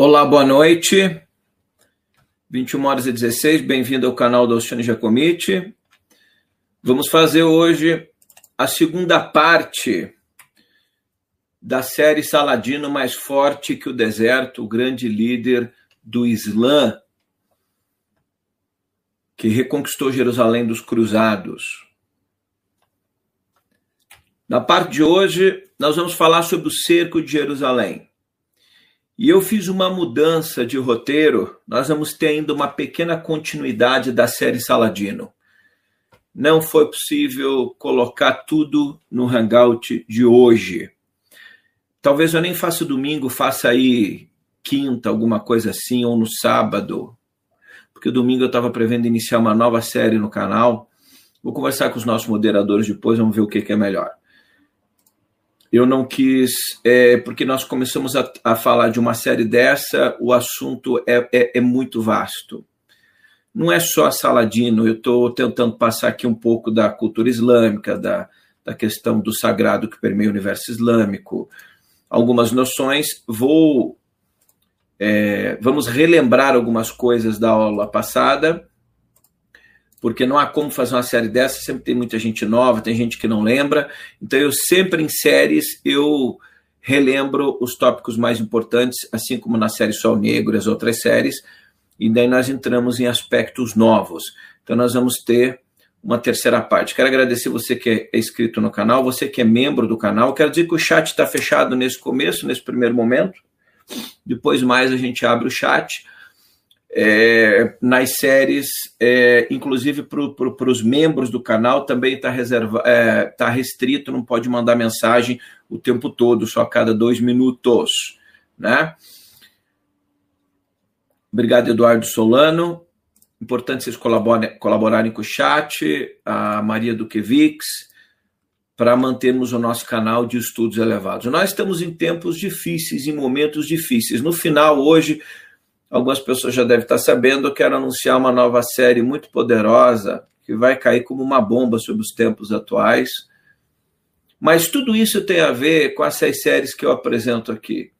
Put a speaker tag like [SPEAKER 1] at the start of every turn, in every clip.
[SPEAKER 1] Olá, boa noite. 21 horas e 16, bem-vindo ao canal do Oceano Jacomite. Vamos fazer hoje a segunda parte da série Saladino mais forte que o deserto, o grande líder do Islã, que reconquistou Jerusalém dos cruzados. Na parte de hoje, nós vamos falar sobre o cerco de Jerusalém. E eu fiz uma mudança de roteiro, nós vamos ter ainda uma pequena continuidade da série Saladino. Não foi possível colocar tudo no Hangout de hoje. Talvez eu nem faça domingo, faça aí quinta, alguma coisa assim, ou no sábado, porque domingo eu estava prevendo iniciar uma nova série no canal. Vou conversar com os nossos moderadores depois, vamos ver o que, que é melhor. Eu não quis, é, porque nós começamos a, a, falar de uma série dessa, o assunto é, é, é muito vasto. Não é só Saladino, eu estou tentando passar aqui um pouco da cultura islâmica, da, da questão do sagrado que permeia o universo islâmico, algumas noções. Vou é, vamos relembrar algumas coisas da aula passada, porque não há como fazer uma série dessa, sempre tem muita gente nova, tem gente que não lembra. Então eu sempre em séries eu relembro os tópicos mais importantes, assim como na série Sol Negro e as outras séries, e daí nós entramos em aspectos novos. Então nós vamos ter uma terceira parte. Quero agradecer você que é inscrito no canal, você que é membro do canal. Quero dizer que o chat está fechado nesse começo, nesse primeiro momento. Depois mais a gente abre o chat. É, nas séries, é, inclusive para pro, os membros do canal, também está é, tá restrito, não pode mandar mensagem o tempo todo, só a cada dois minutos. Né? Obrigado, Eduardo Solano. Importante vocês colaborarem com o chat, a Maria Duquevix, para mantermos o nosso canal de estudos elevados. Nós estamos em tempos difíceis, em momentos difíceis. No final, hoje, algumas pessoas já devem estar sabendo, eu quero anunciar uma nova série muito poderosa que vai cair como uma bomba sobre os tempos atuais. Mas tudo isso tem a ver com essas séries que eu apresento aqui.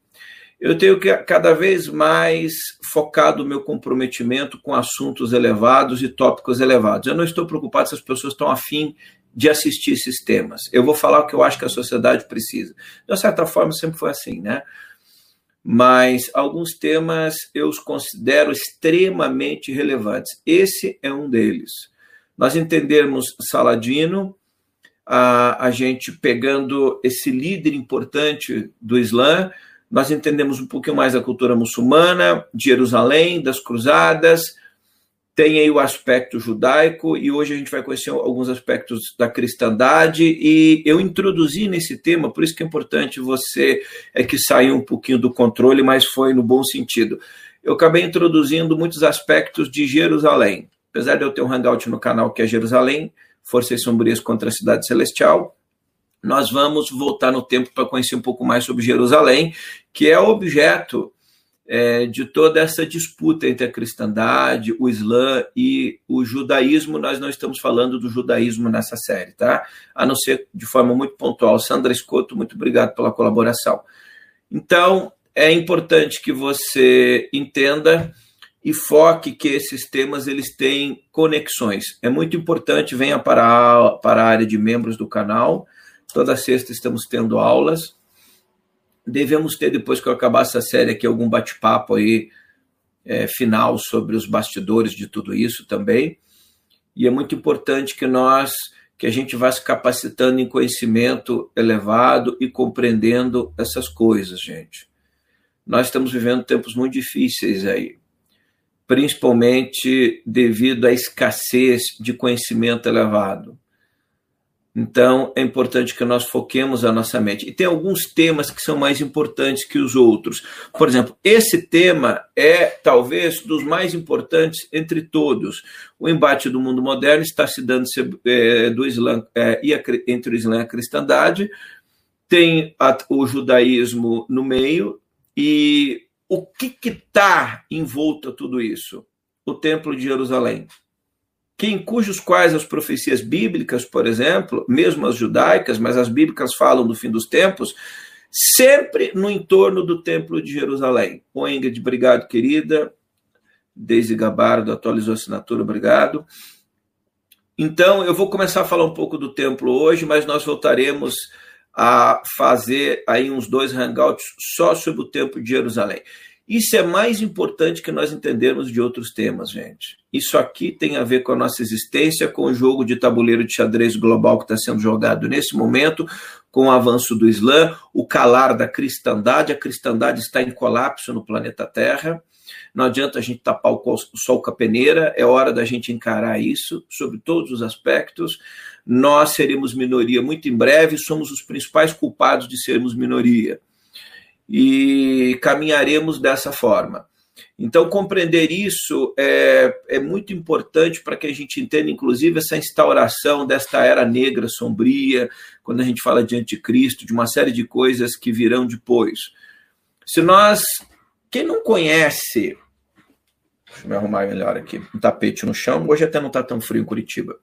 [SPEAKER 1] Eu tenho cada vez mais focado o meu comprometimento com assuntos elevados e tópicos elevados. Eu não estou preocupado se as pessoas estão afim de assistir esses temas. Eu vou falar o que eu acho que a sociedade precisa. De uma certa forma, sempre foi assim, né? Mas alguns temas eu os considero extremamente relevantes. Esse é um deles. Nós entendermos Saladino, a, a gente pegando esse líder importante do Islã, nós entendemos um pouquinho mais a cultura muçulmana, de Jerusalém, das cruzadas, tem aí o aspecto judaico e hoje a gente vai conhecer alguns aspectos da cristandade e eu introduzi nesse tema, por isso que é importante você é que saiu um pouquinho do controle, mas foi no bom sentido. Eu acabei introduzindo muitos aspectos de Jerusalém. Apesar de eu ter um hangout no canal que é Jerusalém, Forças Sombrias contra a Cidade Celestial, nós vamos voltar no tempo para conhecer um pouco mais sobre Jerusalém, que é objeto é, de toda essa disputa entre a cristandade, o Islã e o judaísmo. Nós não estamos falando do judaísmo nessa série, tá? A não ser de forma muito pontual. Sandra Escoto, muito obrigado pela colaboração. Então, é importante que você entenda e foque que esses temas eles têm conexões. É muito importante, venha para a, para a área de membros do canal. Toda sexta estamos tendo aulas devemos ter, depois que eu acabar essa série aqui, algum bate-papo aí é, final sobre os bastidores de tudo isso também. E é muito importante que nós, que a gente vá se capacitando em conhecimento elevado e compreendendo essas coisas, gente. Nós estamos vivendo tempos muito difíceis aí, principalmente devido à escassez de conhecimento elevado. Então, é importante que nós foquemos a nossa mente. E tem alguns temas que são mais importantes que os outros. Por exemplo, esse tema é talvez dos mais importantes entre todos. O embate do mundo moderno está se dando é, do Islã, é, entre o Islã e a cristandade. Tem o judaísmo no meio. E o que está envolto a tudo isso? O Templo de Jerusalém que em cujos quais as profecias bíblicas, por exemplo, mesmo as judaicas, mas as bíblicas falam do fim dos tempos, sempre no entorno do Templo de Jerusalém. Ô Ingrid, obrigado, querida. Deise Gabardo atualizou a assinatura, obrigado. Então, eu vou começar a falar um pouco do templo hoje, mas nós voltaremos a fazer aí uns dois hangouts só sobre o templo de Jerusalém. Isso é mais importante que nós entendermos de outros temas, gente. Isso aqui tem a ver com a nossa existência, com o jogo de tabuleiro de xadrez global que está sendo jogado nesse momento, com o avanço do Islã, o calar da cristandade. A cristandade está em colapso no planeta Terra. Não adianta a gente tapar o sol com a peneira, é hora da gente encarar isso, sobre todos os aspectos. Nós seremos minoria muito em breve, somos os principais culpados de sermos minoria e caminharemos dessa forma. Então, compreender isso é, é muito importante para que a gente entenda, inclusive, essa instauração desta era negra sombria, quando a gente fala de anticristo, de uma série de coisas que virão depois. Se nós. Quem não conhece. Deixa eu me arrumar melhor aqui. Um tapete no chão. Hoje até não está tão frio em Curitiba.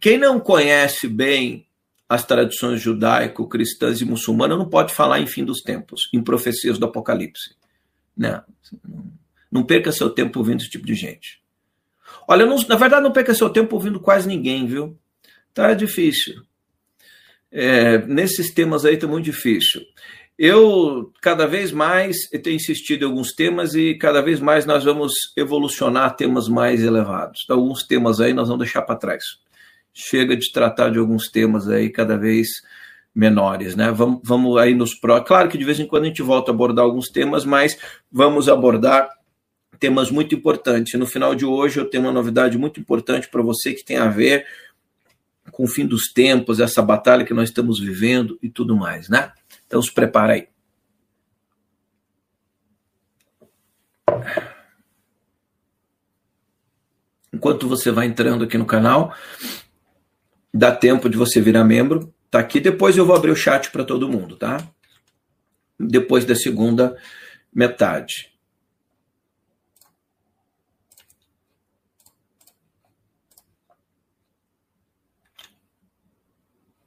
[SPEAKER 1] Quem não conhece bem as tradições judaico-cristãs e muçulmanas não pode falar em fim dos tempos, em profecias do Apocalipse. Não, não perca seu tempo ouvindo esse tipo de gente. Olha, não, na verdade, não perca seu tempo ouvindo quase ninguém, viu? Tá difícil. É, nesses temas aí tá muito difícil. Eu, cada vez mais, eu tenho insistido em alguns temas e cada vez mais nós vamos evolucionar temas mais elevados. Então, alguns temas aí nós vamos deixar para trás chega de tratar de alguns temas aí cada vez menores, né? Vamos, vamos aí nos pró. Claro que de vez em quando a gente volta a abordar alguns temas, mas vamos abordar temas muito importantes. No final de hoje eu tenho uma novidade muito importante para você que tem a ver com o fim dos tempos, essa batalha que nós estamos vivendo e tudo mais, né? Então se prepara aí. Enquanto você vai entrando aqui no canal, dá tempo de você virar membro. Tá aqui. Depois eu vou abrir o chat para todo mundo, tá? Depois da segunda metade.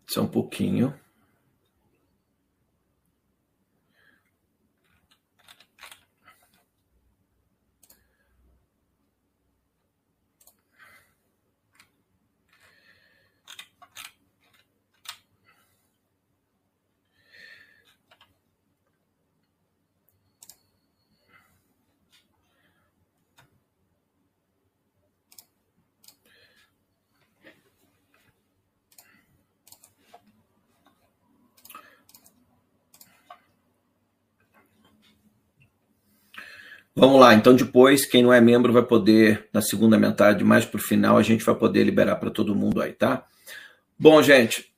[SPEAKER 1] Só um pouquinho. Vamos lá, então depois, quem não é membro vai poder, na segunda metade, mais para o final, a gente vai poder liberar para todo mundo aí, tá? Bom, gente,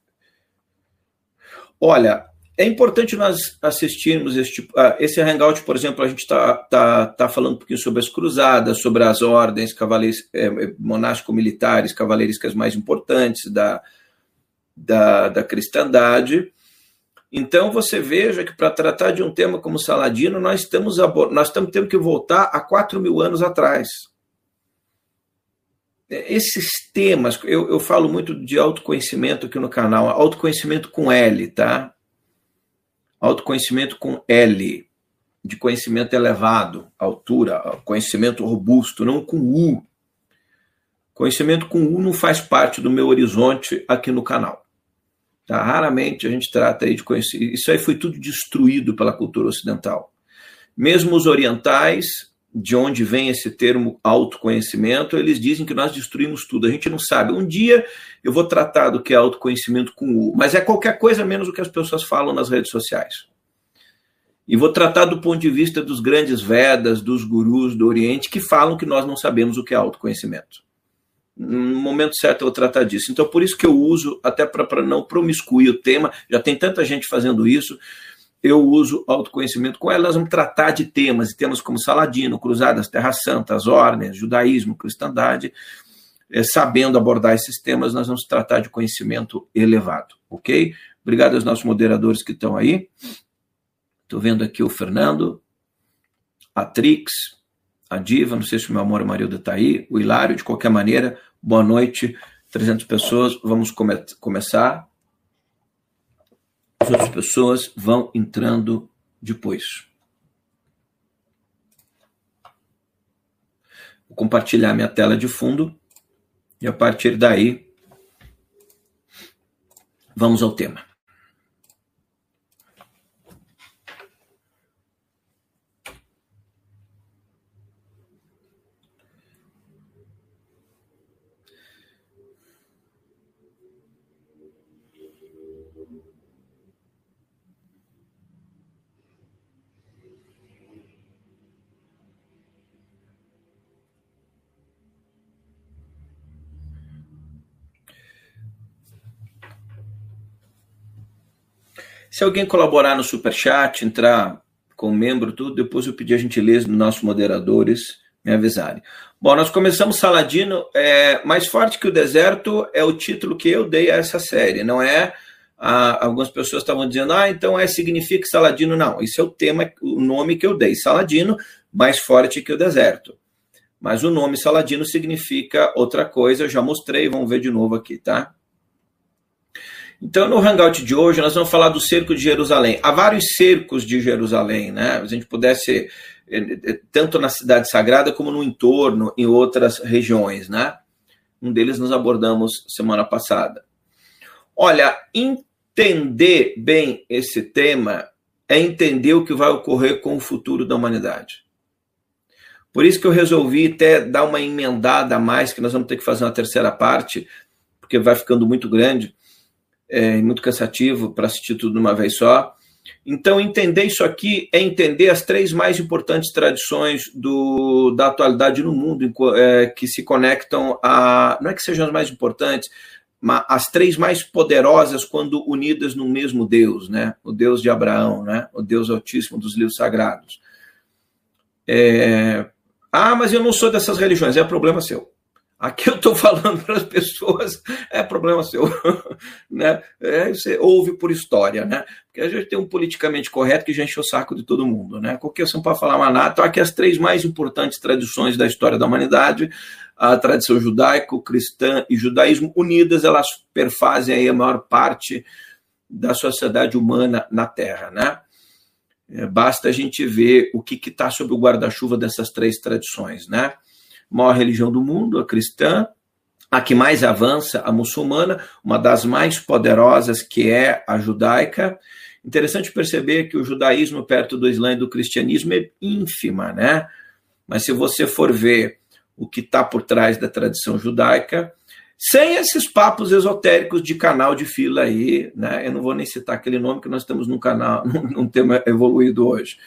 [SPEAKER 1] olha, é importante nós assistirmos esse, tipo, uh, esse hangout, por exemplo, a gente está tá, tá falando um pouquinho sobre as cruzadas, sobre as ordens é, monástico-militares, cavaleiriscas mais importantes da, da, da cristandade, então você veja que para tratar de um tema como Saladino, nós estamos, nós estamos tendo que voltar a 4 mil anos atrás. É, esses temas, eu, eu falo muito de autoconhecimento aqui no canal, autoconhecimento com L, tá? Autoconhecimento com L, de conhecimento elevado, altura, conhecimento robusto, não com U. Conhecimento com U não faz parte do meu horizonte aqui no canal. Tá? Raramente a gente trata aí de conhecer. Isso aí foi tudo destruído pela cultura ocidental. Mesmo os orientais, de onde vem esse termo autoconhecimento, eles dizem que nós destruímos tudo. A gente não sabe. Um dia eu vou tratar do que é autoconhecimento com U, mas é qualquer coisa menos o que as pessoas falam nas redes sociais. E vou tratar do ponto de vista dos grandes Vedas, dos gurus do Oriente, que falam que nós não sabemos o que é autoconhecimento no momento certo eu vou tratar disso. Então, por isso que eu uso, até para não promiscuir o tema, já tem tanta gente fazendo isso, eu uso autoconhecimento com ela. Nós vamos tratar de temas, e temas como Saladino, Cruzadas, Terra Santa, as ordens, judaísmo, cristandade. É, sabendo abordar esses temas, nós vamos tratar de conhecimento elevado, ok? Obrigado aos nossos moderadores que estão aí. Estou vendo aqui o Fernando, a Trix, a Diva, não sei se o meu amor Marilda está aí, o Hilário, de qualquer maneira, boa noite, 300 pessoas, vamos come começar. as outras pessoas vão entrando depois. Vou compartilhar minha tela de fundo e a partir daí vamos ao tema. Se alguém colaborar no Superchat, entrar como membro, tudo, depois eu pedir a gentileza dos nossos moderadores me avisarem. Bom, nós começamos Saladino. É, mais forte que o deserto é o título que eu dei a essa série, não é? Ah, algumas pessoas estavam dizendo, ah, então é significa Saladino. Não, isso é o tema, o nome que eu dei. Saladino, mais forte que o deserto. Mas o nome Saladino significa outra coisa, eu já mostrei, vamos ver de novo aqui, tá? Então, no Hangout de hoje, nós vamos falar do cerco de Jerusalém. Há vários cercos de Jerusalém, né? Se a gente pudesse, eh, eh, tanto na cidade sagrada como no entorno, em outras regiões, né? Um deles nós abordamos semana passada. Olha, entender bem esse tema é entender o que vai ocorrer com o futuro da humanidade. Por isso que eu resolvi até dar uma emendada a mais, que nós vamos ter que fazer uma terceira parte, porque vai ficando muito grande é muito cansativo para assistir tudo de uma vez só. Então, entender isso aqui é entender as três mais importantes tradições do, da atualidade no mundo, é, que se conectam a. Não é que sejam as mais importantes, mas as três mais poderosas quando unidas no mesmo Deus, né? O Deus de Abraão, né? O Deus Altíssimo dos livros sagrados. É... Ah, mas eu não sou dessas religiões, é problema seu. Aqui eu estou falando para as pessoas, é problema seu. né? É, você ouve por história, né? Porque a gente tem um politicamente correto que já enche o saco de todo mundo. Né? Qualquer são para falar nada. Então, aqui as três mais importantes tradições da história da humanidade, a tradição judaico, cristã e judaísmo unidas, elas perfazem aí a maior parte da sociedade humana na Terra. Né? É, basta a gente ver o que está sob o guarda-chuva dessas três tradições. Né? Maior religião do mundo, a cristã, a que mais avança, a muçulmana, uma das mais poderosas, que é a judaica. Interessante perceber que o judaísmo, perto do Islã e do cristianismo, é ínfima, né? Mas se você for ver o que está por trás da tradição judaica, sem esses papos esotéricos de canal de fila aí, né? Eu não vou nem citar aquele nome que nós estamos num canal, num tema evoluído hoje.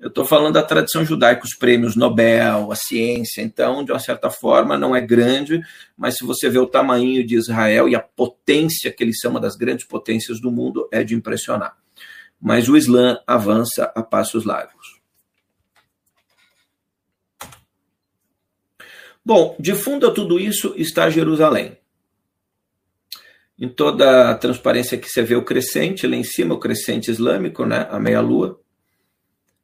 [SPEAKER 1] Eu estou falando da tradição judaica, os prêmios Nobel, a ciência, então, de uma certa forma, não é grande, mas se você vê o tamanho de Israel e a potência que eles são uma das grandes potências do mundo, é de impressionar. Mas o Islã avança a passos largos. Bom, de fundo a tudo isso está Jerusalém. Em toda a transparência que você vê o crescente, lá em cima, o crescente islâmico, né, a meia-lua.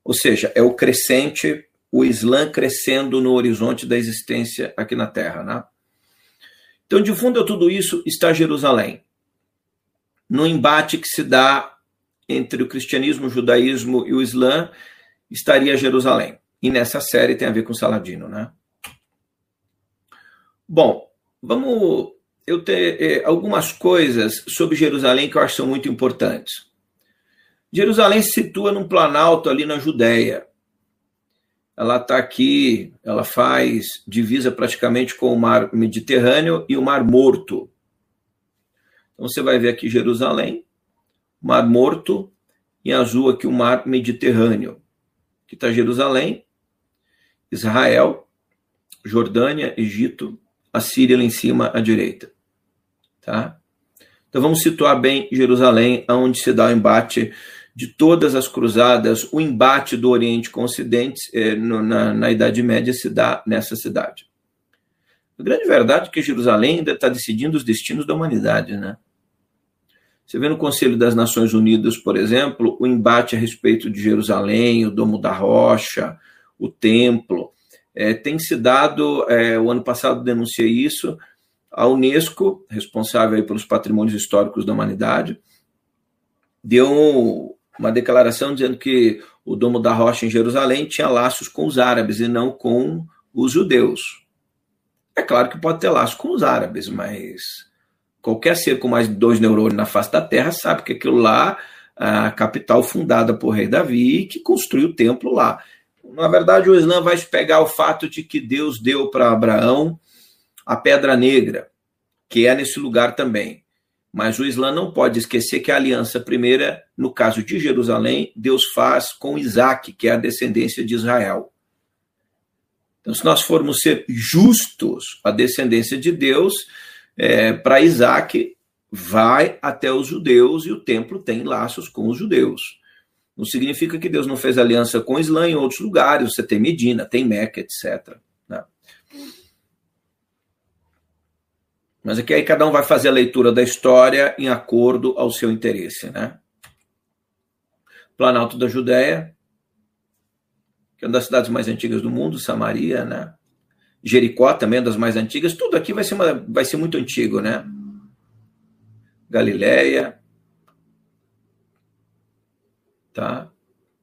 [SPEAKER 1] Ou seja, é o crescente, o Islã crescendo no horizonte da existência aqui na Terra. Né? Então, de fundo a tudo isso está Jerusalém. No embate que se dá entre o cristianismo, o judaísmo e o Islã, estaria Jerusalém. E nessa série tem a ver com Saladino, né? Bom, vamos eu ter eh, algumas coisas sobre Jerusalém que eu acho que são muito importantes. Jerusalém se situa num planalto ali na Judéia. Ela está aqui, ela faz divisa praticamente com o mar Mediterrâneo e o Mar Morto. Então você vai ver aqui Jerusalém, Mar Morto, em azul aqui o Mar Mediterrâneo. Aqui está Jerusalém, Israel, Jordânia, Egito, a Síria lá em cima à direita. Tá? Então vamos situar bem Jerusalém, onde se dá o embate de todas as cruzadas, o embate do Oriente com o Ocidente é, no, na, na Idade Média se dá nessa cidade. A grande verdade é que Jerusalém ainda está decidindo os destinos da humanidade, né? Você vê no Conselho das Nações Unidas, por exemplo, o embate a respeito de Jerusalém, o Domo da Rocha, o Templo. É, tem se dado, é, o ano passado denunciei isso, a Unesco, responsável pelos patrimônios históricos da humanidade, deu uma declaração dizendo que o domo da rocha em Jerusalém tinha laços com os árabes e não com os judeus. É claro que pode ter laço com os árabes, mas qualquer ser com mais de dois neurônios na face da terra sabe que aquilo lá, a capital fundada por rei Davi, que construiu o templo lá. Na verdade, o Islã vai pegar o fato de que Deus deu para Abraão a pedra negra, que é nesse lugar também. Mas o Islã não pode esquecer que a aliança primeira, no caso de Jerusalém, Deus faz com Isaac, que é a descendência de Israel. Então, se nós formos ser justos, a descendência de Deus, é, para Isaac, vai até os judeus e o templo tem laços com os judeus. Não significa que Deus não fez aliança com Islã em outros lugares, você tem Medina, tem Meca, etc. Né? Mas aqui aí cada um vai fazer a leitura da história em acordo ao seu interesse, né? Planalto da Judéia, que é uma das cidades mais antigas do mundo, Samaria, né? Jericó também é das mais antigas, tudo aqui vai ser, uma, vai ser muito antigo, né? Galileia, tá?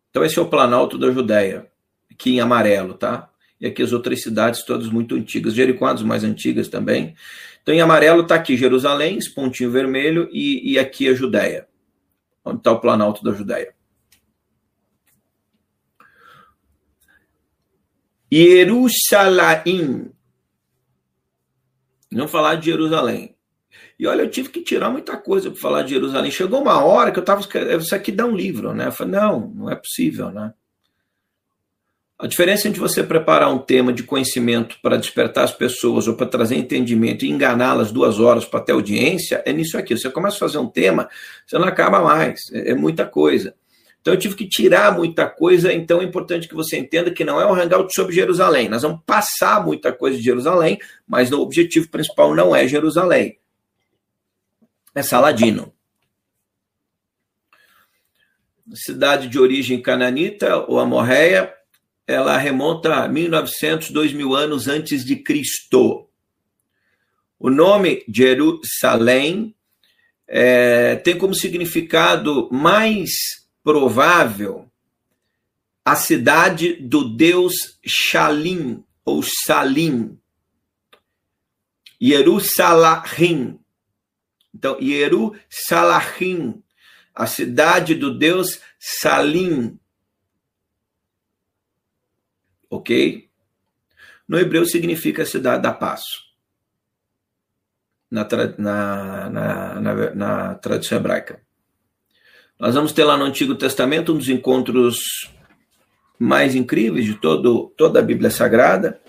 [SPEAKER 1] Então esse é o Planalto da Judéia, aqui em amarelo, tá? E aqui as outras cidades todas muito antigas, Jericó é das mais antigas também. Então, em amarelo está aqui Jerusalém, esse pontinho vermelho, e, e aqui a Judéia, onde está o Planalto da Judéia. Jerusalém. Não falar de Jerusalém. E olha, eu tive que tirar muita coisa para falar de Jerusalém. Chegou uma hora que eu estava isso aqui dá um livro, né? Eu falei, não, não é possível, né? A diferença entre você preparar um tema de conhecimento para despertar as pessoas ou para trazer entendimento e enganá-las duas horas para ter audiência é nisso aqui. Você começa a fazer um tema, você não acaba mais. É, é muita coisa. Então eu tive que tirar muita coisa, então é importante que você entenda que não é um hangout sobre Jerusalém. Nós vamos passar muita coisa de Jerusalém, mas o objetivo principal não é Jerusalém. É Saladino. Cidade de origem cananita ou amorreia, ela remonta a 1900, 2000 anos antes de Cristo. O nome Jerusalém é, tem como significado mais provável a cidade do deus Shalim ou Salim. Jerusalém. Então, Jerusalém, a cidade do deus Salim ok? No hebreu significa cidade da paz. Na, na, na, na, tradição hebraica. Nós vamos ter lá no Antigo Testamento um dos encontros mais incríveis de todo, toda a Bíblia Sagrada,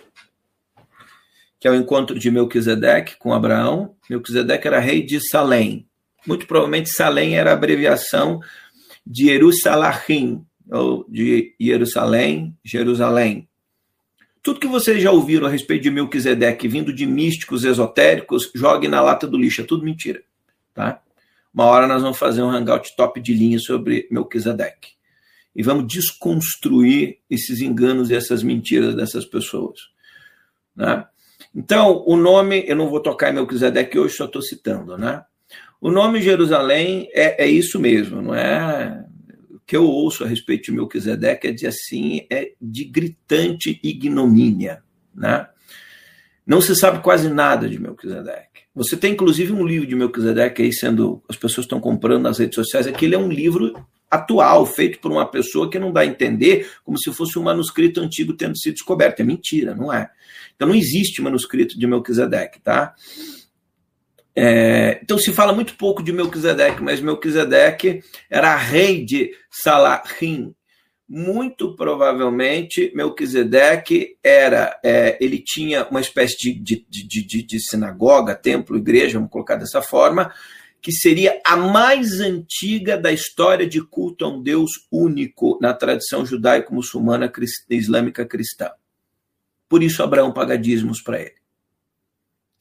[SPEAKER 1] que é o encontro de Melquisedeque com Abraão. Melquisedeque era rei de Salém. Muito provavelmente Salém era abreviação de Jerusalém, ou de Jerusalém, Jerusalém. Tudo que vocês já ouviram a respeito de Melquisedeque vindo de místicos esotéricos, jogue na lata do lixo, é tudo mentira. Tá? Uma hora nós vamos fazer um hangout top de linha sobre Melquisedeque. E vamos desconstruir esses enganos e essas mentiras dessas pessoas. Né? Então, o nome, eu não vou tocar em Melquisedeque hoje, só estou citando, né? O nome Jerusalém é, é isso mesmo, não é que eu ouço a respeito de Melquisedeque é de assim, é de gritante ignomínia, né? Não se sabe quase nada de Melquisedeque. Você tem inclusive um livro de Melquisedeque aí sendo, as pessoas estão comprando nas redes sociais, aquele é um livro atual, feito por uma pessoa que não dá a entender como se fosse um manuscrito antigo tendo sido descoberto. É mentira, não é? Então não existe manuscrito de Melquisedeque, tá? É, então se fala muito pouco de Melquisedeque, mas Melquisedeque era rei de Salahim. Muito provavelmente Melquisedeque era, é, ele tinha uma espécie de, de, de, de, sinagoga, templo, igreja, vamos colocar dessa forma, que seria a mais antiga da história de culto a um Deus único na tradição judaico-muçulmana islâmica cristã. Por isso Abraão paga dízimos para ele.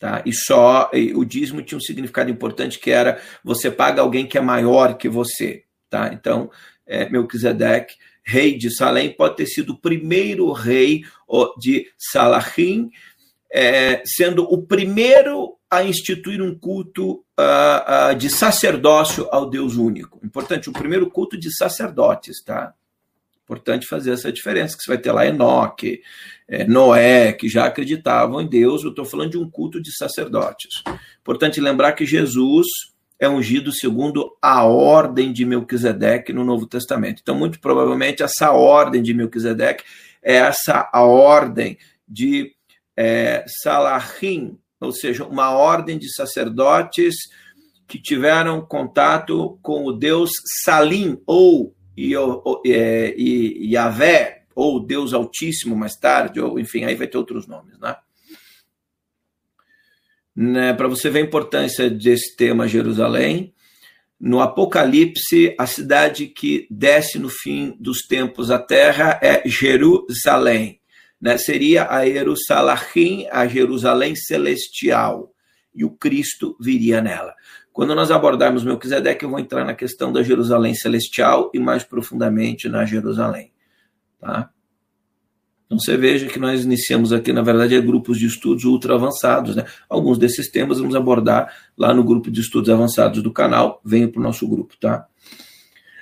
[SPEAKER 1] Tá? E só e o dízimo tinha um significado importante que era você paga alguém que é maior que você. Tá? Então, é, Melquisedeque, rei de Salém, pode ter sido o primeiro rei de Salahim, é, sendo o primeiro a instituir um culto uh, uh, de sacerdócio ao Deus único. Importante, o primeiro culto de sacerdotes, tá? Importante fazer essa diferença, que você vai ter lá Enoque, é, Noé, que já acreditavam em Deus. Eu estou falando de um culto de sacerdotes. Importante lembrar que Jesus é ungido segundo a ordem de Melquisedeque no Novo Testamento. Então, muito provavelmente, essa ordem de Melquisedeque é essa a ordem de é, Salahim, ou seja, uma ordem de sacerdotes que tiveram contato com o Deus Salim, ou é, Yahvé, ou Deus Altíssimo mais tarde, ou enfim, aí vai ter outros nomes, né? né Para você ver a importância desse tema Jerusalém, no Apocalipse, a cidade que desce no fim dos tempos à terra é Jerusalém né, seria a Jerusalém, a Jerusalém celestial, e o Cristo viria nela. Quando nós abordarmos Melquisedeque, eu vou entrar na questão da Jerusalém celestial e mais profundamente na Jerusalém. Tá? Então você veja que nós iniciamos aqui, na verdade, é grupos de estudos ultra avançados. Né? Alguns desses temas vamos abordar lá no grupo de estudos avançados do canal. Venha para o nosso grupo, tá?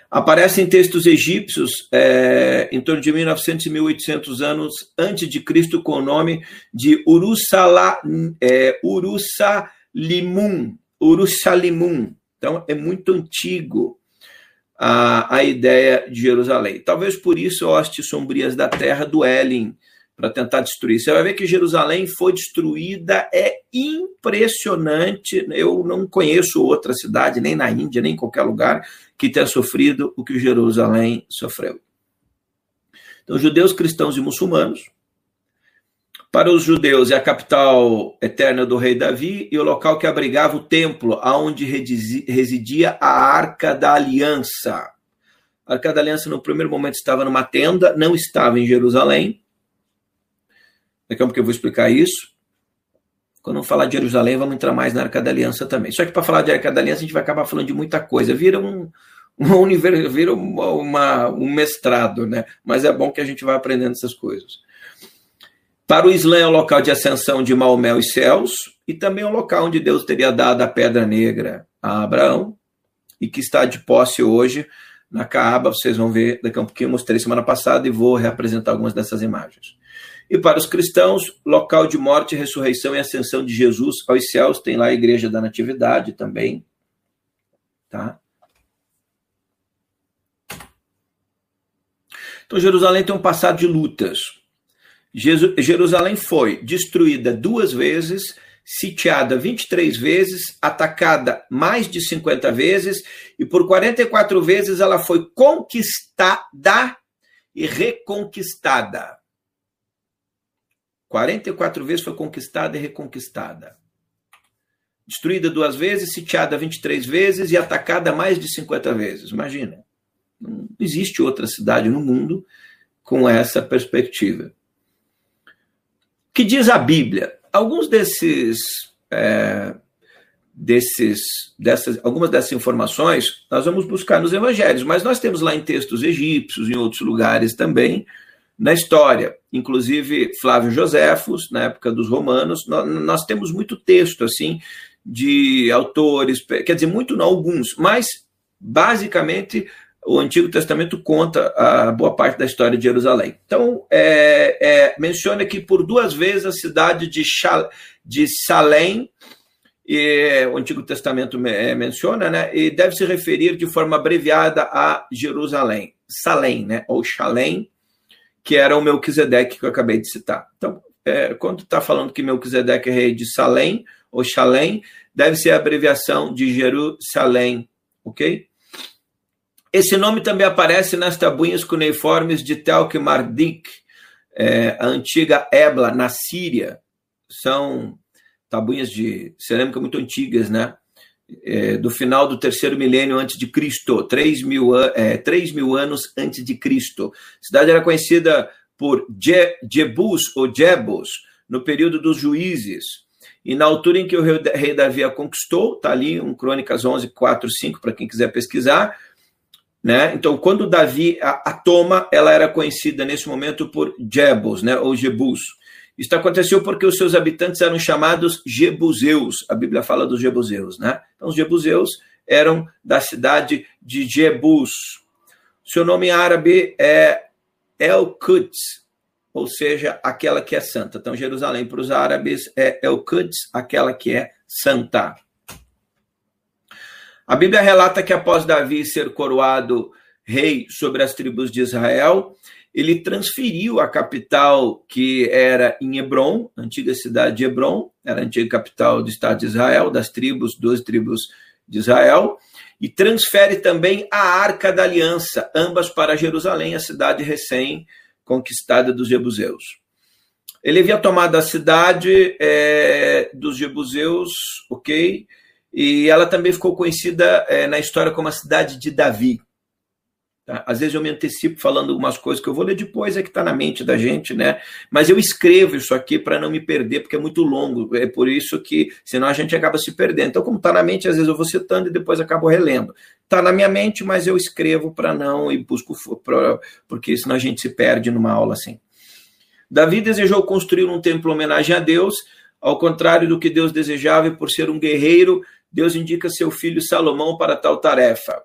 [SPEAKER 1] Aparece em textos egípcios é, em torno de 1900 e 1800 anos antes de Cristo com o nome de Urusala, é, Urusalimun. Urusalimun. Então é muito antigo a, a ideia de Jerusalém. Talvez por isso hostes sombrias da terra do Elin, para tentar destruir. Você vai ver que Jerusalém foi destruída, é impressionante. Eu não conheço outra cidade, nem na Índia, nem em qualquer lugar, que tenha sofrido o que Jerusalém sofreu. Então, judeus, cristãos e muçulmanos. Para os judeus, é a capital eterna do rei Davi e o local que abrigava o templo, aonde residia a Arca da Aliança. A Arca da Aliança, no primeiro momento, estava numa tenda, não estava em Jerusalém, Daqui a pouco eu vou explicar isso. Quando eu falar de Jerusalém, vamos entrar mais na Arca da Aliança também. Só que para falar de Arca da Aliança, a gente vai acabar falando de muita coisa. Vira um, um universo, vira uma, uma, um mestrado, né? Mas é bom que a gente vá aprendendo essas coisas. Para o Islã é o local de ascensão de Maomé e céus, e também é o local onde Deus teria dado a pedra negra a Abraão, e que está de posse hoje na Caaba. Vocês vão ver daqui a um pouquinho, mostrei semana passada e vou reapresentar algumas dessas imagens. E para os cristãos, local de morte, ressurreição e ascensão de Jesus aos céus, tem lá a igreja da Natividade também. Tá? Então, Jerusalém tem um passado de lutas. Jerusalém foi destruída duas vezes, sitiada 23 vezes, atacada mais de 50 vezes, e por 44 vezes ela foi conquistada e reconquistada. 44 vezes foi conquistada e reconquistada. Destruída duas vezes, sitiada 23 vezes e atacada mais de 50 vezes. Imagina. Não existe outra cidade no mundo com essa perspectiva. Que diz a Bíblia? Alguns desses, é, desses, dessas, algumas dessas informações nós vamos buscar nos evangelhos, mas nós temos lá em textos egípcios, em outros lugares também, na história. Inclusive, Flávio Joséfos, na época dos romanos, nós, nós temos muito texto assim de autores, quer dizer, muito não, alguns, mas basicamente o Antigo Testamento conta a boa parte da história de Jerusalém. Então, é, é, menciona que por duas vezes a cidade de, Shal, de Salém, e, o Antigo Testamento é, menciona, né, e deve se referir de forma abreviada a Jerusalém, Salém, né, ou Shalem, que era o Melquisedeque que eu acabei de citar. Então, é, quando está falando que Melquisedeque é rei de Salém, ou Shalem, deve ser a abreviação de Jerusalém, ok? Esse nome também aparece nas tabuinhas cuneiformes de Telkmardik, é, a antiga Ebla, na Síria. São tabuinhas de cerâmica muito antigas, né? é, do final do terceiro milênio antes de Cristo, 3 mil, é, 3 mil anos antes de Cristo. A cidade era conhecida por Je, Jebus ou Jebus, no período dos juízes. E na altura em que o rei Davi a conquistou, está ali um Crônicas 11, 4, 5, para quem quiser pesquisar. Né? Então, quando Davi a, a, toma, ela era conhecida nesse momento por Jebus, né? ou Jebus. Isso aconteceu porque os seus habitantes eram chamados Jebuseus. A Bíblia fala dos Jebuseus, né? Então, os Jebuseus eram da cidade de Jebus. Seu nome árabe é El-Quds, ou seja, aquela que é santa. Então, Jerusalém para os árabes é El-Quds, aquela que é santa. A Bíblia relata que após Davi ser coroado rei sobre as tribos de Israel, ele transferiu a capital que era em Hebron, antiga cidade de Hebron, era a antiga capital do estado de Israel, das tribos, 12 tribos de Israel, e transfere também a Arca da Aliança, ambas para Jerusalém, a cidade recém-conquistada dos Jebuseus. Ele havia tomado a cidade é, dos Jebuseus, ok? E ela também ficou conhecida é, na história como a cidade de Davi. Tá? Às vezes eu me antecipo falando algumas coisas que eu vou ler depois, é que está na mente da gente, né? Mas eu escrevo isso aqui para não me perder, porque é muito longo. É por isso que, senão a gente acaba se perdendo. Então, como está na mente, às vezes eu vou citando e depois acabo relendo. Está na minha mente, mas eu escrevo para não e busco, pra, porque senão a gente se perde numa aula assim. Davi desejou construir um templo em homenagem a Deus, ao contrário do que Deus desejava, e por ser um guerreiro, Deus indica seu filho Salomão para tal tarefa.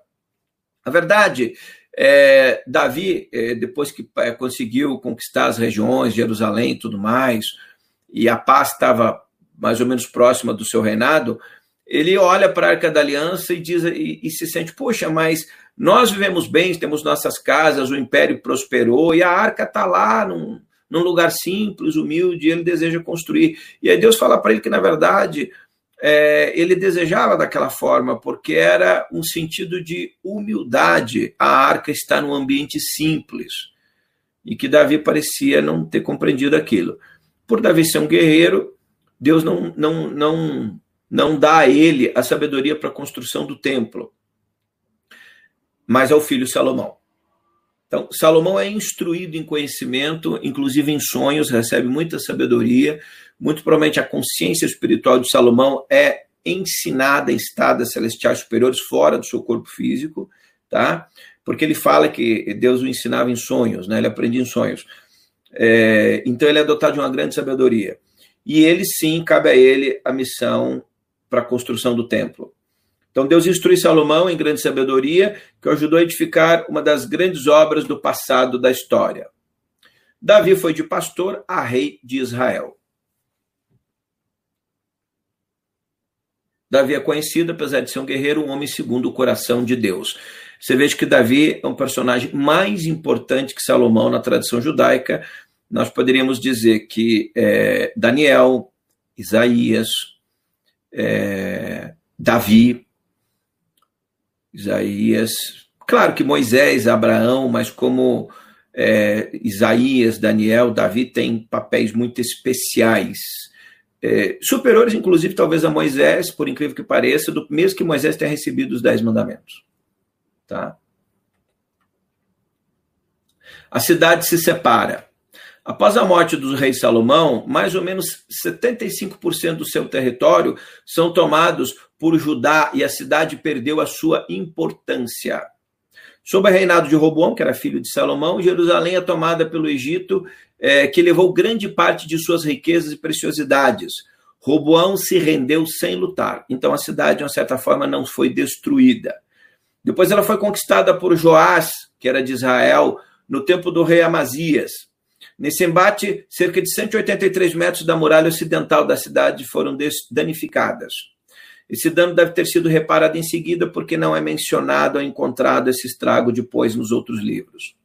[SPEAKER 1] A verdade é, Davi, é, depois que é, conseguiu conquistar as regiões, Jerusalém e tudo mais, e a paz estava mais ou menos próxima do seu reinado, ele olha para a Arca da Aliança e diz e, e, se sente, poxa, mas nós vivemos bem, temos nossas casas, o império prosperou e a arca está lá num, num lugar simples, humilde, e ele deseja construir. E aí Deus fala para ele que, na verdade, é, ele desejava daquela forma, porque era um sentido de humildade. A arca está num ambiente simples e que Davi parecia não ter compreendido aquilo. Por Davi ser um guerreiro, Deus não, não, não, não dá a ele a sabedoria para a construção do templo, mas ao filho Salomão. Então, Salomão é instruído em conhecimento, inclusive em sonhos, recebe muita sabedoria. Muito provavelmente a consciência espiritual de Salomão é ensinada em estados celestiais superiores fora do seu corpo físico, tá? Porque ele fala que Deus o ensinava em sonhos, né? Ele aprendia em sonhos. É, então ele é dotado de uma grande sabedoria. E ele sim, cabe a ele a missão para a construção do templo. Então Deus instrui Salomão em grande sabedoria, que o ajudou a edificar uma das grandes obras do passado da história. Davi foi de pastor a rei de Israel. Davi é conhecido, apesar de ser um guerreiro, um homem segundo o coração de Deus. Você veja que Davi é um personagem mais importante que Salomão na tradição judaica. Nós poderíamos dizer que é, Daniel, Isaías, é, Davi, Isaías, claro que Moisés, Abraão, mas como é, Isaías, Daniel, Davi têm papéis muito especiais, é, superiores, inclusive, talvez a Moisés, por incrível que pareça, do mesmo que Moisés tenha recebido os Dez Mandamentos. Tá? A cidade se separa. Após a morte do rei Salomão, mais ou menos 75% do seu território são tomados por Judá e a cidade perdeu a sua importância. Sob o reinado de Roboão, que era filho de Salomão, Jerusalém é tomada pelo Egito, é, que levou grande parte de suas riquezas e preciosidades. Roboão se rendeu sem lutar, então a cidade, de uma certa forma, não foi destruída. Depois ela foi conquistada por Joás, que era de Israel, no tempo do rei Amazias. Nesse embate, cerca de 183 metros da muralha ocidental da cidade foram danificadas. Esse dano deve ter sido reparado em seguida, porque não é mencionado ou encontrado esse estrago depois nos outros livros.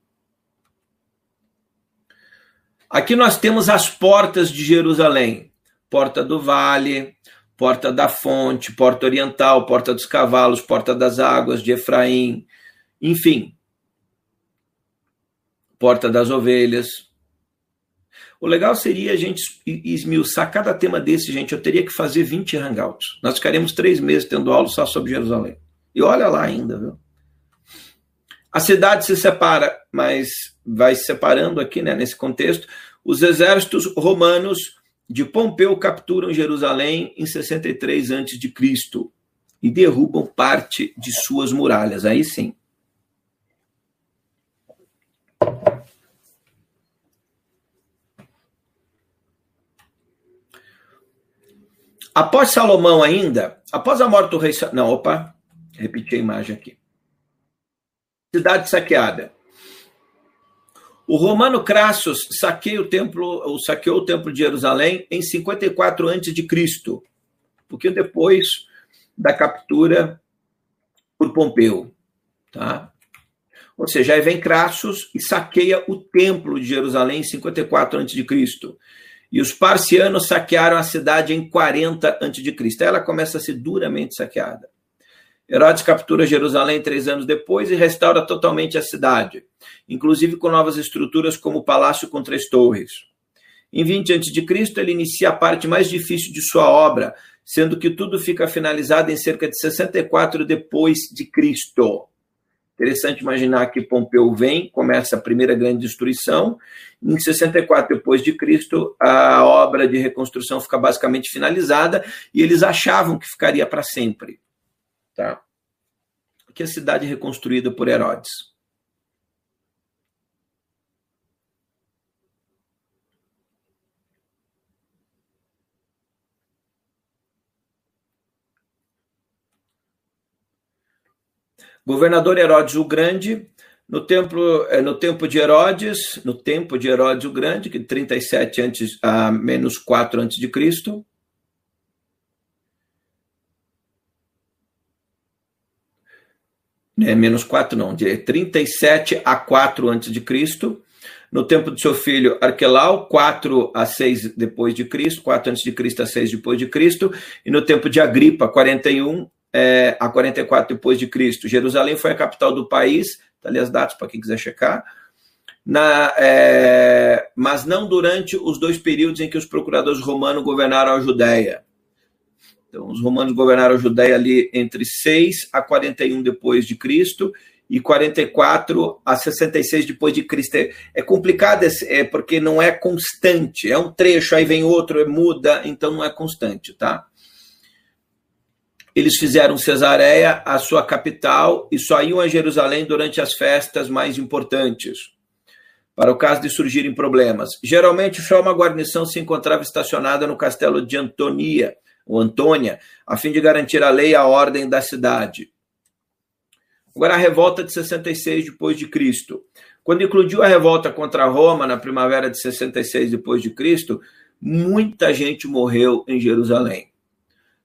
[SPEAKER 1] Aqui nós temos as portas de Jerusalém: Porta do Vale, Porta da Fonte, Porta Oriental, Porta dos Cavalos, Porta das Águas de Efraim, enfim, Porta das Ovelhas. O legal seria a gente esmiuçar cada tema desse, gente. Eu teria que fazer 20 hangouts. Nós ficaremos três meses tendo aula só sobre Jerusalém. E olha lá ainda, viu? A cidade se separa, mas vai se separando aqui, né, nesse contexto. Os exércitos romanos de Pompeu capturam Jerusalém em 63 a.C. e derrubam parte de suas muralhas. Aí sim. Após Salomão ainda, após a morte do rei... Não, opa, repeti a imagem aqui. Cidade saqueada. O romano Crassus saqueou o templo, saqueou o templo de Jerusalém em 54 a.C., um pouquinho depois da captura por Pompeu, tá? Ou seja, aí vem Crassus e saqueia o templo de Jerusalém em 54 a.C. E os parcianos saquearam a cidade em 40 a.C. Ela começa a ser duramente saqueada. Herodes captura Jerusalém três anos depois e restaura totalmente a cidade, inclusive com novas estruturas como o palácio com três torres. Em 20 a.C., ele inicia a parte mais difícil de sua obra, sendo que tudo fica finalizado em cerca de 64 depois de Cristo. Interessante imaginar que Pompeu vem, começa a primeira grande destruição, em 64 depois de Cristo, a obra de reconstrução fica basicamente finalizada e eles achavam que ficaria para sempre. Tá? Que a cidade reconstruída por Herodes. Governador Herodes o Grande, no templo, é, no tempo de Herodes, no tempo de Herodes o Grande, que 37 antes a menos 4 antes de Cristo, é, menos 4 não, de 37 a 4 antes de Cristo, no tempo de seu filho Arquelau, 4 a 6 depois de Cristo, 4 antes de Cristo a 6 depois de Cristo, e no tempo de Agripa, 41 é, a 44 depois de Cristo. Jerusalém foi a capital do país, tá ali as datas para quem quiser checar. Na, é, mas não durante os dois períodos em que os procuradores romanos governaram a Judéia. Então, os romanos governaram a Judéia ali entre 6 a 41 depois de Cristo e 44 a 66 depois de Cristo. É, é complicado é, porque não é constante. É um trecho, aí vem outro, muda, então não é constante, tá? Eles fizeram Cesareia a sua capital e só iam a Jerusalém durante as festas mais importantes, para o caso de surgirem problemas. Geralmente, só uma guarnição se encontrava estacionada no castelo de Antonia, ou Antônia, a fim de garantir a lei e a ordem da cidade. Agora, a revolta de 66 depois de Cristo. Quando eclodiu a revolta contra Roma na primavera de 66 depois de Cristo, muita gente morreu em Jerusalém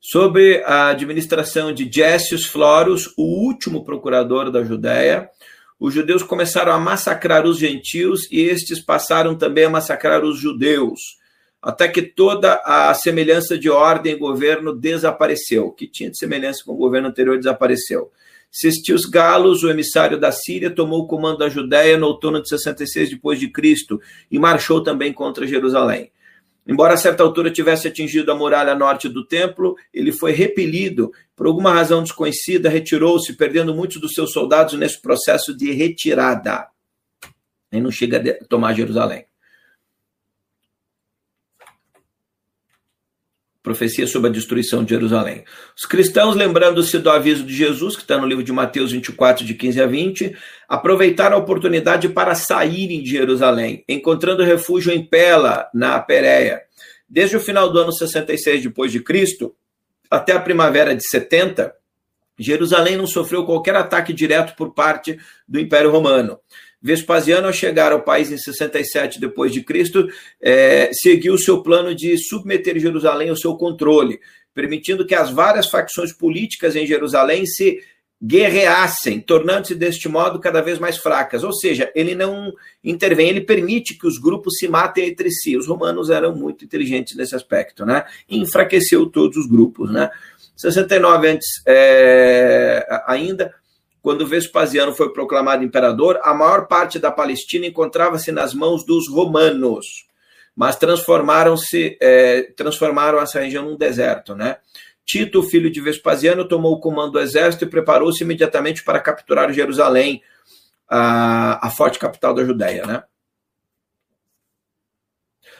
[SPEAKER 1] sob a administração de Jéssius Florus, o último procurador da Judéia, os judeus começaram a massacrar os gentios e estes passaram também a massacrar os judeus, até que toda a semelhança de ordem e governo desapareceu, que tinha de semelhança com o governo anterior desapareceu. Cestius Galos, o emissário da Síria, tomou o comando da Judéia no outono de 66 depois de Cristo e marchou também contra Jerusalém. Embora a certa altura tivesse atingido a muralha norte do templo, ele foi repelido, por alguma razão desconhecida, retirou-se, perdendo muitos dos seus soldados nesse processo de retirada. E não chega a tomar Jerusalém. Profecia sobre a destruição de Jerusalém. Os cristãos, lembrando-se do aviso de Jesus, que está no livro de Mateus 24, de 15 a 20, aproveitaram a oportunidade para saírem de Jerusalém, encontrando refúgio em Pela, na Pérea. Desde o final do ano 66 depois de Cristo até a primavera de 70, Jerusalém não sofreu qualquer ataque direto por parte do Império Romano. Vespasiano, ao chegar ao país em 67 depois de Cristo, é, seguiu o seu plano de submeter Jerusalém ao seu controle, permitindo que as várias facções políticas em Jerusalém se guerreassem, tornando-se deste modo cada vez mais fracas. Ou seja, ele não intervém, ele permite que os grupos se matem entre si. Os romanos eram muito inteligentes nesse aspecto, né? E enfraqueceu todos os grupos, né? 69 antes é, ainda quando Vespasiano foi proclamado imperador, a maior parte da Palestina encontrava-se nas mãos dos romanos, mas transformaram-se, é, transformaram essa região num deserto, né? Tito, filho de Vespasiano, tomou o comando do exército e preparou-se imediatamente para capturar Jerusalém, a, a forte capital da Judéia, né?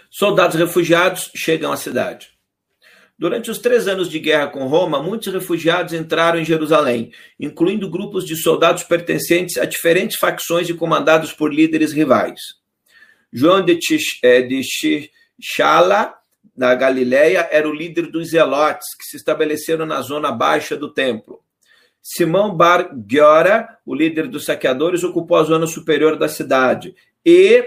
[SPEAKER 1] Soldados refugiados chegam à cidade. Durante os três anos de guerra com Roma, muitos refugiados entraram em Jerusalém, incluindo grupos de soldados pertencentes a diferentes facções e comandados por líderes rivais. João de, Chala, da Galiléia, era o líder dos zelotes, que se estabeleceram na zona baixa do templo. Simão Bar Giora, o líder dos saqueadores, ocupou a zona superior da cidade. E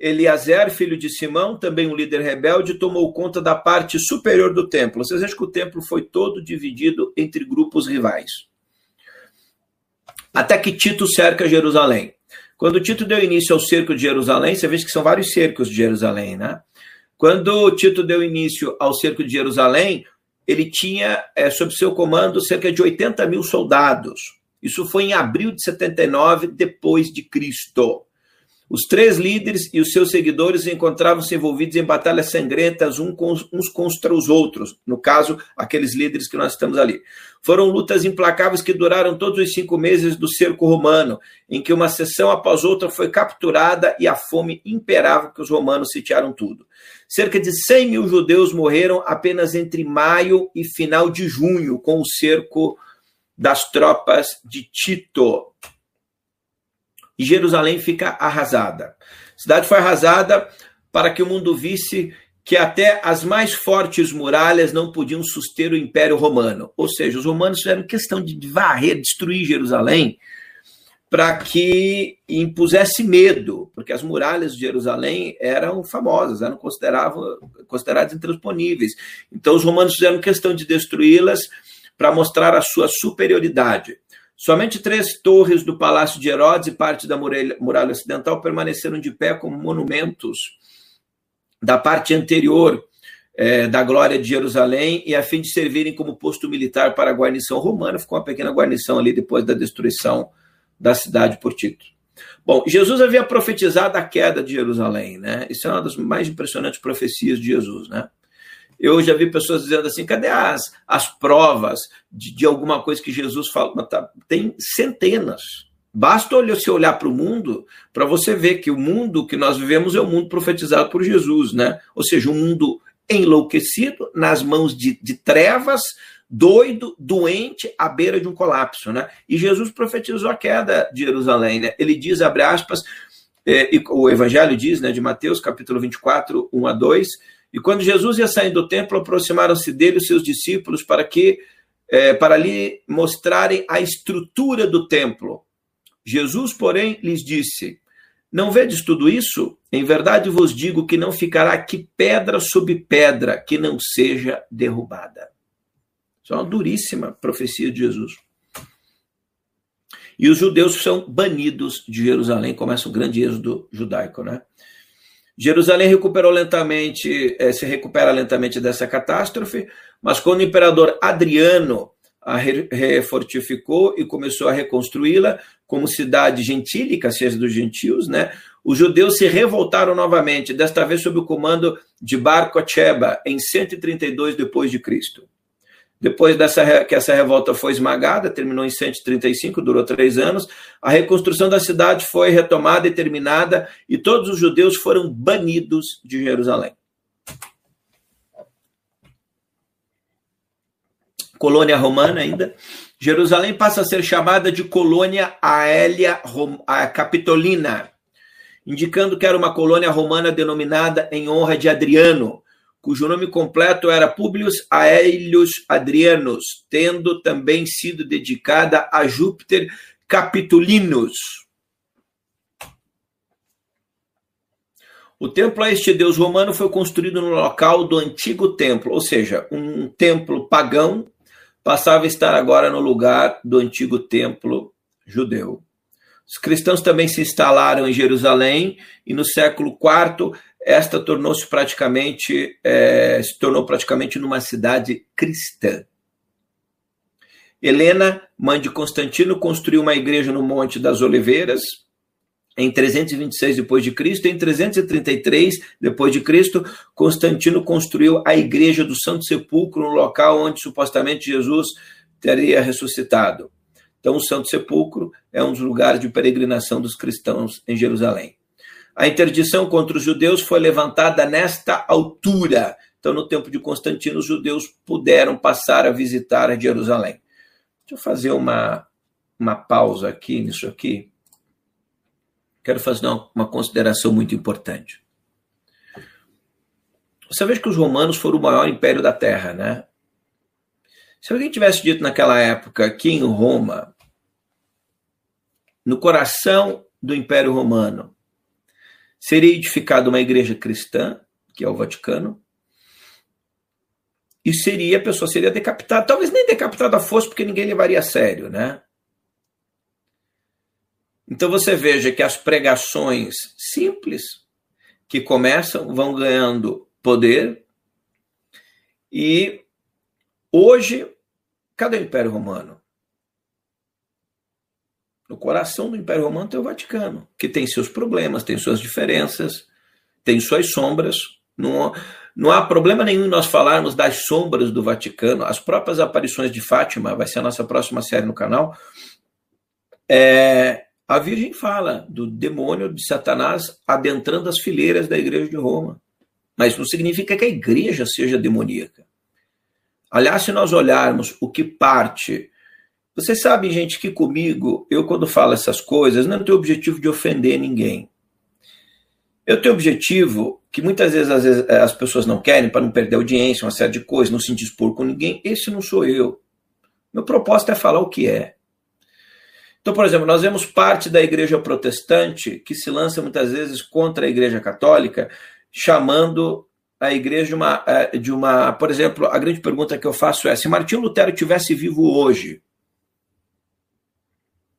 [SPEAKER 1] Eliazer, filho de Simão, também um líder rebelde, tomou conta da parte superior do templo. Vocês vejam que o templo foi todo dividido entre grupos rivais. Até que Tito cerca Jerusalém. Quando Tito deu início ao cerco de Jerusalém, você vê que são vários cercos de Jerusalém, né? Quando Tito deu início ao cerco de Jerusalém, ele tinha é, sob seu comando cerca de 80 mil soldados. Isso foi em abril de 79 depois de Cristo. Os três líderes e os seus seguidores encontravam-se envolvidos em batalhas sangrentas uns contra os outros, no caso, aqueles líderes que nós estamos ali. Foram lutas implacáveis que duraram todos os cinco meses do cerco romano, em que uma sessão após outra foi capturada e a fome imperava que os romanos sitiaram tudo. Cerca de 100 mil judeus morreram apenas entre maio e final de junho, com o cerco das tropas de Tito e Jerusalém fica arrasada. A cidade foi arrasada para que o mundo visse que até as mais fortes muralhas não podiam suster o Império Romano. Ou seja, os romanos fizeram questão de varrer, destruir Jerusalém, para que impusesse medo, porque as muralhas de Jerusalém eram famosas, eram consideradas intransponíveis. Então, os romanos fizeram questão de destruí-las para mostrar a sua superioridade. Somente três torres do Palácio de Herodes e parte da muralha, ocidental permaneceram de pé como monumentos da parte anterior é, da glória de Jerusalém e a fim de servirem como posto militar para a guarnição romana. Ficou uma pequena guarnição ali depois da destruição da cidade por Tito. Bom, Jesus havia profetizado a queda de Jerusalém, né? Isso é uma das mais impressionantes profecias de Jesus, né? Eu já vi pessoas dizendo assim: cadê as, as provas de, de alguma coisa que Jesus fala? Tá, tem centenas. Basta se olhar para o mundo para você ver que o mundo que nós vivemos é o mundo profetizado por Jesus, né? Ou seja, um mundo enlouquecido, nas mãos de, de trevas, doido, doente, à beira de um colapso, né? E Jesus profetizou a queda de Jerusalém, né? Ele diz, abre aspas, é, o Evangelho diz, né, de Mateus, capítulo 24, 1 a 2, e quando Jesus ia saindo do templo, aproximaram-se dele os seus discípulos para que é, para lhe mostrarem a estrutura do templo. Jesus, porém, lhes disse: Não vedes tudo isso? Em verdade vos digo que não ficará aqui pedra sobre pedra que não seja derrubada. Isso é uma duríssima profecia de Jesus. E os judeus são banidos de Jerusalém, começa o grande êxodo judaico, né? Jerusalém recuperou lentamente, eh, se recupera lentamente dessa catástrofe, mas quando o imperador Adriano a refortificou e começou a reconstruí-la como cidade gentílica, seja dos gentios, né? Os judeus se revoltaram novamente, desta vez sob o comando de Bar Kocheba, em 132 depois de Cristo. Depois dessa, que essa revolta foi esmagada, terminou em 135, durou três anos, a reconstrução da cidade foi retomada e terminada, e todos os judeus foram banidos de Jerusalém. Colônia romana ainda. Jerusalém passa a ser chamada de colônia Aélia Capitolina, indicando que era uma colônia romana denominada em honra de Adriano, cujo nome completo era Publius Aelius Adrianus, tendo também sido dedicada a Júpiter Capitolinus. O templo a este deus romano foi construído no local do antigo templo, ou seja, um templo pagão passava a estar agora no lugar do antigo templo judeu. Os cristãos também se instalaram em Jerusalém e no século IV esta tornou-se praticamente é, se tornou praticamente numa cidade cristã. Helena, mãe de Constantino, construiu uma igreja no Monte das Oliveiras em 326 depois de Cristo, em 333 depois de Cristo, Constantino construiu a igreja do Santo Sepulcro no local onde supostamente Jesus teria ressuscitado. Então, o Santo Sepulcro é um dos lugares de peregrinação dos cristãos em Jerusalém. A interdição contra os judeus foi levantada nesta altura. Então, no tempo de Constantino, os judeus puderam passar a visitar Jerusalém. Deixa eu fazer uma, uma pausa aqui nisso aqui. Quero fazer uma, uma consideração muito importante. Você veja que os romanos foram o maior império da Terra, né? Se alguém tivesse dito naquela época que em Roma, no coração do Império Romano, seria edificada uma igreja cristã, que é o Vaticano, e seria a pessoa seria decapitada, talvez nem decapitada fosse, porque ninguém levaria a sério, né? Então você veja que as pregações simples que começam vão ganhando poder e hoje cadê o Império Romano? No coração do Império Romano tem o Vaticano, que tem seus problemas, tem suas diferenças, tem suas sombras. Não, não há problema nenhum em nós falarmos das sombras do Vaticano. As próprias aparições de Fátima, vai ser a nossa próxima série no canal. É, a Virgem fala do demônio de Satanás adentrando as fileiras da igreja de Roma. Mas não significa que a igreja seja demoníaca. Aliás, se nós olharmos o que parte vocês sabem, gente, que comigo, eu quando falo essas coisas, não tenho objetivo de ofender ninguém. Eu tenho objetivo que muitas vezes, às vezes as pessoas não querem para não perder audiência, uma série de coisas, não se dispor com ninguém. Esse não sou eu. Meu propósito é falar o que é. Então, por exemplo, nós vemos parte da igreja protestante que se lança muitas vezes contra a igreja católica, chamando a igreja de uma, eh, de uma. Por exemplo, a grande pergunta que eu faço é: se Martinho Lutero tivesse vivo hoje,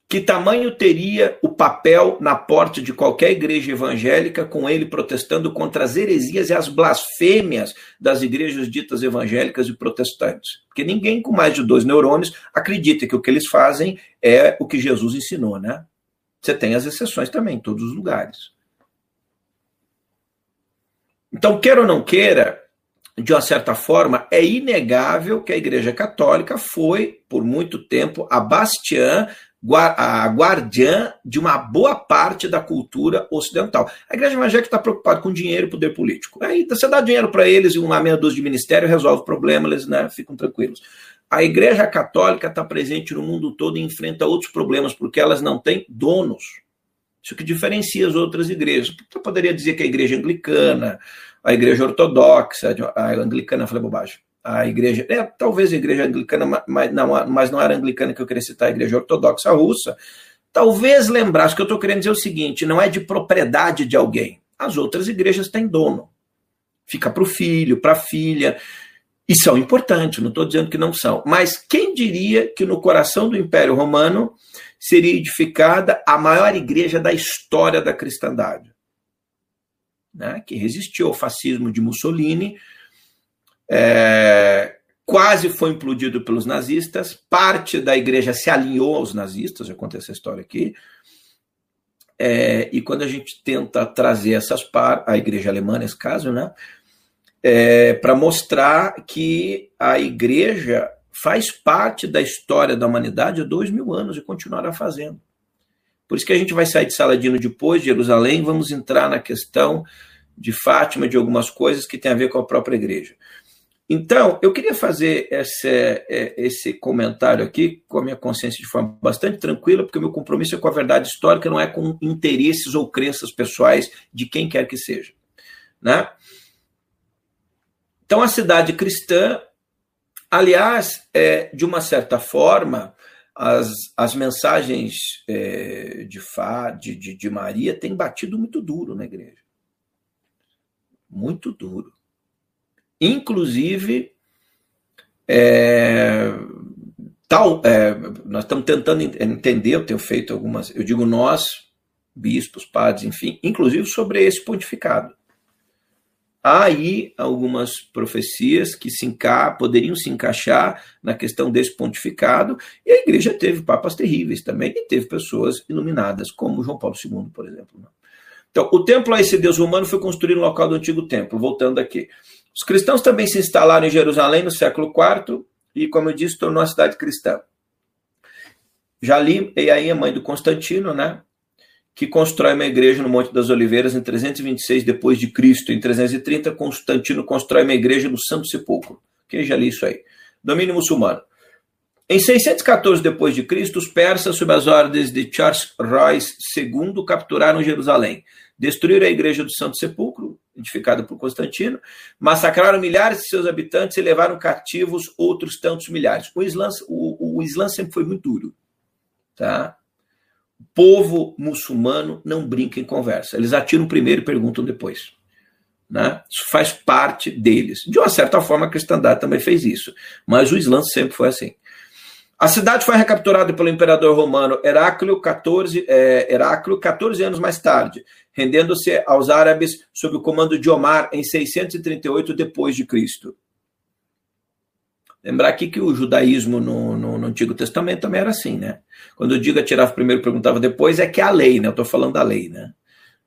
[SPEAKER 1] que tamanho teria o papel na porta de qualquer igreja evangélica com ele protestando contra as heresias e as blasfêmias das igrejas ditas evangélicas e protestantes? Porque ninguém com mais de dois neurônios acredita que o que eles fazem é o que Jesus ensinou, né? Você tem as exceções também em todos os lugares. Então, queira ou não queira, de uma certa forma, é inegável que a Igreja Católica foi, por muito tempo, a bastiã a guardiã de uma boa parte da cultura ocidental. A igreja evangélica está preocupada com dinheiro e poder político. Aí você dá dinheiro para eles e uma meia dúzia de ministério resolve o problema, eles né, ficam tranquilos. A igreja católica está presente no mundo todo e enfrenta outros problemas, porque elas não têm donos. Isso que diferencia as outras igrejas. Eu poderia dizer que a igreja anglicana, a igreja ortodoxa, a anglicana, falei bobagem a igreja, é, talvez a igreja anglicana, mas não, mas não era anglicana que eu queria citar, a igreja ortodoxa russa, talvez lembrasse que eu estou querendo dizer o seguinte: não é de propriedade de alguém. As outras igrejas têm dono. Fica para o filho, para a filha, e são importantes, não estou dizendo que não são. Mas quem diria que no coração do Império Romano seria edificada a maior igreja da história da cristandade? Né? Que resistiu ao fascismo de Mussolini é, quase foi implodido pelos nazistas, parte da igreja se alinhou aos nazistas, já contei essa história aqui. É, e quando a gente tenta trazer essas partes, a igreja alemã nesse caso, né, é, para mostrar que a igreja faz parte da história da humanidade há dois mil anos e continuará fazendo. Por isso que a gente vai sair de Saladino depois de Jerusalém, vamos entrar na questão de Fátima, de algumas coisas que tem a ver com a própria igreja. Então, eu queria fazer esse, é, esse comentário aqui com a minha consciência de forma bastante tranquila, porque o meu compromisso é com a verdade histórica, não é com interesses ou crenças pessoais de quem quer que seja. Né? Então, a cidade cristã, aliás, é, de uma certa forma, as, as mensagens é, de, Fá, de, de, de Maria têm batido muito duro na igreja. Muito duro. Inclusive, é, tal, é, nós estamos tentando entender, eu tenho feito algumas, eu digo nós, bispos, padres, enfim, inclusive sobre esse pontificado. Há aí algumas profecias que se enca poderiam se encaixar na questão desse pontificado, e a igreja teve papas terríveis também, e teve pessoas iluminadas, como João Paulo II, por exemplo. Então, o templo a esse Deus romano foi construído no local do antigo templo, voltando aqui. Os cristãos também se instalaram em Jerusalém no século IV e, como eu disse, tornou a cidade cristã. Já li, e aí a mãe do Constantino, né, que constrói uma igreja no Monte das Oliveiras em 326 depois de Cristo. Em 330, Constantino constrói uma igreja no Santo Sepulcro. Quem já li isso aí? Domínio muçulmano. Em 614 depois de Cristo, os persas, sob as ordens de Charles Royce II, capturaram Jerusalém, destruíram a igreja do Santo Sepulcro edificada por Constantino, massacraram milhares de seus habitantes e levaram cativos outros tantos milhares. O Islã, o, o Islã sempre foi muito duro. Tá? O povo muçulmano não brinca em conversa. Eles atiram primeiro e perguntam depois. Né? Isso faz parte deles. De uma certa forma, a cristandade também fez isso. Mas o Islã sempre foi assim. A cidade foi recapturada pelo imperador romano Heráclio 14, é, Heráclio 14 anos mais tarde, rendendo-se aos árabes sob o comando de Omar em 638 depois de Cristo. Lembrar aqui que o judaísmo no, no, no, Antigo Testamento também era assim, né? Quando eu digo atirar primeiro perguntava depois, é que é a lei, né? Eu estou falando da lei, né?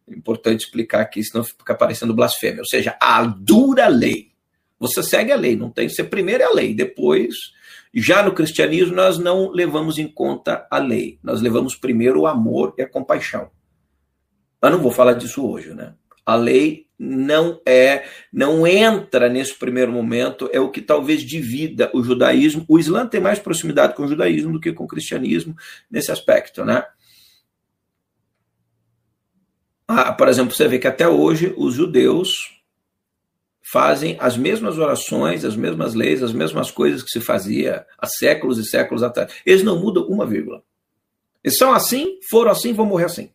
[SPEAKER 1] É importante explicar aqui, senão fica parecendo blasfêmia. Ou seja, a dura lei. Você segue a lei, não tem. Você primeiro é a lei, depois. Já no cristianismo, nós não levamos em conta a lei. Nós levamos primeiro o amor e a compaixão. Mas não vou falar disso hoje, né? A lei não é, não entra nesse primeiro momento, é o que talvez divida o judaísmo. O Islã tem mais proximidade com o judaísmo do que com o cristianismo nesse aspecto, né? Ah, por exemplo, você vê que até hoje os judeus fazem as mesmas orações, as mesmas leis, as mesmas coisas que se fazia há séculos e séculos atrás. Eles não mudam uma vírgula. Eles são assim, foram assim, vão morrer assim.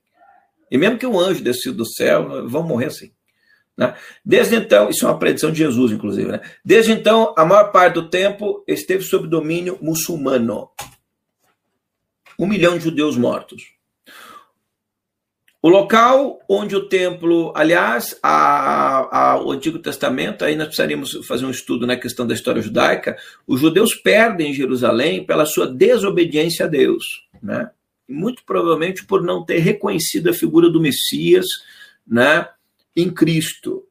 [SPEAKER 1] E mesmo que um anjo descido do céu, vão morrer assim. Né? Desde então, isso é uma predição de Jesus, inclusive, né? desde então, a maior parte do tempo esteve sob domínio muçulmano. Um milhão de judeus mortos. O local onde o templo, aliás, a, a, o Antigo Testamento, aí nós precisaríamos fazer um estudo na questão da história judaica, os judeus perdem Jerusalém pela sua desobediência a Deus, né? Muito provavelmente por não ter reconhecido a figura do Messias né, em Cristo.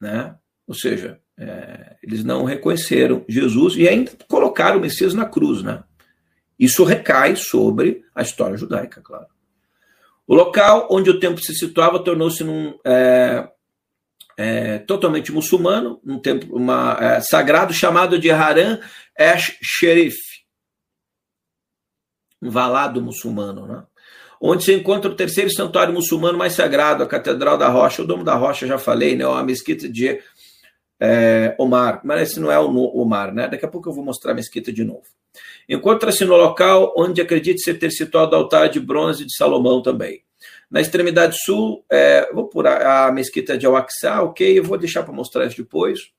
[SPEAKER 1] Né? Ou seja, é, eles não reconheceram Jesus e ainda colocaram o Messias na cruz. Né? Isso recai sobre a história judaica, claro. O local onde o templo se situava tornou-se é, é, totalmente muçulmano, um templo uma, é, sagrado chamado de Haram Esh Sherif, um valado muçulmano, né? onde se encontra o terceiro santuário muçulmano mais sagrado, a Catedral da Rocha, o Domo da Rocha, já falei, né? a mesquita de é, Omar, mas esse não é o Omar, né? Daqui a pouco eu vou mostrar a mesquita de novo. Encontra-se no local onde acredita-se ter situado o altar de bronze de Salomão também. Na extremidade sul, é, vou por a, a mesquita de Al-Aqsa, ok? Eu vou deixar para mostrar isso depois.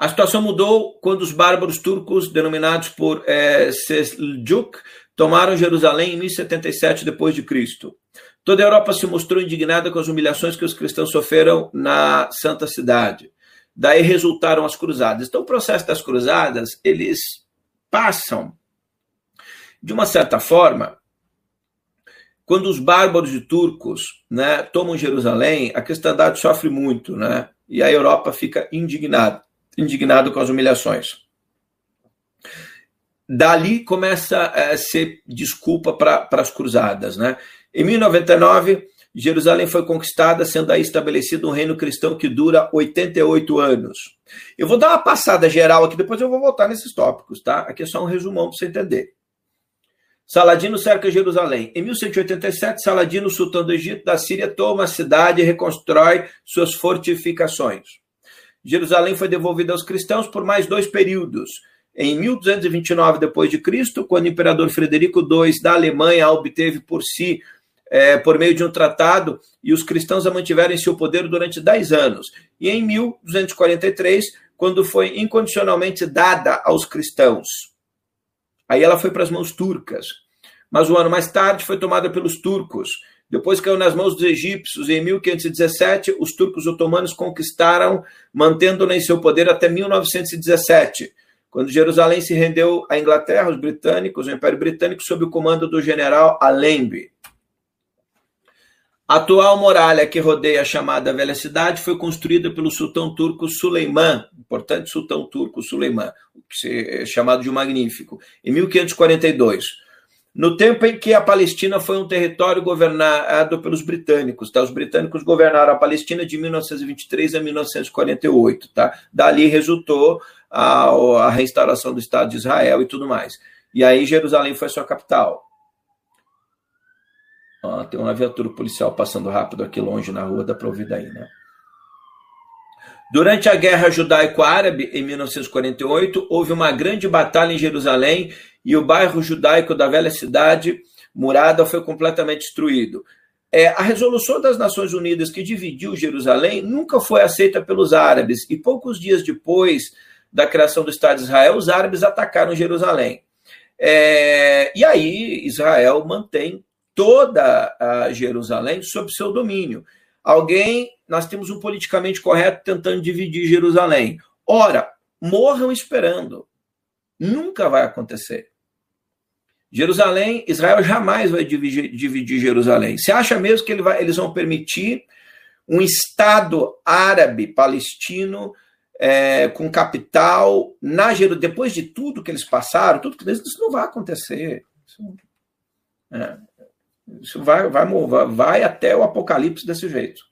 [SPEAKER 1] A situação mudou quando os bárbaros turcos, denominados por é, Seljuk, tomaram Jerusalém em 1077 depois de Cristo. Toda a Europa se mostrou indignada com as humilhações que os cristãos sofreram na santa cidade. Daí resultaram as cruzadas. Então, o processo das cruzadas, eles passam, de uma certa forma, quando os bárbaros e turcos né, tomam Jerusalém, a cristandade sofre muito, né? E a Europa fica indignada indignado com as humilhações. Dali começa a ser desculpa para as cruzadas. Né? Em 1099, Jerusalém foi conquistada, sendo aí estabelecido um reino cristão que dura 88 anos. Eu vou dar uma passada geral aqui, depois eu vou voltar nesses tópicos, tá? Aqui é só um resumão para você entender. Saladino cerca Jerusalém. Em 1187, Saladino, sultão do Egito, da Síria, toma a cidade e reconstrói suas fortificações. Jerusalém foi devolvida aos cristãos por mais dois períodos. Em 1229 depois de Cristo, quando o imperador Frederico II da Alemanha a obteve por si é, por meio de um tratado e os cristãos a mantiveram em seu poder durante dez anos. E em 1243, quando foi incondicionalmente dada aos cristãos. Aí ela foi para as mãos turcas. Mas um ano mais tarde foi tomada pelos turcos. Depois caiu nas mãos dos egípcios. Em 1517, os turcos otomanos conquistaram, mantendo-na em seu poder até 1917, quando Jerusalém se rendeu à Inglaterra, os britânicos, o Império Britânico, sob o comando do general Allenby. A atual muralha que rodeia a chamada Velha Cidade foi construída pelo sultão turco Suleiman, importante sultão turco Suleiman, chamado de Magnífico, em 1542 no tempo em que a Palestina foi um território governado pelos britânicos, tá? Os britânicos governaram a Palestina de 1923 a 1948, tá? Dali resultou a, a reinstauração do Estado de Israel e tudo mais. E aí Jerusalém foi sua capital. Ó, tem uma viatura policial passando rápido aqui longe na rua, dá para ouvir daí, né? Durante a Guerra Judaico-Árabe, em 1948, houve uma grande batalha em Jerusalém e o bairro judaico da velha cidade murada foi completamente destruído. É, a resolução das Nações Unidas que dividiu Jerusalém nunca foi aceita pelos árabes e poucos dias depois da criação do Estado de Israel, os árabes atacaram Jerusalém. É, e aí Israel mantém toda Jerusalém sob seu domínio. Alguém, nós temos um politicamente correto tentando dividir Jerusalém. Ora, morram esperando. Nunca vai acontecer. Jerusalém, Israel jamais vai dividir, dividir Jerusalém. Você acha mesmo que ele vai, eles vão permitir um Estado árabe palestino é, com capital na Jerusalém? Depois de tudo que eles passaram, tudo que eles, isso não vai acontecer. Isso, é, isso vai, vai, vai até o apocalipse desse jeito.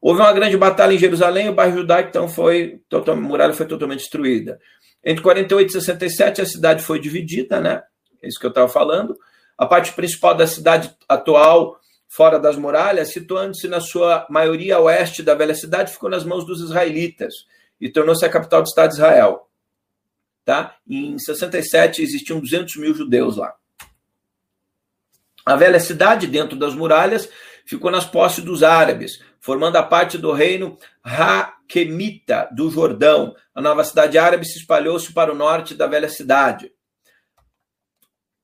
[SPEAKER 1] Houve uma grande batalha em Jerusalém, o bairro judaico então foi, a muralha foi totalmente destruída. Entre 48 e 67 a cidade foi dividida, né? É isso que eu estava falando. A parte principal da cidade atual, fora das muralhas, situando-se na sua maioria a oeste da velha cidade, ficou nas mãos dos israelitas e tornou-se a capital do Estado de Israel. Tá? Em 67 existiam 200 mil judeus lá. A velha cidade, dentro das muralhas, ficou nas posses dos árabes, formando a parte do reino Raquemita do Jordão. A nova cidade árabe se espalhou-se para o norte da velha cidade.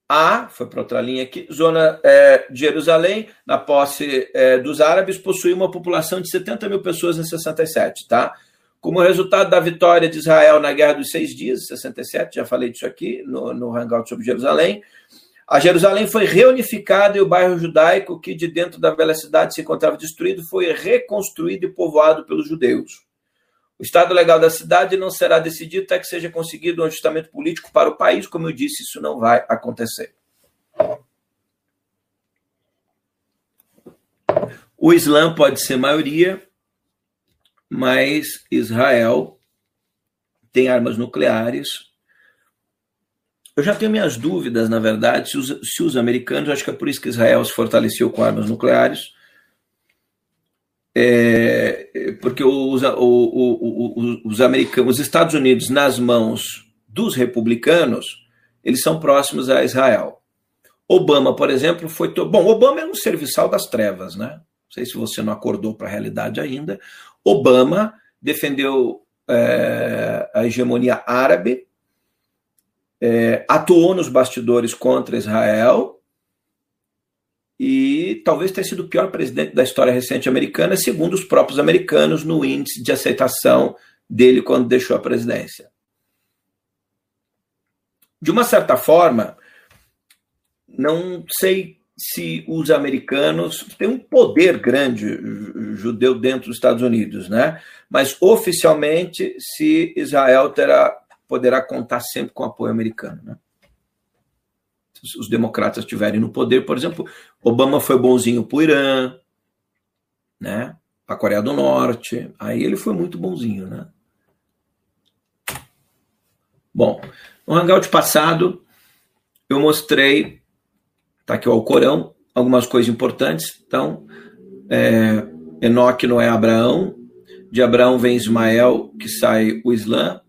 [SPEAKER 1] A, foi para outra linha aqui, zona é, de Jerusalém, na posse é, dos árabes, possuía uma população de 70 mil pessoas em 67, tá? Como resultado da vitória de Israel na Guerra dos Seis Dias, 67, já falei disso aqui no, no Hangout sobre Jerusalém, a Jerusalém foi reunificada e o bairro judaico, que de dentro da velha cidade se encontrava destruído, foi reconstruído e povoado pelos judeus. O estado legal da cidade não será decidido até que seja conseguido um ajustamento político para o país. Como eu disse, isso não vai acontecer. O Islã pode ser maioria, mas Israel tem armas nucleares eu já tenho minhas dúvidas, na verdade, se os, se os americanos, acho que é por isso que Israel se fortaleceu com armas nucleares, é, porque os, o, o, os americanos, os Estados Unidos nas mãos dos republicanos, eles são próximos a Israel. Obama, por exemplo, foi. To... Bom, Obama é um serviçal das trevas, né? Não sei se você não acordou para a realidade ainda. Obama defendeu é, a hegemonia árabe é, atuou nos bastidores contra Israel e talvez tenha sido o pior presidente da história recente americana, segundo os próprios americanos, no índice de aceitação dele quando deixou a presidência. De uma certa forma, não sei se os americanos têm um poder grande judeu dentro dos Estados Unidos, né? Mas oficialmente, se Israel terá poderá contar sempre com apoio americano. Né? Se os democratas estiverem no poder, por exemplo, Obama foi bonzinho para o Irã, né? a Coreia do Norte, aí ele foi muito bonzinho. Né? Bom, no Hangout passado, eu mostrei, tá aqui o Alcorão, algumas coisas importantes. Então, é, Enoque não é Abraão, de Abraão vem Ismael, que sai o Islã,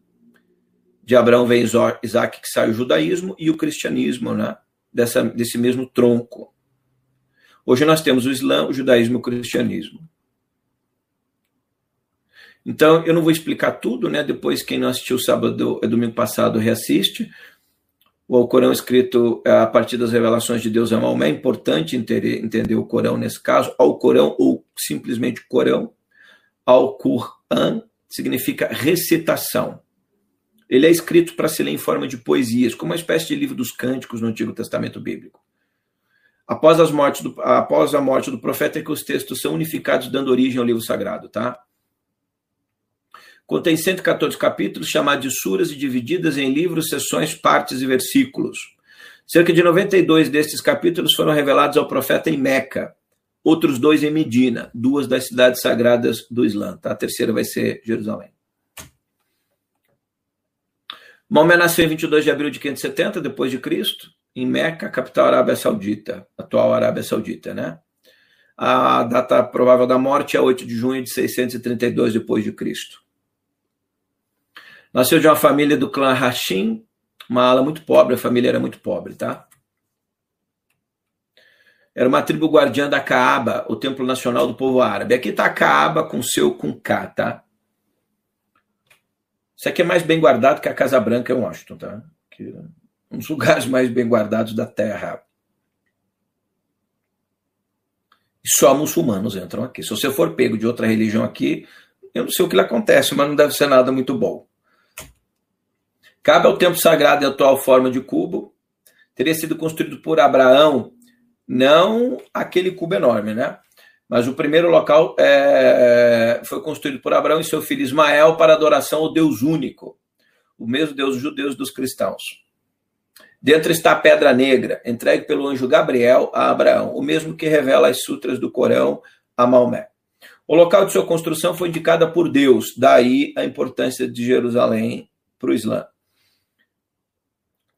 [SPEAKER 1] de Abraão vem Isaac, que sai o judaísmo, e o cristianismo, né? Dessa, desse mesmo tronco. Hoje nós temos o Islã, o judaísmo e o cristianismo. Então, eu não vou explicar tudo, né? Depois, quem não assistiu sábado, é domingo passado, reassiste. O Alcorão escrito é, a partir das revelações de Deus é Maomé. É importante entender, o Corão nesse caso. Alcorão, ou simplesmente Corão. Al-Qur'an significa recitação. Ele é escrito para se ler em forma de poesias, como uma espécie de livro dos cânticos no Antigo Testamento Bíblico. Após, as mortes do, após a morte do profeta, é que os textos são unificados, dando origem ao livro sagrado, tá? Contém 114 capítulos, chamados de suras e divididas em livros, sessões, partes e versículos. Cerca de 92 destes capítulos foram revelados ao profeta em Meca, outros dois em Medina, duas das cidades sagradas do Islã. Tá? A terceira vai ser Jerusalém. Maomé nasceu em 22 de abril de 570 depois de Cristo, em Meca, capital Arábia Saudita, atual Arábia Saudita, né? A data provável da morte é 8 de junho de 632 depois de Cristo. Nasceu de uma família do clã Hashim, uma ala muito pobre, a família era muito pobre, tá? Era uma tribo guardiã da Kaaba, o templo nacional do povo árabe. Aqui está a Kaaba com seu com K, tá? Isso aqui é mais bem guardado que a Casa Branca em Washington, tá? Que um dos lugares mais bem guardados da Terra. E só muçulmanos entram aqui. Se você for pego de outra religião aqui, eu não sei o que lhe acontece, mas não deve ser nada muito bom. Cabe ao templo sagrado em atual forma de cubo. Teria sido construído por Abraão, não aquele cubo enorme, né? Mas o primeiro local é, foi construído por Abraão e seu filho Ismael para adoração ao Deus único, o mesmo Deus judeus dos cristãos. Dentro está a pedra negra, entregue pelo anjo Gabriel a Abraão, o mesmo que revela as sutras do Corão a Maomé. O local de sua construção foi indicada por Deus, daí a importância de Jerusalém para o Islã.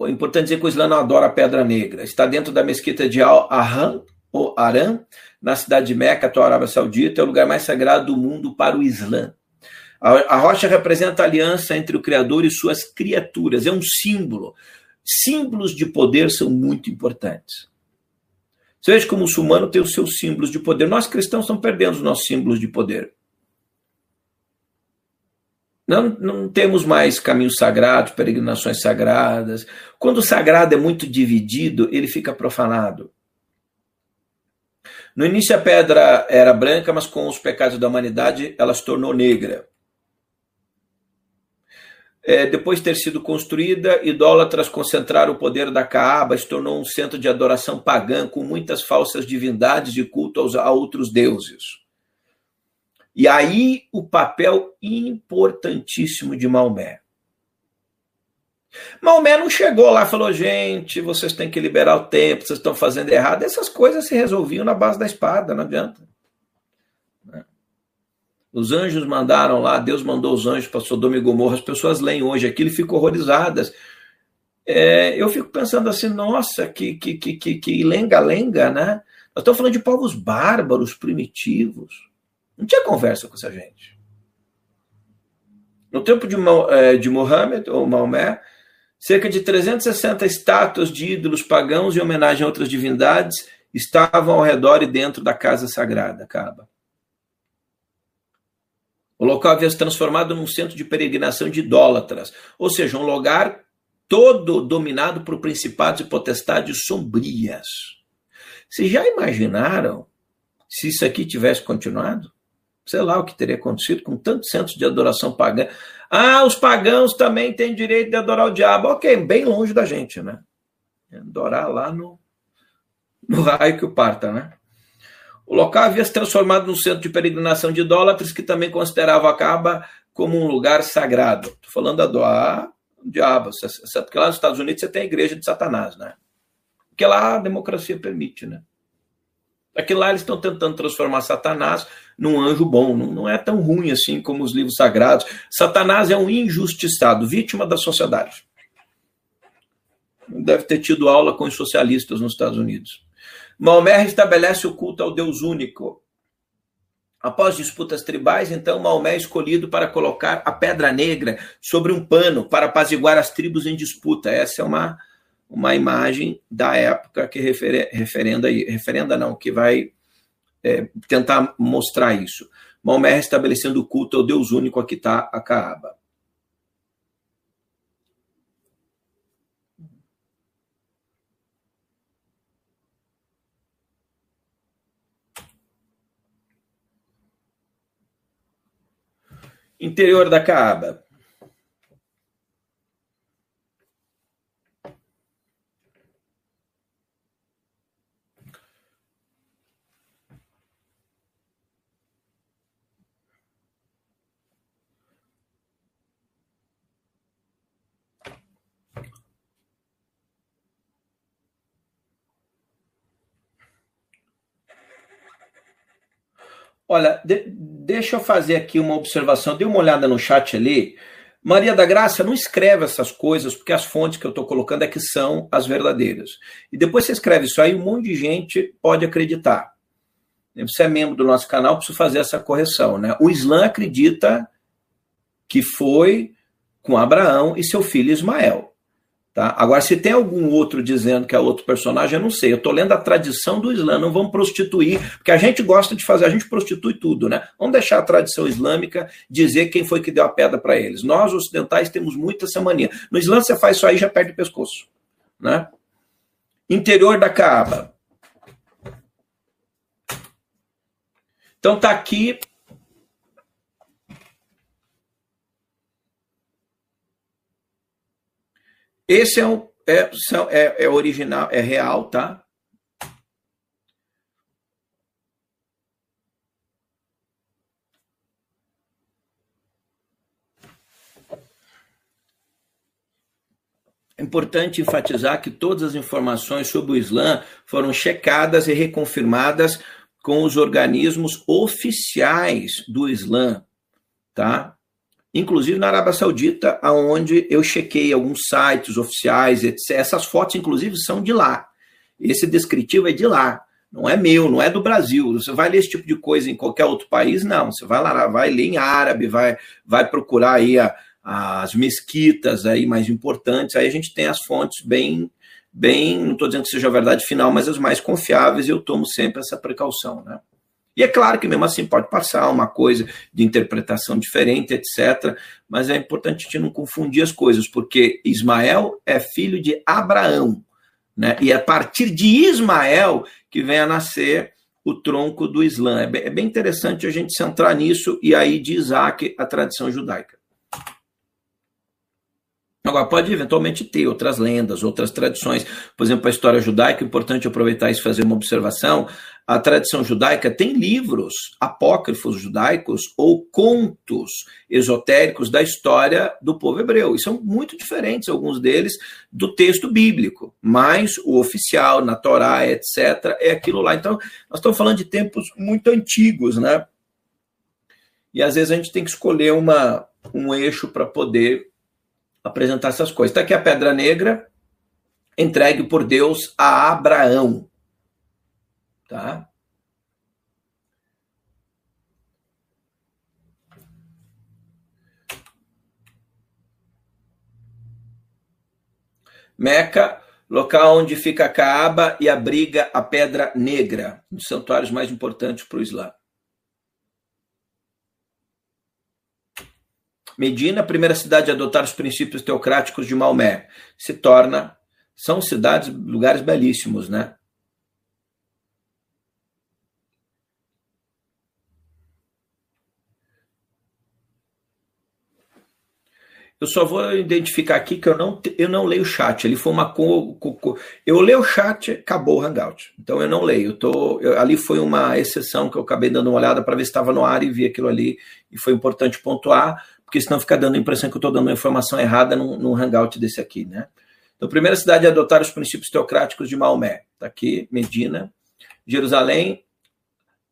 [SPEAKER 1] É importante dizer que o Islã não adora a pedra negra. Está dentro da mesquita de Al-Ahram, Aram, na cidade de Meca, atual Arábia Saudita, é o lugar mais sagrado do mundo para o Islã. A rocha representa a aliança entre o Criador e suas criaturas, é um símbolo. Símbolos de poder são muito importantes. Você veja que o muçulmano tem os seus símbolos de poder. Nós cristãos estamos perdendo os nossos símbolos de poder. Não, não temos mais caminhos sagrados, peregrinações sagradas. Quando o sagrado é muito dividido, ele fica profanado. No início a pedra era branca, mas com os pecados da humanidade ela se tornou negra. É, depois de ter sido construída, idólatras concentraram o poder da Caaba, se tornou um centro de adoração pagã com muitas falsas divindades e culto aos, a outros deuses. E aí o papel importantíssimo de Maomé. Maomé não chegou lá e falou: gente, vocês têm que liberar o tempo, vocês estão fazendo errado. Essas coisas se resolviam na base da espada, não adianta. Né? Os anjos mandaram lá, Deus mandou os anjos para Sodoma e Gomorra. As pessoas leem hoje aquilo e ficam horrorizadas. É, eu fico pensando assim, nossa, que, que, que, que, que lenga-lenga, né? Nós estamos falando de povos bárbaros, primitivos. Não tinha conversa com essa gente. No tempo de, é, de Mohammed, ou Maomé, Cerca de 360 estátuas de ídolos pagãos em homenagem a outras divindades estavam ao redor e dentro da casa sagrada. O local havia se transformado num centro de peregrinação de idólatras, ou seja, um lugar todo dominado por principados e potestades sombrias. Vocês já imaginaram se isso aqui tivesse continuado? Sei lá o que teria acontecido com tantos centros de adoração pagã. Ah, os pagãos também têm direito de adorar o diabo. Ok, bem longe da gente, né? Adorar lá no, no raio que o parta, né? O local havia se transformado num centro de peregrinação de idólatras que também considerava a Caba como um lugar sagrado. Estou falando adorar o diabo, porque lá nos Estados Unidos você tem a igreja de Satanás, né? Porque lá a democracia permite, né? Aqui lá eles estão tentando transformar Satanás num anjo bom. Não, não é tão ruim assim como os livros sagrados. Satanás é um injustiçado, vítima da sociedade. Deve ter tido aula com os socialistas nos Estados Unidos. Maomé estabelece o culto ao Deus único. Após disputas tribais, então Maomé é escolhido para colocar a pedra negra sobre um pano para apaziguar as tribos em disputa. Essa é uma uma imagem da época que referenda, referenda não, que vai é, tentar mostrar isso. Maomé estabelecendo o culto ao Deus único, aqui está a Caaba. Interior da Caaba. Olha, de, deixa eu fazer aqui uma observação. Dê uma olhada no chat ali. Maria da Graça, não escreve essas coisas, porque as fontes que eu estou colocando é que são as verdadeiras. E depois você escreve isso aí, um monte de gente pode acreditar. você é membro do nosso canal, preciso fazer essa correção. Né? O Islã acredita que foi com Abraão e seu filho Ismael. Tá? Agora, se tem algum outro dizendo que é outro personagem, eu não sei. Eu estou lendo a tradição do Islã, não vamos prostituir, porque a gente gosta de fazer, a gente prostitui tudo, né? Vamos deixar a tradição islâmica dizer quem foi que deu a pedra para eles. Nós, ocidentais, temos muita essa mania. No Islã, você faz isso aí já perde o pescoço. Né? Interior da Caaba. Então tá aqui Esse é, um, é, é, é original, é real, tá? É importante enfatizar que todas as informações sobre o Islã foram checadas e reconfirmadas com os organismos oficiais do Islã, tá? Inclusive na Arábia Saudita, aonde eu chequei alguns sites oficiais, etc. Essas fotos, inclusive, são de lá. Esse descritivo é de lá. Não é meu, não é do Brasil. Você vai ler esse tipo de coisa em qualquer outro país? Não. Você vai lá, vai ler em árabe, vai, vai procurar aí a, as mesquitas aí mais importantes, aí a gente tem as fontes bem, bem, não estou dizendo que seja a verdade final, mas as mais confiáveis, eu tomo sempre essa precaução, né? E é claro que mesmo assim pode passar uma coisa de interpretação diferente, etc. Mas é importante a gente não confundir as coisas, porque Ismael é filho de Abraão, né? E é a partir de Ismael que vem a nascer o tronco do Islã. É bem, é bem interessante a gente centrar nisso, e aí de Isaac a tradição judaica. Agora, pode eventualmente ter outras lendas, outras tradições. Por exemplo, a história judaica, é importante aproveitar isso e fazer uma observação. A tradição judaica tem livros apócrifos judaicos ou contos esotéricos da história do povo hebreu. E são muito diferentes, alguns deles, do texto bíblico. Mas o oficial, na Torá, etc., é aquilo lá. Então, nós estamos falando de tempos muito antigos, né? E às vezes a gente tem que escolher uma, um eixo para poder apresentar essas coisas. Está aqui a pedra negra, entregue por Deus a Abraão. Tá? Meca, local onde fica a Caaba e abriga a Pedra Negra, um dos santuários mais importantes para o Islã. Medina, primeira cidade a adotar os princípios teocráticos de Maomé, se torna. São cidades, lugares belíssimos, né? Eu só vou identificar aqui que eu não, eu não leio o chat. Ele foi uma. Co, co, co, eu leio o chat, acabou o Hangout. Então eu não leio. Eu tô, eu, ali foi uma exceção que eu acabei dando uma olhada para ver se estava no ar e vi aquilo ali. E foi importante pontuar porque senão fica dando a impressão que eu estou dando uma informação errada num, num hangout desse aqui, né? Então, primeira cidade a adotar os princípios teocráticos de Maomé. Está aqui, Medina. Jerusalém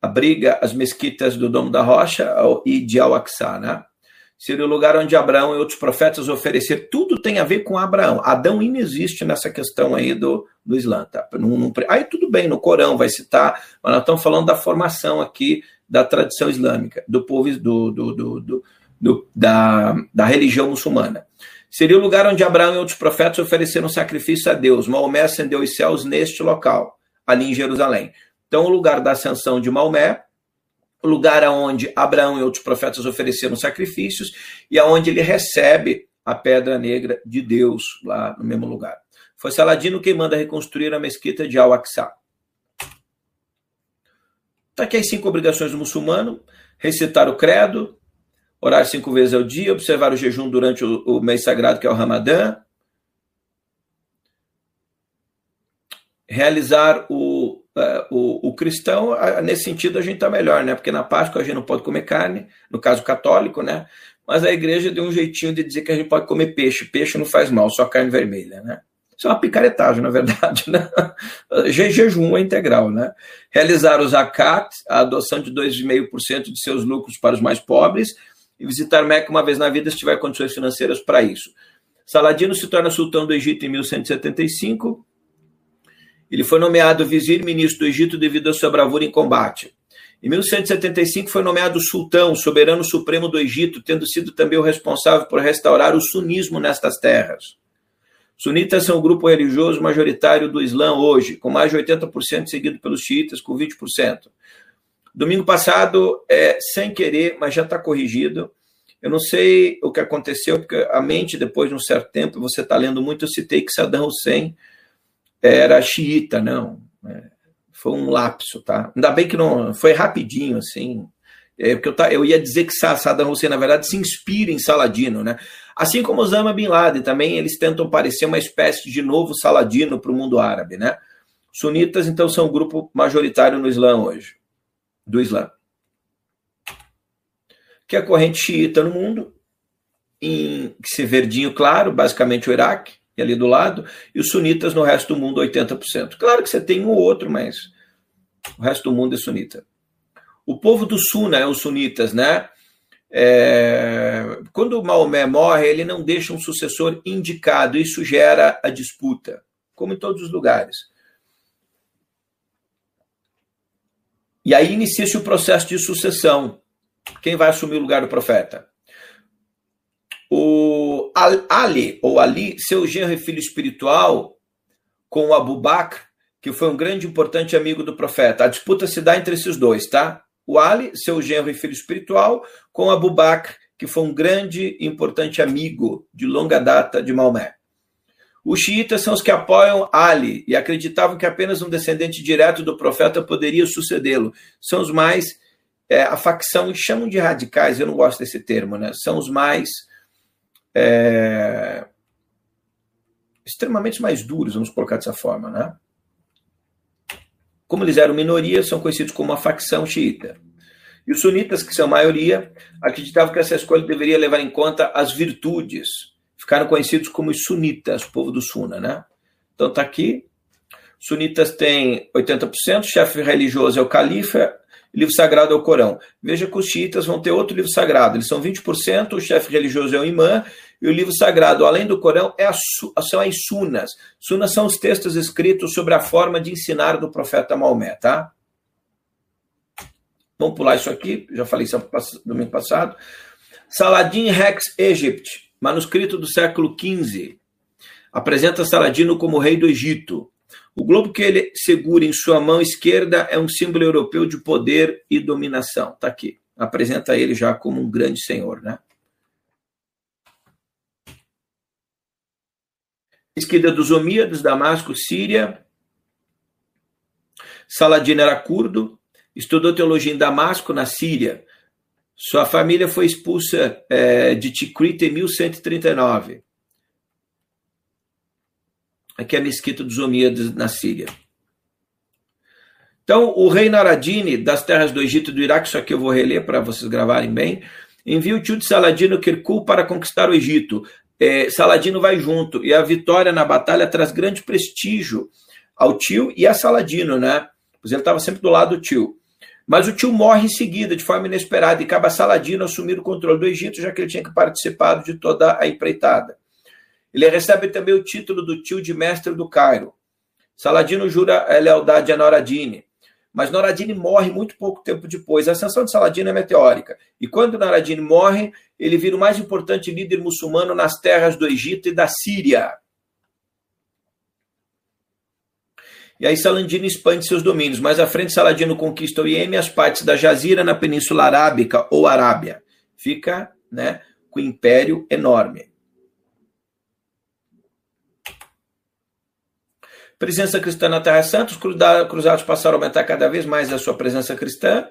[SPEAKER 1] abriga as mesquitas do Domo da Rocha e de Al-Aqsa, né? Seria o lugar onde Abraão e outros profetas ofereceram. Tudo tem a ver com Abraão. Adão inexiste nessa questão aí do, do Islã. Tá? Num, num, aí tudo bem, no Corão vai citar, mas nós estamos falando da formação aqui da tradição islâmica, do povo do, do, do, do da, da religião muçulmana. Seria o lugar onde Abraão e outros profetas ofereceram sacrifício a Deus. Maomé ascendeu os céus neste local, ali em Jerusalém. Então, o lugar da ascensão de Maomé, lugar onde Abraão e outros profetas ofereceram sacrifícios e aonde ele recebe a pedra negra de Deus, lá no mesmo lugar. Foi Saladino quem manda reconstruir a mesquita de Al-Aqsa. Está aqui as cinco obrigações do muçulmano: recitar o credo, orar cinco vezes ao dia, observar o jejum durante o, mês sagrado, que é o Ramadã, realizar o, o, o, cristão, nesse sentido a gente está melhor, né? Porque na Páscoa a gente não pode comer carne, no caso católico, né? Mas a igreja deu um jeitinho de dizer que a gente pode comer peixe. Peixe não faz mal, só carne vermelha, né? Isso é uma picaretagem, na verdade, né? Je jejum é integral, né? Realizar o zakat, a adoção de 2,5% de seus lucros para os mais pobres, e visitar Meca uma vez na vida se tiver condições financeiras para isso. Saladino se torna sultão do Egito em 1175. Ele foi nomeado vizir ministro do Egito devido à sua bravura em combate. Em 1175 foi nomeado sultão, soberano supremo do Egito, tendo sido também o responsável por restaurar o sunismo nestas terras. Sunitas são o grupo religioso majoritário do Islã hoje, com mais de 80% seguido pelos xiitas, com 20%. Domingo passado, é, sem querer, mas já está corrigido. Eu não sei o que aconteceu, porque a mente, depois de um certo tempo, você está lendo muito, eu citei que Saddam Hussein era xiita, não. É, foi um lapso, tá? Ainda bem que não foi rapidinho, assim. É, porque eu, eu ia dizer que Saddam Hussein, na verdade, se inspira em Saladino, né? Assim como Osama Bin Laden também, eles tentam parecer uma espécie de novo Saladino para o mundo árabe, né? Sunitas, então, são um grupo majoritário no Islã hoje, do Islã. Que é a corrente xiita no mundo, em que se verdinho claro, basicamente o Iraque, ali do lado, e os sunitas no resto do mundo, 80%. Claro que você tem um ou outro, mas o resto do mundo é sunita. O povo do Suna é os sunitas, né? É, quando Maomé morre, ele não deixa um sucessor indicado, isso gera a disputa, como em todos os lugares. E aí inicia-se o processo de sucessão. Quem vai assumir o lugar do profeta? O Ali, ou Ali, seu genro e filho espiritual, com o Abu Bakr, que foi um grande e importante amigo do profeta. A disputa se dá entre esses dois, tá? O Ali, seu genro e filho espiritual, com Abu Bakr, que foi um grande e importante amigo de longa data de Maomé. Os xiitas são os que apoiam Ali e acreditavam que apenas um descendente direto do profeta poderia sucedê-lo. São os mais. É, a facção, chamam de radicais, eu não gosto desse termo, né? São os mais. É, extremamente mais duros, vamos colocar dessa forma, né? Como eles eram minoria, são conhecidos como a facção xiita. E os sunitas, que são maioria, acreditavam que essa escolha deveria levar em conta as virtudes. Ficaram conhecidos como os sunitas, o povo do Suna, né? Então tá aqui. Sunitas têm 80%, chefe religioso é o califa, livro sagrado é o Corão. Veja que os xiitas vão ter outro livro sagrado, eles são 20%, o chefe religioso é o imã, e o livro sagrado, além do Corão, é são as sunas. Sunas são os textos escritos sobre a forma de ensinar do profeta Maomé, tá? Vamos pular isso aqui, já falei isso domingo passado. Saladin Rex Egypt, manuscrito do século XV, apresenta Saladino como rei do Egito. O globo que ele segura em sua mão esquerda é um símbolo europeu de poder e dominação. Está aqui. Apresenta ele já como um grande senhor, né? Esquerda dos Omíados, Damasco, Síria. Saladino era curdo, estudou teologia em Damasco, na Síria. Sua família foi expulsa é, de Tikrit em 1139. Aqui é a mesquita dos Omíadas, na Síria. Então, o rei Naradini, das terras do Egito e do Iraque, isso aqui eu vou reler para vocês gravarem bem, envia o tio de Saladino Kirkul para conquistar o Egito. É, Saladino vai junto, e a vitória na batalha traz grande prestígio ao tio e a Saladino, né? Pois ele estava sempre do lado do tio. Mas o tio morre em seguida, de forma inesperada, e acaba Saladino assumir o controle do Egito, já que ele tinha que participado de toda a empreitada. Ele recebe também o título do tio de mestre do Cairo. Saladino jura a lealdade a Noradini, mas Noradini morre muito pouco tempo depois. A ascensão de Saladino é meteórica. E quando Noradini morre, ele vira o mais importante líder muçulmano nas terras do Egito e da Síria. E aí Saladino expande seus domínios. Mais à frente, Saladino conquista o Iêmen e as partes da Jazira na Península Arábica ou Arábia. Fica né, com o império enorme. Presença cristã na Terra Santa, os cruzados passaram a aumentar cada vez mais a sua presença cristã.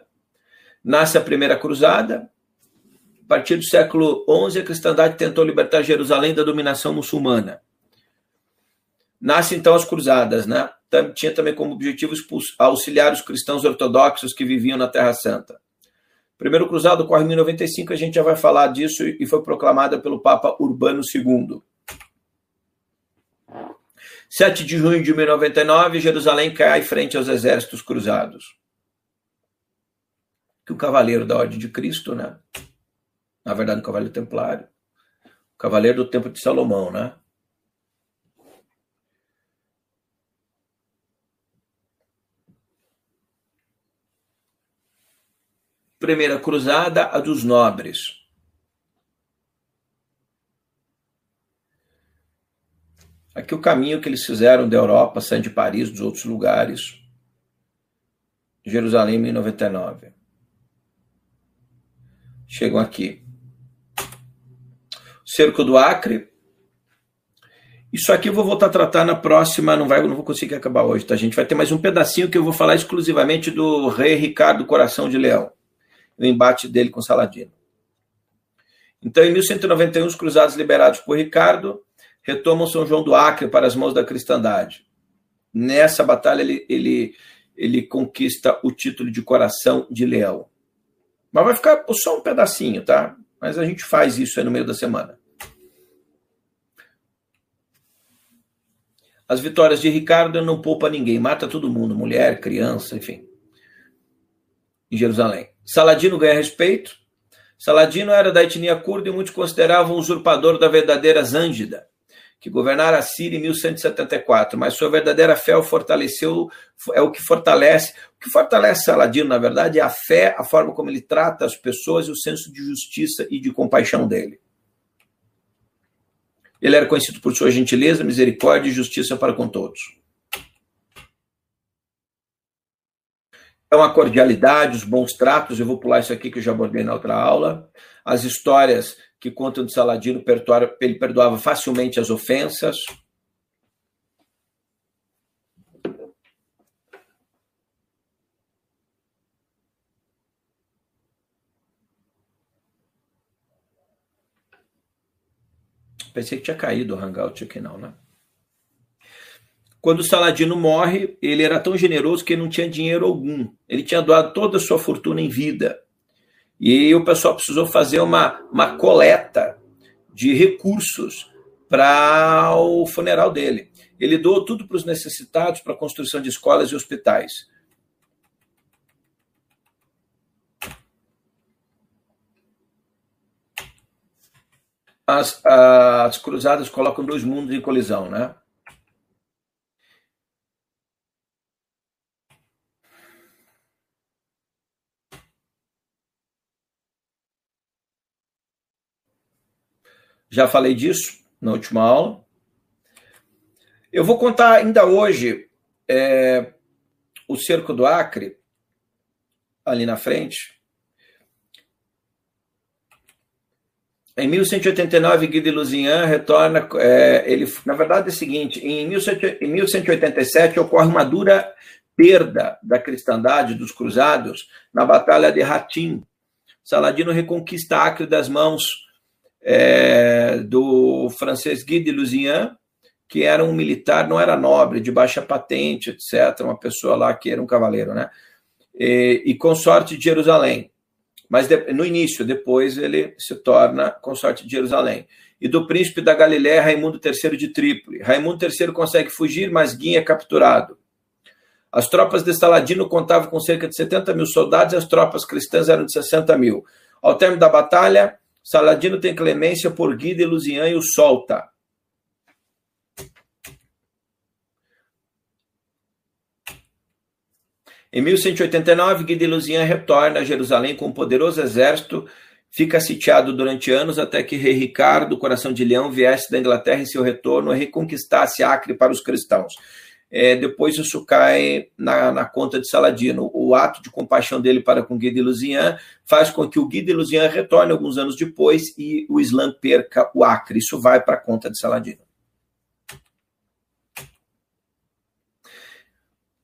[SPEAKER 1] Nasce a primeira cruzada. A partir do século XI, a cristandade tentou libertar Jerusalém da dominação muçulmana. Nasce então as cruzadas, né? tinha também como objetivo auxiliar os cristãos ortodoxos que viviam na Terra Santa. O primeiro cruzado ocorre em 1095, a gente já vai falar disso e foi proclamada pelo Papa Urbano II. 7 de junho de 1099, Jerusalém cai frente aos exércitos cruzados. Que o cavaleiro da Ordem de Cristo, né? Na verdade, o cavaleiro templário. O cavaleiro do Templo de Salomão, né? Primeira cruzada, a dos nobres. Aqui o caminho que eles fizeram da Europa, saindo de Paris, dos outros lugares. Jerusalém, 1099. Chegam aqui. Cerco do Acre. Isso aqui eu vou voltar a tratar na próxima, não, vai, não vou conseguir acabar hoje, tá? Gente vai ter mais um pedacinho que eu vou falar exclusivamente do rei Ricardo Coração de Leão o embate dele com Saladino. Então, em 1191, os cruzados liberados por Ricardo retomam São João do Acre para as mãos da cristandade. Nessa batalha, ele, ele, ele conquista o título de coração de leão. Mas vai ficar só um pedacinho, tá? Mas a gente faz isso aí no meio da semana. As vitórias de Ricardo não poupa ninguém, mata todo mundo, mulher, criança, enfim. Em Jerusalém. Saladino ganha respeito. Saladino era da etnia curda e muitos consideravam usurpador da verdadeira Zângida, que governara a Síria em 1174, mas sua verdadeira fé o fortaleceu, é o que fortalece. O que fortalece Saladino, na verdade, é a fé, a forma como ele trata as pessoas e o senso de justiça e de compaixão dele. Ele era conhecido por sua gentileza, misericórdia e justiça para com todos. Então, a cordialidade, os bons tratos, eu vou pular isso aqui que eu já abordei na outra aula, as histórias que contam de Saladino, ele perdoava facilmente as ofensas. Pensei que tinha caído o Hangout aqui, não, né? Quando Saladino morre, ele era tão generoso que não tinha dinheiro algum. Ele tinha doado toda a sua fortuna em vida. E o pessoal precisou fazer uma, uma coleta de recursos para o funeral dele. Ele doou tudo para os necessitados, para a construção de escolas e hospitais. As, as cruzadas colocam dois mundos em colisão, né? Já falei disso na última aula. Eu vou contar ainda hoje é, o cerco do Acre, ali na frente. Em 1189, Guy de Lusignan retorna. É, ele, na verdade, é o seguinte: em, 1187 ocorre uma dura perda da cristandade dos cruzados na Batalha de Ratim. Saladino reconquista Acre das mãos é, do francês Guy de Lusignan, que era um militar, não era nobre, de baixa patente, etc., uma pessoa lá que era um cavaleiro, né? E, e consorte de Jerusalém. Mas de, no início, depois ele se torna consorte de Jerusalém. E do príncipe da Galiléia, Raimundo III de Trípoli. Raimundo III consegue fugir, mas Guim é capturado. As tropas de Saladino contavam com cerca de 70 mil soldados e as tropas cristãs eram de 60 mil. Ao término da batalha, Saladino tem clemência por Guy de Lusignan e o solta. Em 1189, Guy de Lusignan retorna a Jerusalém com um poderoso exército, fica sitiado durante anos até que rei Ricardo, coração de leão, viesse da Inglaterra em seu retorno e reconquistasse Acre para os cristãos é, depois isso cai na, na, conta de Saladino. O ato de compaixão dele para com Guy de Lusignan faz com que o Guy de Lusignan retorne alguns anos depois e o Islã perca o Acre. Isso vai para a conta de Saladino.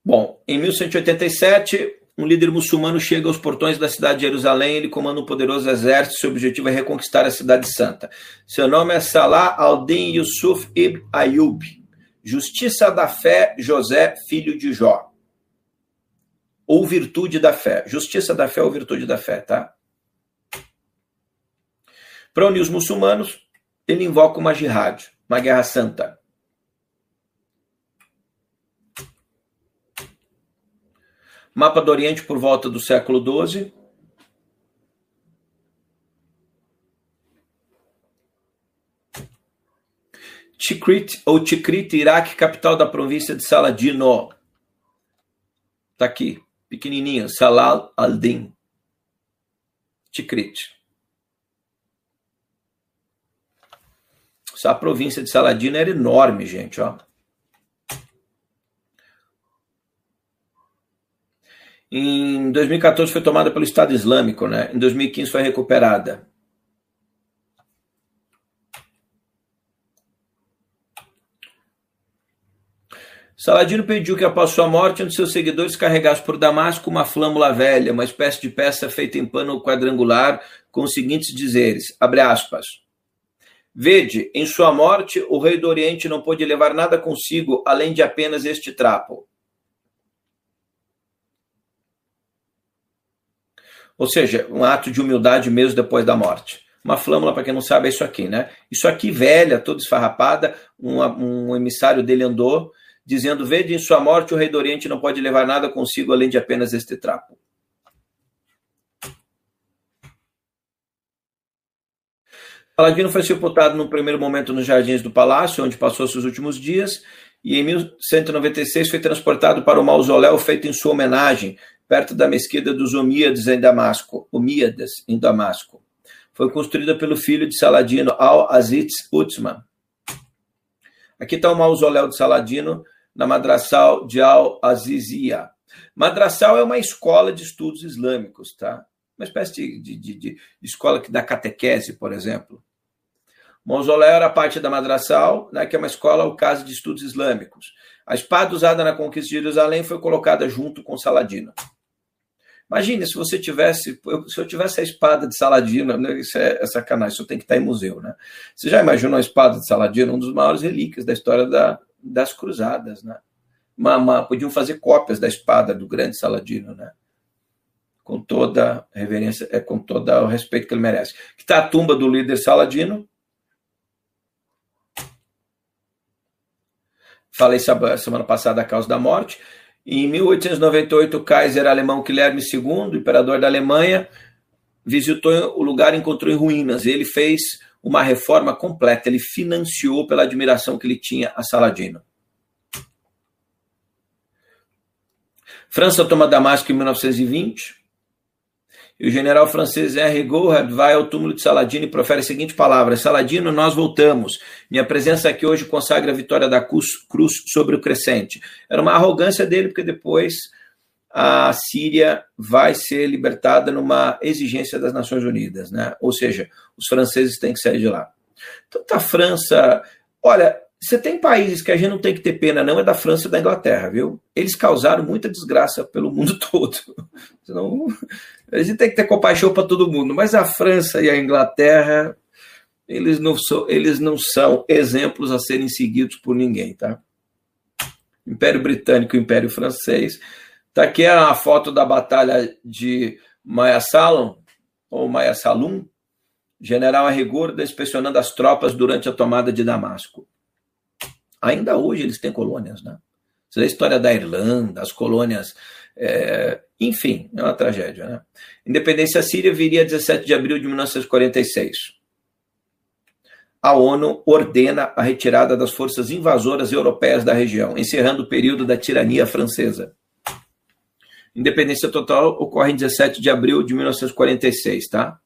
[SPEAKER 1] Bom, em 1187, um líder muçulmano chega aos portões da cidade de Jerusalém. Ele comanda um poderoso exército. Seu objetivo é reconquistar a cidade santa. Seu nome é Salah al-Din Yusuf ibn Ayub. Justiça da fé, José, filho de Jó. Ou virtude da fé. Justiça da fé ou virtude da fé, tá? Para unir os muçulmanos, ele invoca uma jihad, uma guerra santa. Mapa do Oriente por volta do século XII. Tikrit ou Tikrit, Iraque, capital da província de Saladino. Está aqui, pequenininho, Salal al-Din. Tikrit. Essa província de Saladino era enorme, gente, ó. Em 2014 foi tomada pelo Estado Islâmico, né? Em 2015 foi recuperada. Saladino pediu que após sua morte um de seus seguidores carregasse por Damasco uma flâmula velha, uma espécie de peça feita em pano quadrangular, com os seguintes dizeres, abre aspas, Vede, em sua morte, o rei do Oriente não pôde levar nada consigo, além de apenas este trapo. Ou seja, um ato de humildade mesmo depois da morte. Uma flâmula, para quem não sabe, é isso aqui, né? Isso aqui, velha, toda esfarrapada, um, um emissário dele andou, dizendo: Vede, em sua morte, o rei do Oriente não pode levar nada consigo além de apenas este trapo. Paladino foi sepultado no primeiro momento nos jardins do palácio, onde passou seus últimos dias, e em 1196 foi transportado para o mausoléu feito em sua homenagem, perto da mesquita dos Omíades em Damasco, Omíades em Damasco. Foi construída pelo filho de Saladino, Al-Aziz Utsman. Aqui está o mausoléu de Saladino, na Madrasal de Al-Azizia. Madrasal é uma escola de estudos islâmicos, tá? Uma espécie de, de, de, de escola que dá catequese, por exemplo. Mausoléu era parte da Madrasal, né, que é uma escola ou casa de estudos islâmicos. A espada usada na conquista de Jerusalém foi colocada junto com Saladino. Imagine se você tivesse, se eu tivesse a espada de Saladino, né, isso é, é, sacanagem, isso tem que estar em museu, né? Você já imaginou a espada de Saladino, um dos maiores relíquias da história da, das cruzadas, né? Uma, uma, podiam fazer cópias da espada do grande Saladino, né? Com toda reverência, é, com todo o respeito que ele merece. Que está a tumba do líder Saladino, Falei semana passada a causa da morte. Em 1898, o Kaiser alemão Guilherme II, imperador da Alemanha, visitou o lugar e encontrou em ruínas. Ele fez uma reforma completa, ele financiou pela admiração que ele tinha a Saladino. França toma Damasco em 1920. E o general francês Gourard vai ao túmulo de Saladino e profere a seguinte palavra: Saladino, nós voltamos. Minha presença aqui hoje consagra a vitória da cruz sobre o crescente. Era uma arrogância dele, porque depois a Síria vai ser libertada numa exigência das Nações Unidas, né? Ou seja, os franceses têm que sair de lá. Tanto a França, olha, você tem países que a gente não tem que ter pena, não, é da França e da Inglaterra, viu? Eles causaram muita desgraça pelo mundo todo. Senão, a gente tem que ter compaixão para todo mundo, mas a França e a Inglaterra, eles não, são, eles não são exemplos a serem seguidos por ninguém, tá? Império Britânico e Império Francês. Tá aqui a foto da batalha de Maya Salom, ou Maya Salum, general a rigor inspecionando as tropas durante a tomada de Damasco. Ainda hoje eles têm colônias, né? Você a história da Irlanda, as colônias. É, enfim, é uma tragédia, né? Independência síria viria 17 de abril de 1946. A ONU ordena a retirada das forças invasoras europeias da região, encerrando o período da tirania francesa. Independência total ocorre em 17 de abril de 1946, tá?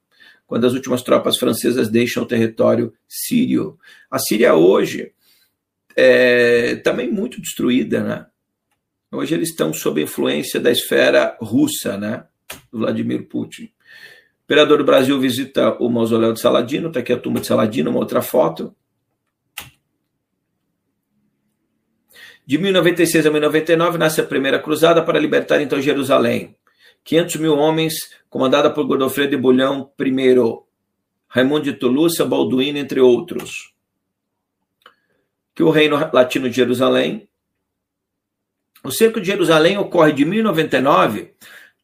[SPEAKER 1] Quando as últimas tropas francesas deixam o território sírio. A Síria hoje é, também muito destruída, né? Hoje eles estão sob influência da esfera russa, né? Vladimir Putin. O imperador do Brasil visita o mausoléu de Saladino, está aqui a tumba de Saladino, uma outra foto. De 1096 a 1099 nasce a primeira cruzada para libertar então Jerusalém. 500 mil homens, comandada por Godofredo de Bulhão I, Raimundo de Toulouse, Balduino, entre outros que o reino latino de Jerusalém. O cerco de Jerusalém ocorre de 1099,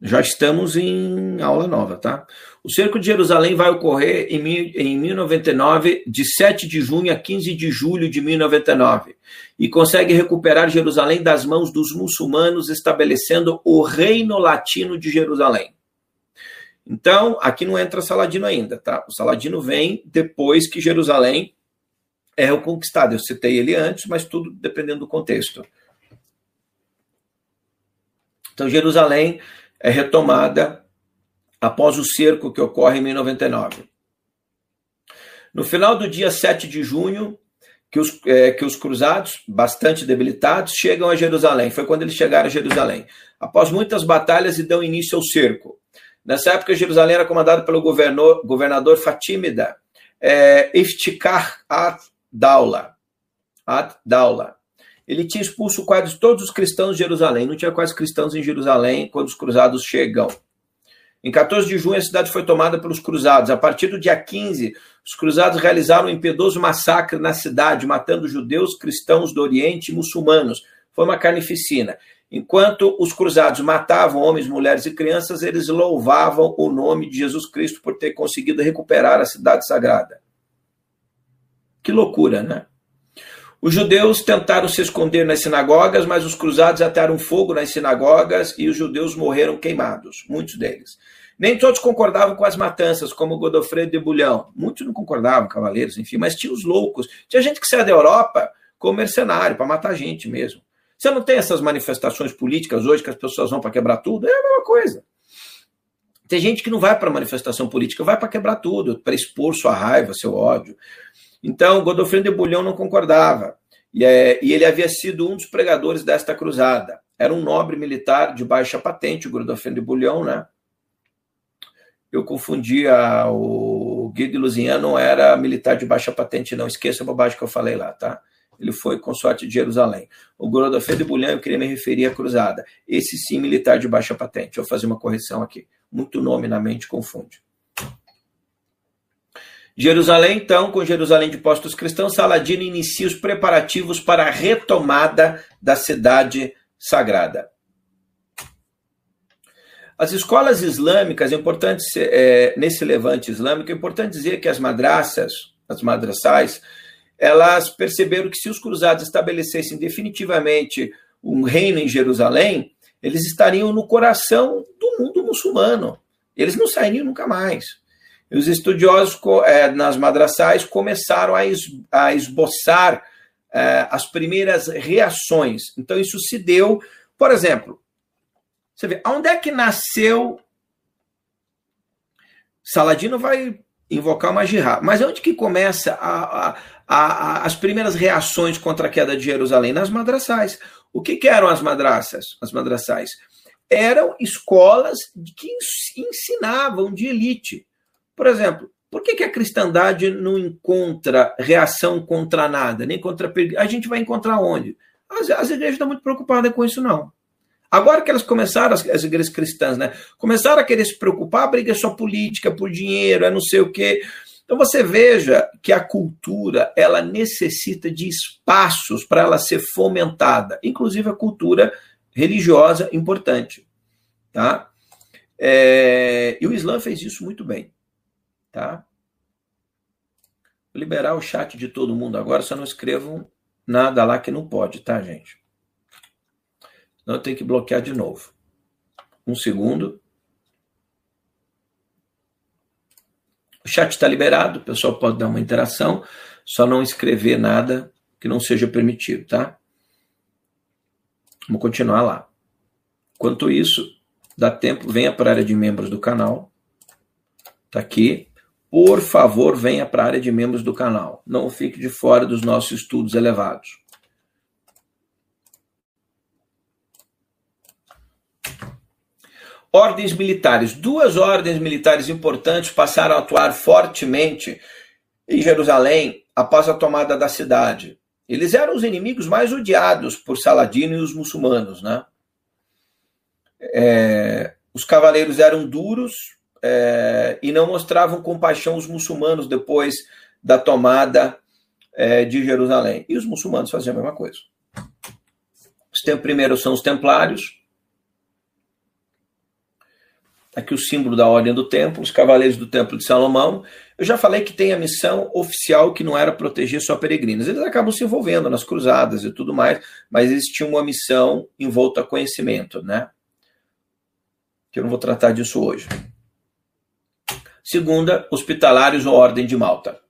[SPEAKER 1] já estamos em aula nova, tá? O cerco de Jerusalém vai ocorrer em, em 1099, de 7 de junho a 15 de julho de 1099, e consegue recuperar Jerusalém das mãos dos muçulmanos, estabelecendo o reino latino de Jerusalém. Então, aqui não entra Saladino ainda, tá? O Saladino vem depois que Jerusalém é o conquistado. Eu citei ele antes, mas tudo dependendo do contexto. Então, Jerusalém é retomada após o cerco que ocorre em 1099. No final do dia 7 de junho, que os, é, que os cruzados, bastante debilitados, chegam a Jerusalém. Foi quando eles chegaram a Jerusalém. Após muitas batalhas, e dão início ao cerco. Nessa época, Jerusalém era comandada pelo governador, governador Fatímida, é, Iftikar ad-Daula. Ad-Daula. Ele tinha expulso quase todos os cristãos de Jerusalém. Não tinha quase cristãos em Jerusalém quando os cruzados chegam. Em 14 de junho, a cidade foi tomada pelos cruzados. A partir do dia 15, os cruzados realizaram um impiedoso massacre na cidade, matando judeus, cristãos do Oriente e muçulmanos. Foi uma carnificina. Enquanto os cruzados matavam homens, mulheres e crianças, eles louvavam o nome de Jesus Cristo por ter conseguido recuperar a cidade sagrada. Que loucura, né? Os judeus tentaram se esconder nas sinagogas, mas os cruzados ataram fogo nas sinagogas e os judeus morreram queimados, muitos deles. Nem todos concordavam com as matanças, como Godofredo de Bulhão. Muitos não concordavam, cavaleiros, enfim, mas tinha os loucos. Tinha gente que saía da Europa como mercenário, para matar gente mesmo. Você não tem essas manifestações políticas hoje que as pessoas vão para quebrar tudo? É a mesma coisa. Tem gente que não vai para manifestação política, vai para quebrar tudo, para expor sua raiva, seu ódio. Então, Godofredo de Bulhão não concordava. E, é, e, ele havia sido um dos pregadores desta cruzada. Era um nobre militar de baixa patente, o Godofredo de Bulhão, né? Eu confundia o Guido de Luziano, não era militar de baixa patente, não. Esqueça a bobagem que eu falei lá, tá? Ele foi consorte de Jerusalém. O Godofredo de Bulhão, eu queria me referir à cruzada. Esse sim, militar de baixa patente. Eu fazer uma correção aqui. Muito nome na mente confunde. Jerusalém, então, com Jerusalém de postos cristãos, Saladino inicia os preparativos para a retomada da cidade sagrada. As escolas islâmicas, é importante é, nesse levante islâmico, é importante dizer que as madraças, as madraçais, elas perceberam que se os cruzados estabelecessem definitivamente um reino em Jerusalém, eles estariam no coração do mundo muçulmano. Eles não sairiam nunca mais. Os estudiosos é, nas madraçais começaram a esboçar é, as primeiras reações. Então, isso se deu, por exemplo, você vê, onde é que nasceu. Saladino vai invocar uma jihad, mas onde que começa a, a, a, as primeiras reações contra a queda de Jerusalém? Nas madraçais. O que, que eram as madraças? As madraçais eram escolas que ensinavam de elite. Por exemplo, por que, que a cristandade não encontra reação contra nada, nem contra a gente vai encontrar onde? As, as igrejas estão muito preocupadas com isso, não. Agora que elas começaram, as, as, igrejas cristãs, né? Começaram a querer se preocupar, a briga é só política, por dinheiro, é não sei o quê. Então você veja que a cultura ela necessita de espaços para ela ser fomentada, inclusive a cultura religiosa importante, tá? É, e o Islã fez isso muito bem tá? Vou liberar o chat de todo mundo agora, só não escrevam nada lá que não pode, tá, gente? Senão eu tenho que bloquear de novo. Um segundo. O chat está liberado, o pessoal pode dar uma interação, só não escrever nada que não seja permitido, tá? Vamos continuar lá. Enquanto isso, dá tempo, venha para a área de membros do canal. Tá aqui por favor, venha para a área de membros do canal. Não fique de fora dos nossos estudos elevados. Ordens militares. Duas ordens militares importantes passaram a atuar fortemente em Jerusalém após a tomada da cidade. Eles eram os inimigos mais odiados por Saladino e os muçulmanos, né? É, os cavaleiros eram duros, é, e não mostravam compaixão os muçulmanos depois da tomada é, de Jerusalém. E os muçulmanos faziam a mesma coisa. Os primeiros são os templários. Aqui o símbolo da ordem do templo, os cavaleiros do templo de Salomão. Eu já falei que tem a missão oficial que não era proteger só peregrinos. Eles acabam se envolvendo nas cruzadas e tudo mais, mas eles tinham uma missão envolta a conhecimento, né? Que eu não vou tratar disso hoje. Segunda, hospitalários ou Ordem de Malta.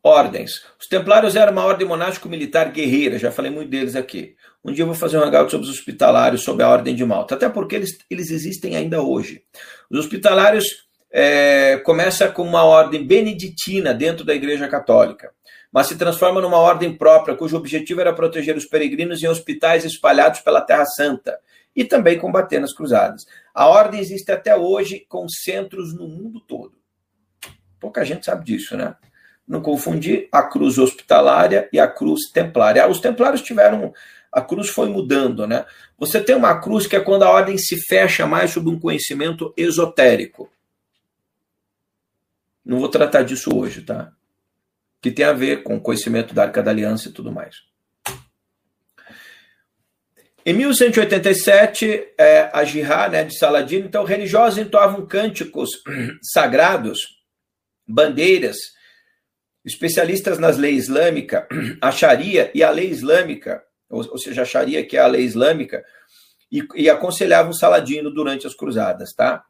[SPEAKER 1] Ordens. Os templários eram uma ordem monástico-militar guerreira, já falei muito deles aqui. Um dia eu vou fazer um hangout sobre os hospitalários, sobre a Ordem de Malta, até porque eles, eles existem ainda hoje. Os hospitalários é, começa com uma ordem beneditina dentro da Igreja Católica, mas se transforma numa ordem própria, cujo objetivo era proteger os peregrinos em hospitais espalhados pela Terra Santa e também combater nas cruzadas. A ordem existe até hoje com centros no mundo todo. Pouca gente sabe disso, né? Não confundir a cruz hospitalária e a cruz templária. Os templários tiveram. A cruz foi mudando, né? Você tem uma cruz que é quando a ordem se fecha mais sobre um conhecimento esotérico. Não vou tratar disso hoje, tá? Que tem a ver com o conhecimento da Arca da Aliança e tudo mais. Em 1187, é, a Jihá né, de Saladino, então, religiosos entoavam cânticos sagrados, bandeiras, especialistas nas leis islâmica, a Sharia e a lei islâmica, ou, ou seja, a Sharia que é a lei islâmica, e, e aconselhavam Saladino durante as cruzadas, tá?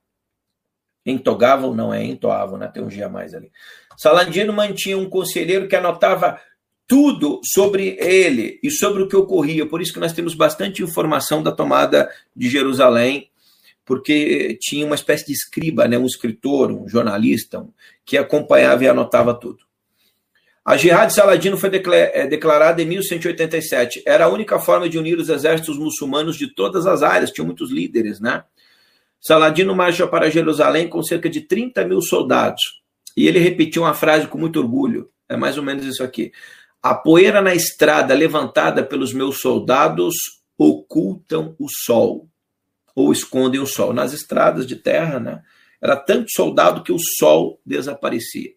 [SPEAKER 1] Entogavam, não é, entoavam, né? Tem um dia mais ali. Saladino mantinha um conselheiro que anotava tudo sobre ele e sobre o que ocorria. Por isso que nós temos bastante informação da tomada de Jerusalém, porque tinha uma espécie de escriba, né, um escritor, um jornalista, que acompanhava e anotava tudo. A Jihad Saladino foi é, declarada em 1187. Era a única forma de unir os exércitos muçulmanos de todas as áreas, tinha muitos líderes, né? Saladino marcha para Jerusalém com cerca de 30 mil soldados. E ele repetiu uma frase com muito orgulho. É mais ou menos isso aqui. A poeira na estrada levantada pelos meus soldados ocultam o sol, ou escondem o sol. Nas estradas de terra, né? Era tanto soldado que o sol desaparecia.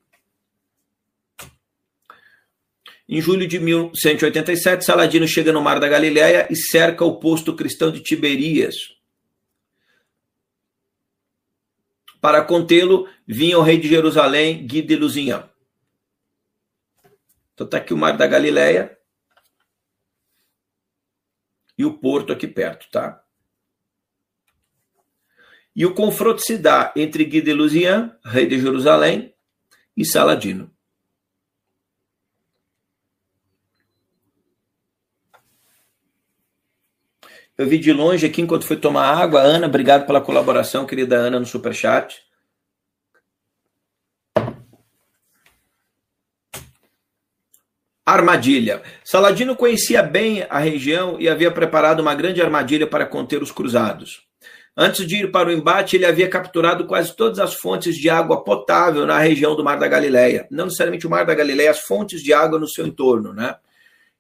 [SPEAKER 1] Em julho de 1187, Saladino chega no Mar da Galileia e cerca o posto cristão de Tiberias. Para contê-lo, vinha o rei de Jerusalém, Guy de Lusignan. Então está aqui o Mar da Galileia e o porto aqui perto, tá? E o confronto se dá entre Guy de Lusignan, rei de Jerusalém, e Saladino. Eu vi de longe aqui enquanto fui tomar água. Ana, obrigado pela colaboração, querida Ana, no Superchat. Armadilha. Saladino conhecia bem a região e havia preparado uma grande armadilha para conter os cruzados. Antes de ir para o embate, ele havia capturado quase todas as fontes de água potável na região do Mar da Galileia. Não necessariamente o Mar da Galileia, as fontes de água no seu entorno, né?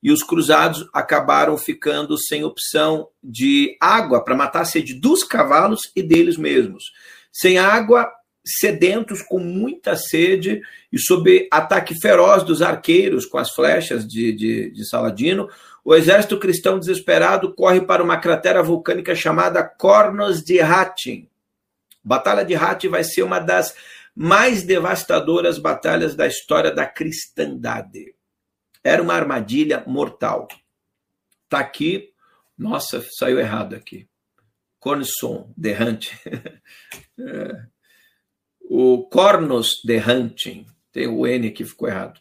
[SPEAKER 1] E os cruzados acabaram ficando sem opção de água para matar a sede dos cavalos e deles mesmos. Sem água, sedentos, com muita sede e sob ataque feroz dos arqueiros com as flechas de, de, de Saladino, o exército cristão desesperado corre para uma cratera vulcânica chamada Cornos de Hattin. Batalha de Hattin vai ser uma das mais devastadoras batalhas da história da cristandade. Era uma armadilha mortal. Tá aqui, nossa, saiu errado aqui. Cornison de Hunt. é o Cornos de Hunting, tem o N que ficou errado.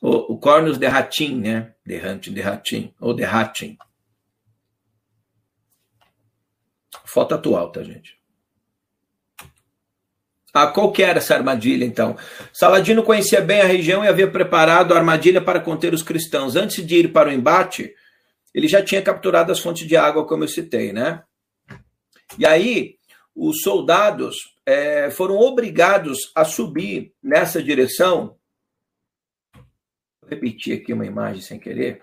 [SPEAKER 1] O, o Cornos de né? De Hunting, de ou de. Foto atual, tá, gente? Ah, qual que era essa armadilha, então? Saladino conhecia bem a região e havia preparado a armadilha para conter os cristãos. Antes de ir para o embate, ele já tinha capturado as fontes de água, como eu citei, né? E aí, os soldados é, foram obrigados a subir nessa direção. Vou repetir aqui uma imagem sem querer.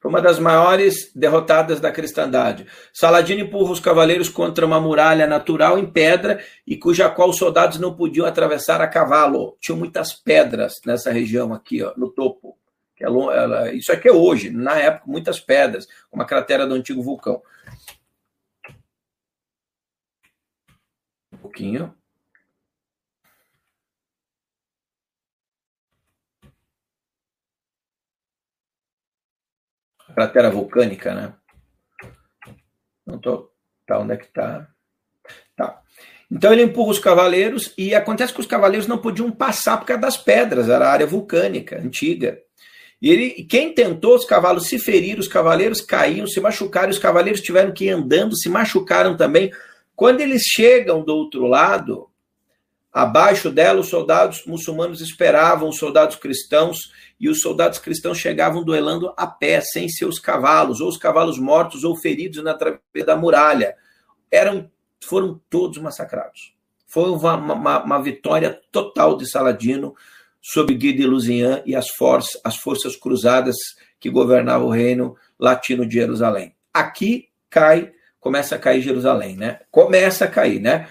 [SPEAKER 1] Foi uma das maiores derrotadas da cristandade. Saladino empurra os cavaleiros contra uma muralha natural em pedra e cuja qual os soldados não podiam atravessar a cavalo. Tinham muitas pedras nessa região aqui, ó, no topo. É, isso aqui é hoje, na época, muitas pedras, uma cratera do antigo vulcão. Pouquinho. Cratera vulcânica, né? Não tô. Tá, onde é que tá? Tá. Então ele empurra os cavaleiros e acontece que os cavaleiros não podiam passar por causa das pedras, era área vulcânica antiga. E ele, quem tentou, os cavalos se feriram, os cavaleiros caíram, se machucaram, os cavaleiros tiveram que ir andando, se machucaram também. Quando eles chegam do outro lado, abaixo dela, os soldados muçulmanos esperavam os soldados cristãos e os soldados cristãos chegavam duelando a pé, sem seus cavalos, ou os cavalos mortos ou feridos na travessa da muralha. Eram, foram todos massacrados. Foi uma, uma, uma vitória total de Saladino sobre Guy de Lusignan e as, for as forças cruzadas que governavam o reino latino de Jerusalém. Aqui cai, começa a cair Jerusalém, né? Começa a cair, né?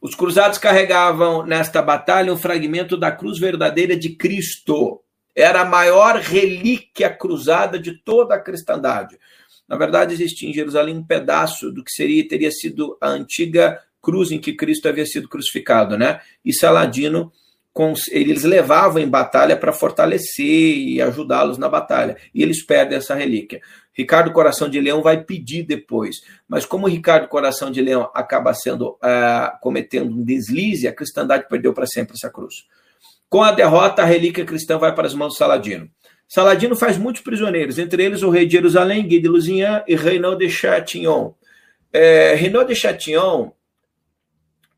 [SPEAKER 1] Os cruzados carregavam nesta batalha um fragmento da cruz verdadeira de Cristo era a maior relíquia cruzada de toda a cristandade. Na verdade, existia em Jerusalém um pedaço do que seria teria sido a antiga cruz em que Cristo havia sido crucificado, né? E Saladino eles levavam em batalha para fortalecer e ajudá-los na batalha. E eles perdem essa relíquia. Ricardo Coração de Leão vai pedir depois, mas como Ricardo Coração de Leão acaba sendo uh, cometendo um deslize, a cristandade perdeu para sempre essa cruz. Com a derrota, a relíquia cristã vai para as mãos de Saladino. Saladino faz muitos prisioneiros, entre eles o rei de Jerusalém, Guy de Lusignan e Renaud de Chatillon. É, de Chatillon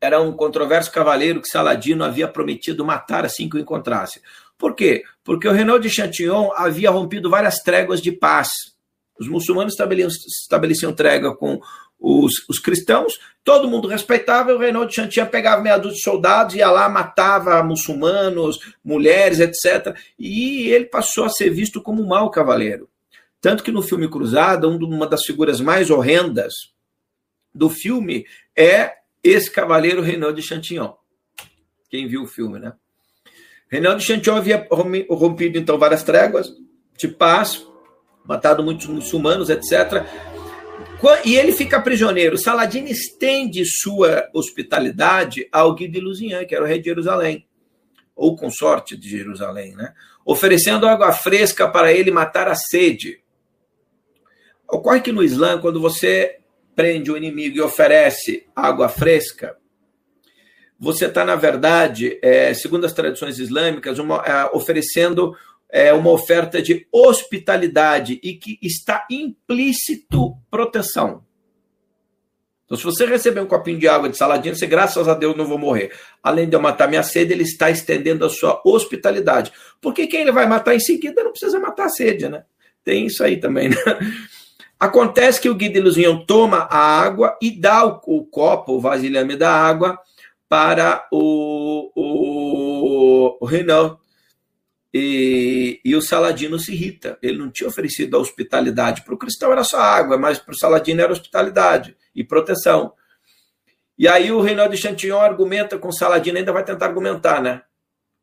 [SPEAKER 1] era um controverso cavaleiro que Saladino havia prometido matar assim que o encontrasse. Por quê? Porque o Renaud de Chatillon havia rompido várias tréguas de paz. Os muçulmanos estabeleciam, estabeleciam trégua com os, os, cristãos, todo mundo respeitava, o Renaud de Chantilly pegava meia dúzia de soldados, ia lá, matava muçulmanos, mulheres, etc. E ele passou a ser visto como um mau cavaleiro. Tanto que no filme Cruzada, uma das figuras mais horrendas do filme é esse cavaleiro Renaud de Chantillon. Quem viu o filme, né? Renaud de Chantillon havia rompido, então, várias tréguas de paz, matado muitos muçulmanos, etc e ele fica prisioneiro. Saladino estende sua hospitalidade ao Guy de Lusignan, que era o rei de Jerusalém, ou consorte de Jerusalém, né? oferecendo água fresca para ele matar a sede. Ocorre que no Islã, quando você prende o inimigo e oferece água fresca, você está, na verdade, é, segundo as tradições islâmicas, uma, é, oferecendo é uma oferta de hospitalidade e que está implícito proteção. Então, se você receber um copinho de água de saladinha, você, graças a Deus, não vou morrer. Além de eu matar minha sede, ele está estendendo a sua hospitalidade. Porque quem ele vai matar em seguida não precisa matar a sede, né? Tem isso aí também, né? Acontece que o Guido Ilusião toma a água e dá o, o copo, o vasilhame da água, para o, o, o Renan, e, e, o Saladino se irrita. Ele não tinha oferecido a hospitalidade. Para o cristão era só água, mas para o Saladino era hospitalidade e proteção. E aí o Reinaldo de Chantillon argumenta com o Saladino, ainda vai tentar argumentar, né?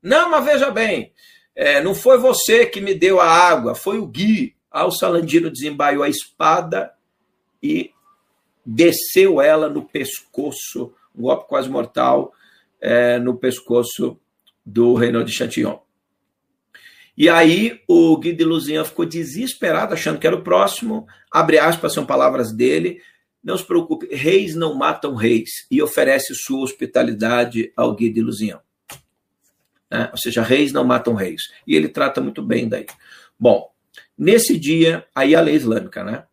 [SPEAKER 1] Não, mas veja bem, é, não foi você que me deu a água, foi o Gui. Aí o Saladino desembaiou a espada e desceu ela no pescoço, um golpe quase mortal, é, no pescoço do Reinaldo de Chantillon. E aí o Guy de Luzian ficou desesperado, achando que era o próximo. Abre aspas, são palavras dele. Não se preocupe, reis não matam reis. E oferece sua hospitalidade ao Guy de Luzian. Né? Ou seja, reis não matam reis. E ele trata muito bem daí. Bom, nesse dia, aí a lei islâmica, né?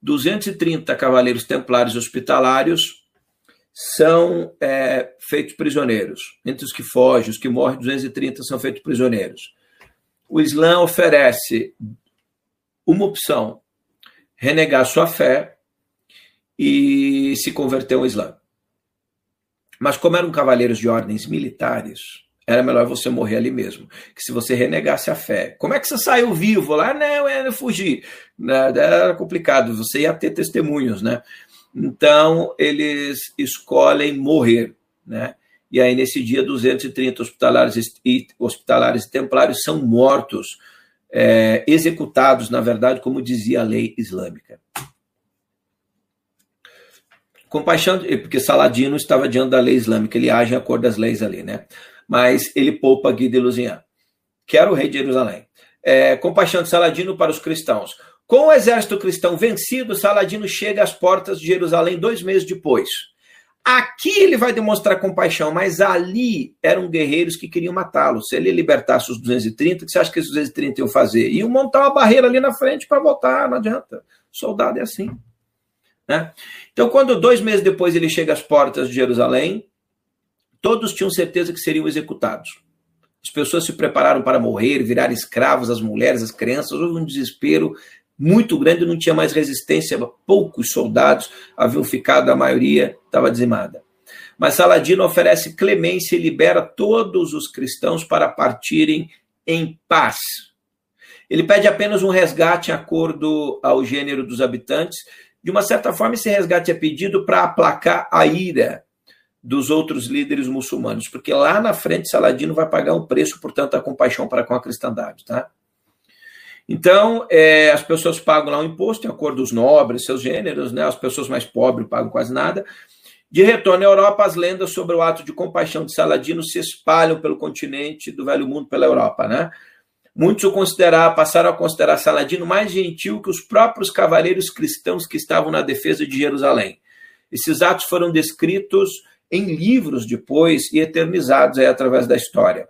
[SPEAKER 1] 230 cavaleiros templários hospitalários são é, feitos prisioneiros. Entre os que fogem, os que morrem, 230 são feitos prisioneiros o Islã oferece uma opção: renegar sua fé e se converter ao Islã. Mas como eram cavaleiros de ordens militares, era melhor você morrer ali mesmo. Que se você renegasse a fé. Como é que você saiu vivo lá? Não, era fugir. Né, era complicado, você ia ter testemunhos, né? Então, eles escolhem morrer, né? E aí, nesse dia, 230 hospitalares e hospitalares templários são mortos, é, executados, na verdade, como dizia a lei islâmica. Compaixão, porque Saladino estava diante da lei islâmica, ele age em acordo das leis ali, né? Mas ele poupa Guy de Lusignan, que era o rei de Jerusalém. É, compaixão de Saladino para os cristãos. Com o exército cristão vencido, Saladino chega às portas de Jerusalém dois meses depois Aqui ele vai demonstrar compaixão, mas ali eram guerreiros que queriam matá-lo. Se ele libertasse os 230, o que você acha que esses 230 iam fazer? Iam montar uma barreira ali na frente para voltar, não adianta. Soldado é assim. Né? Então, quando dois meses depois ele chega às portas de Jerusalém, todos tinham certeza que seriam executados. As pessoas se prepararam para morrer, virar escravos, as mulheres, as crianças, houve um desespero muito grande, não tinha mais resistência, poucos soldados haviam ficado, a maioria estava dizimada. Mas Saladino oferece clemência e libera todos os cristãos para partirem em paz. Ele pede apenas um resgate em acordo ao gênero dos habitantes. De uma certa forma, esse resgate é pedido para aplacar a ira dos outros líderes muçulmanos, porque lá na frente Saladino vai pagar um preço por tanta compaixão para com a cristandade, tá? Então, é, as pessoas pagam lá o imposto, em acordo dos nobres, seus gêneros, né? As pessoas mais pobres pagam quase nada. De retorno à Europa, as lendas sobre o ato de compaixão de Saladino se espalham pelo continente do Velho Mundo, pela Europa, né? Muitos o consideraram, passaram a considerar Saladino mais gentil que os próprios cavaleiros cristãos que estavam na defesa de Jerusalém. Esses atos foram descritos em livros depois e eternizados aí através da história.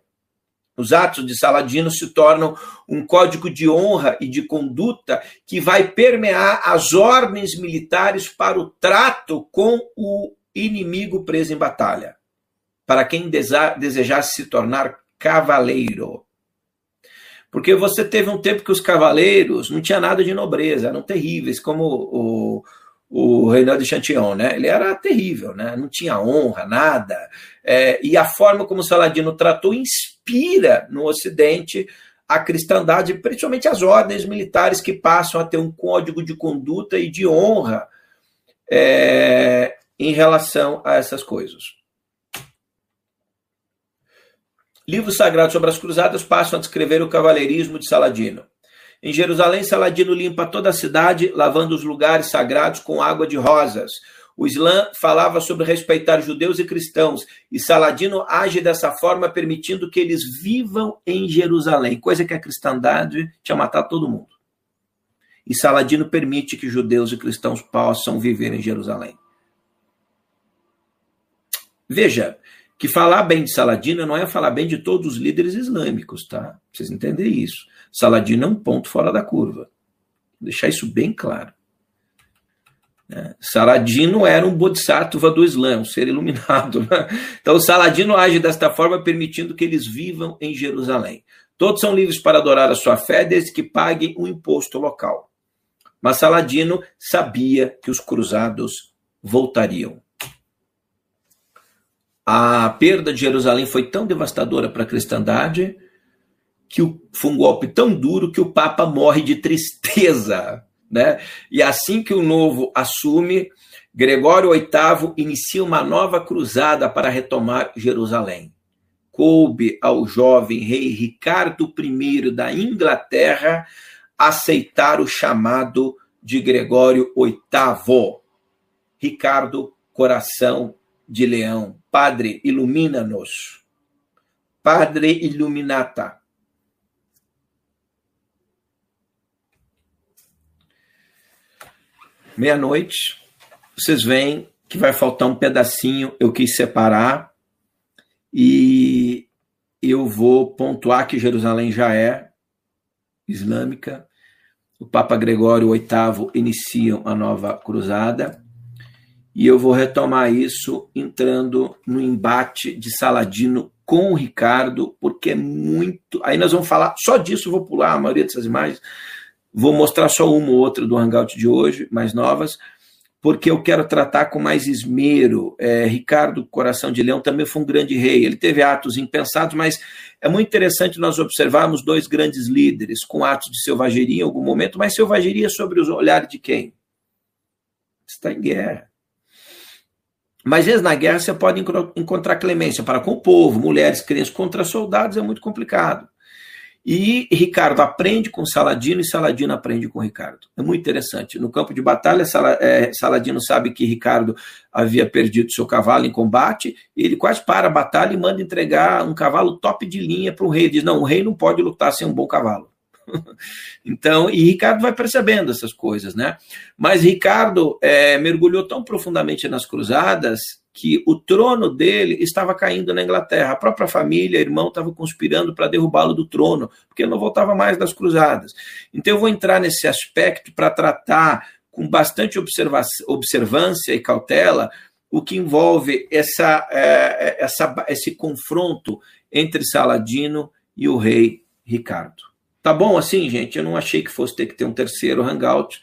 [SPEAKER 1] Os atos de Saladino se tornam um código de honra e de conduta que vai permear as ordens militares para o trato com o inimigo preso em batalha. Para quem desejasse se tornar cavaleiro. Porque você teve um tempo que os cavaleiros não tinha nada de nobreza, eram terríveis, como o, o Renan de Chantillon, né? Ele era terrível, né? Não tinha honra, nada. É, e a forma como Saladino tratou inspira no Ocidente a cristandade, principalmente as ordens militares que passam a ter um código de conduta e de honra é, em relação a essas coisas. Livros sagrados sobre as cruzadas passam a descrever o cavaleirismo de Saladino. Em Jerusalém, Saladino limpa toda a cidade, lavando os lugares sagrados com água de rosas. O Islã falava sobre respeitar judeus e cristãos, e Saladino age dessa forma, permitindo que eles vivam em Jerusalém, coisa que a cristandade tinha matado todo mundo. E Saladino permite que judeus e cristãos possam viver em Jerusalém. Veja, que falar bem de Saladino não é falar bem de todos os líderes islâmicos, tá? Vocês entenderem isso. Saladino é um ponto fora da curva. Vou deixar isso bem claro. É, Saladino era um bodhisattva do Islã, um ser iluminado. Né? Então, Saladino age desta forma, permitindo que eles vivam em Jerusalém. Todos são livres para adorar a sua fé, desde que paguem o um imposto local. Mas Saladino sabia que os cruzados voltariam. A perda de Jerusalém foi tão devastadora para a cristandade que foi um golpe tão duro que o Papa morre de tristeza. Né? E assim que o novo assume, Gregório VIII inicia uma nova cruzada para retomar Jerusalém. Coube ao jovem rei Ricardo I da Inglaterra aceitar o chamado de Gregório VIII. Ricardo, coração de leão, Padre, ilumina-nos. Padre, iluminata. Meia-noite, vocês veem que vai faltar um pedacinho, eu quis separar, e eu vou pontuar que Jerusalém já é islâmica. O Papa Gregório VIII inicia a nova cruzada e eu vou retomar isso entrando no embate de Saladino com o Ricardo, porque é muito. Aí nós vamos falar só disso, vou pular a maioria dessas imagens. Vou mostrar só uma ou outra do Hangout de hoje, mais novas, porque eu quero tratar com mais esmero. É, Ricardo Coração de Leão também foi um grande rei. Ele teve atos impensados, mas é muito interessante nós observarmos dois grandes líderes com atos de selvageria em algum momento, mas selvageria sobre os olhares de quem? Está em guerra mas vezes na guerra você pode encontrar clemência para com o povo, mulheres, crianças contra soldados é muito complicado. E Ricardo aprende com Saladino e Saladino aprende com Ricardo. É muito interessante. No campo de batalha, é, Saladino sabe que Ricardo havia perdido seu cavalo em combate, e ele quase para a batalha e manda entregar um cavalo top de linha para o rei. Ele diz: Não, o rei não pode lutar sem um bom cavalo. então, e Ricardo vai percebendo essas coisas, né? Mas Ricardo é, mergulhou tão profundamente nas cruzadas que o trono dele estava caindo na Inglaterra. A própria família, irmão, estava conspirando para derrubá-lo do trono, porque não voltava mais das cruzadas. Então eu vou entrar nesse aspecto para tratar com bastante observância e cautela o que envolve essa, é, essa, esse confronto entre Saladino e o rei Ricardo. Tá bom assim, gente? Eu não achei que fosse ter que ter um terceiro hangout,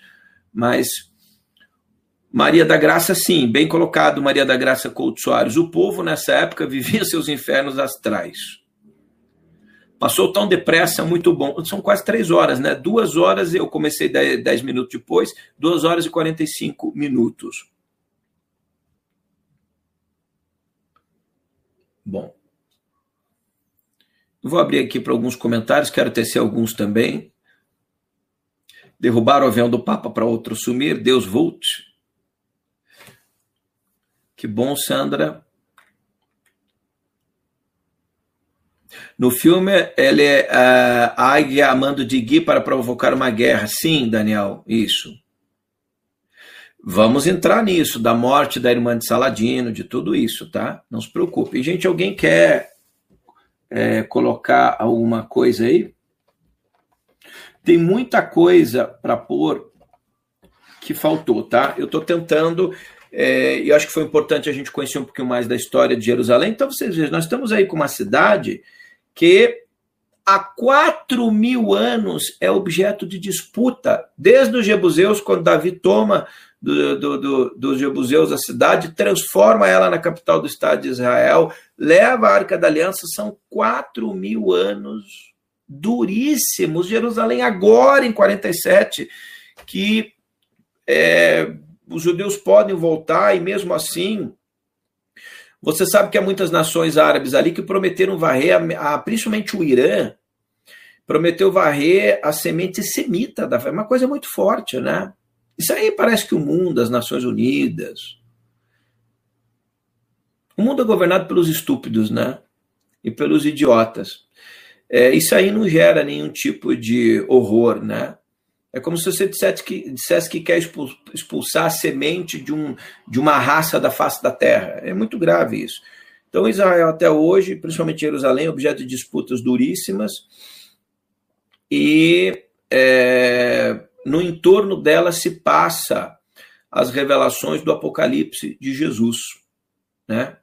[SPEAKER 1] mas Maria da Graça, sim, bem colocado, Maria da Graça Couto Soares. O povo nessa época vivia seus infernos astrais. Passou tão depressa, muito bom. São quase três horas, né? Duas horas, eu comecei dez, minutos depois, duas horas e quarenta e cinco minutos. Bom. Vou abrir aqui para alguns comentários, quero tecer alguns também. Derrubar o avião do Papa para outro sumir, Deus volte. Que bom, Sandra. No filme, ele é a águia amando de Gui para provocar uma guerra. Sim, Daniel, isso. Vamos entrar nisso, da morte da irmã de Saladino, de tudo isso, tá? Não se preocupe. E, gente, alguém quer é, colocar alguma coisa aí? Tem muita coisa para pôr que faltou, tá? Eu estou tentando é, e acho que foi importante a gente conhecer um pouquinho mais da história de Jerusalém. Então, vocês vejam, nós estamos aí com uma cidade que há quatro mil anos é objeto de disputa, desde os Jebuseus, quando Davi toma do, do, do, dos Jebuseus a cidade, transforma ela na capital do Estado de Israel, leva a Arca da Aliança, são quatro mil anos duríssimos. Jerusalém, agora em 47, que é, os judeus podem voltar e mesmo assim você sabe que há muitas nações árabes ali que prometeram varrer, a, a, principalmente o Irã, prometeu varrer a semente semita da fé. Uma coisa muito forte, né? Isso aí parece que o mundo, as Nações Unidas. O mundo é governado pelos estúpidos, né? E pelos idiotas. É, isso aí não gera nenhum tipo de horror, né? É como se você dissesse que, dissesse que quer expulsar a semente de, um, de uma raça da face da terra. É muito grave isso. Então, Israel, até hoje, principalmente Jerusalém, é objeto de disputas duríssimas. E é, no entorno dela se passa as revelações do Apocalipse de Jesus. Né?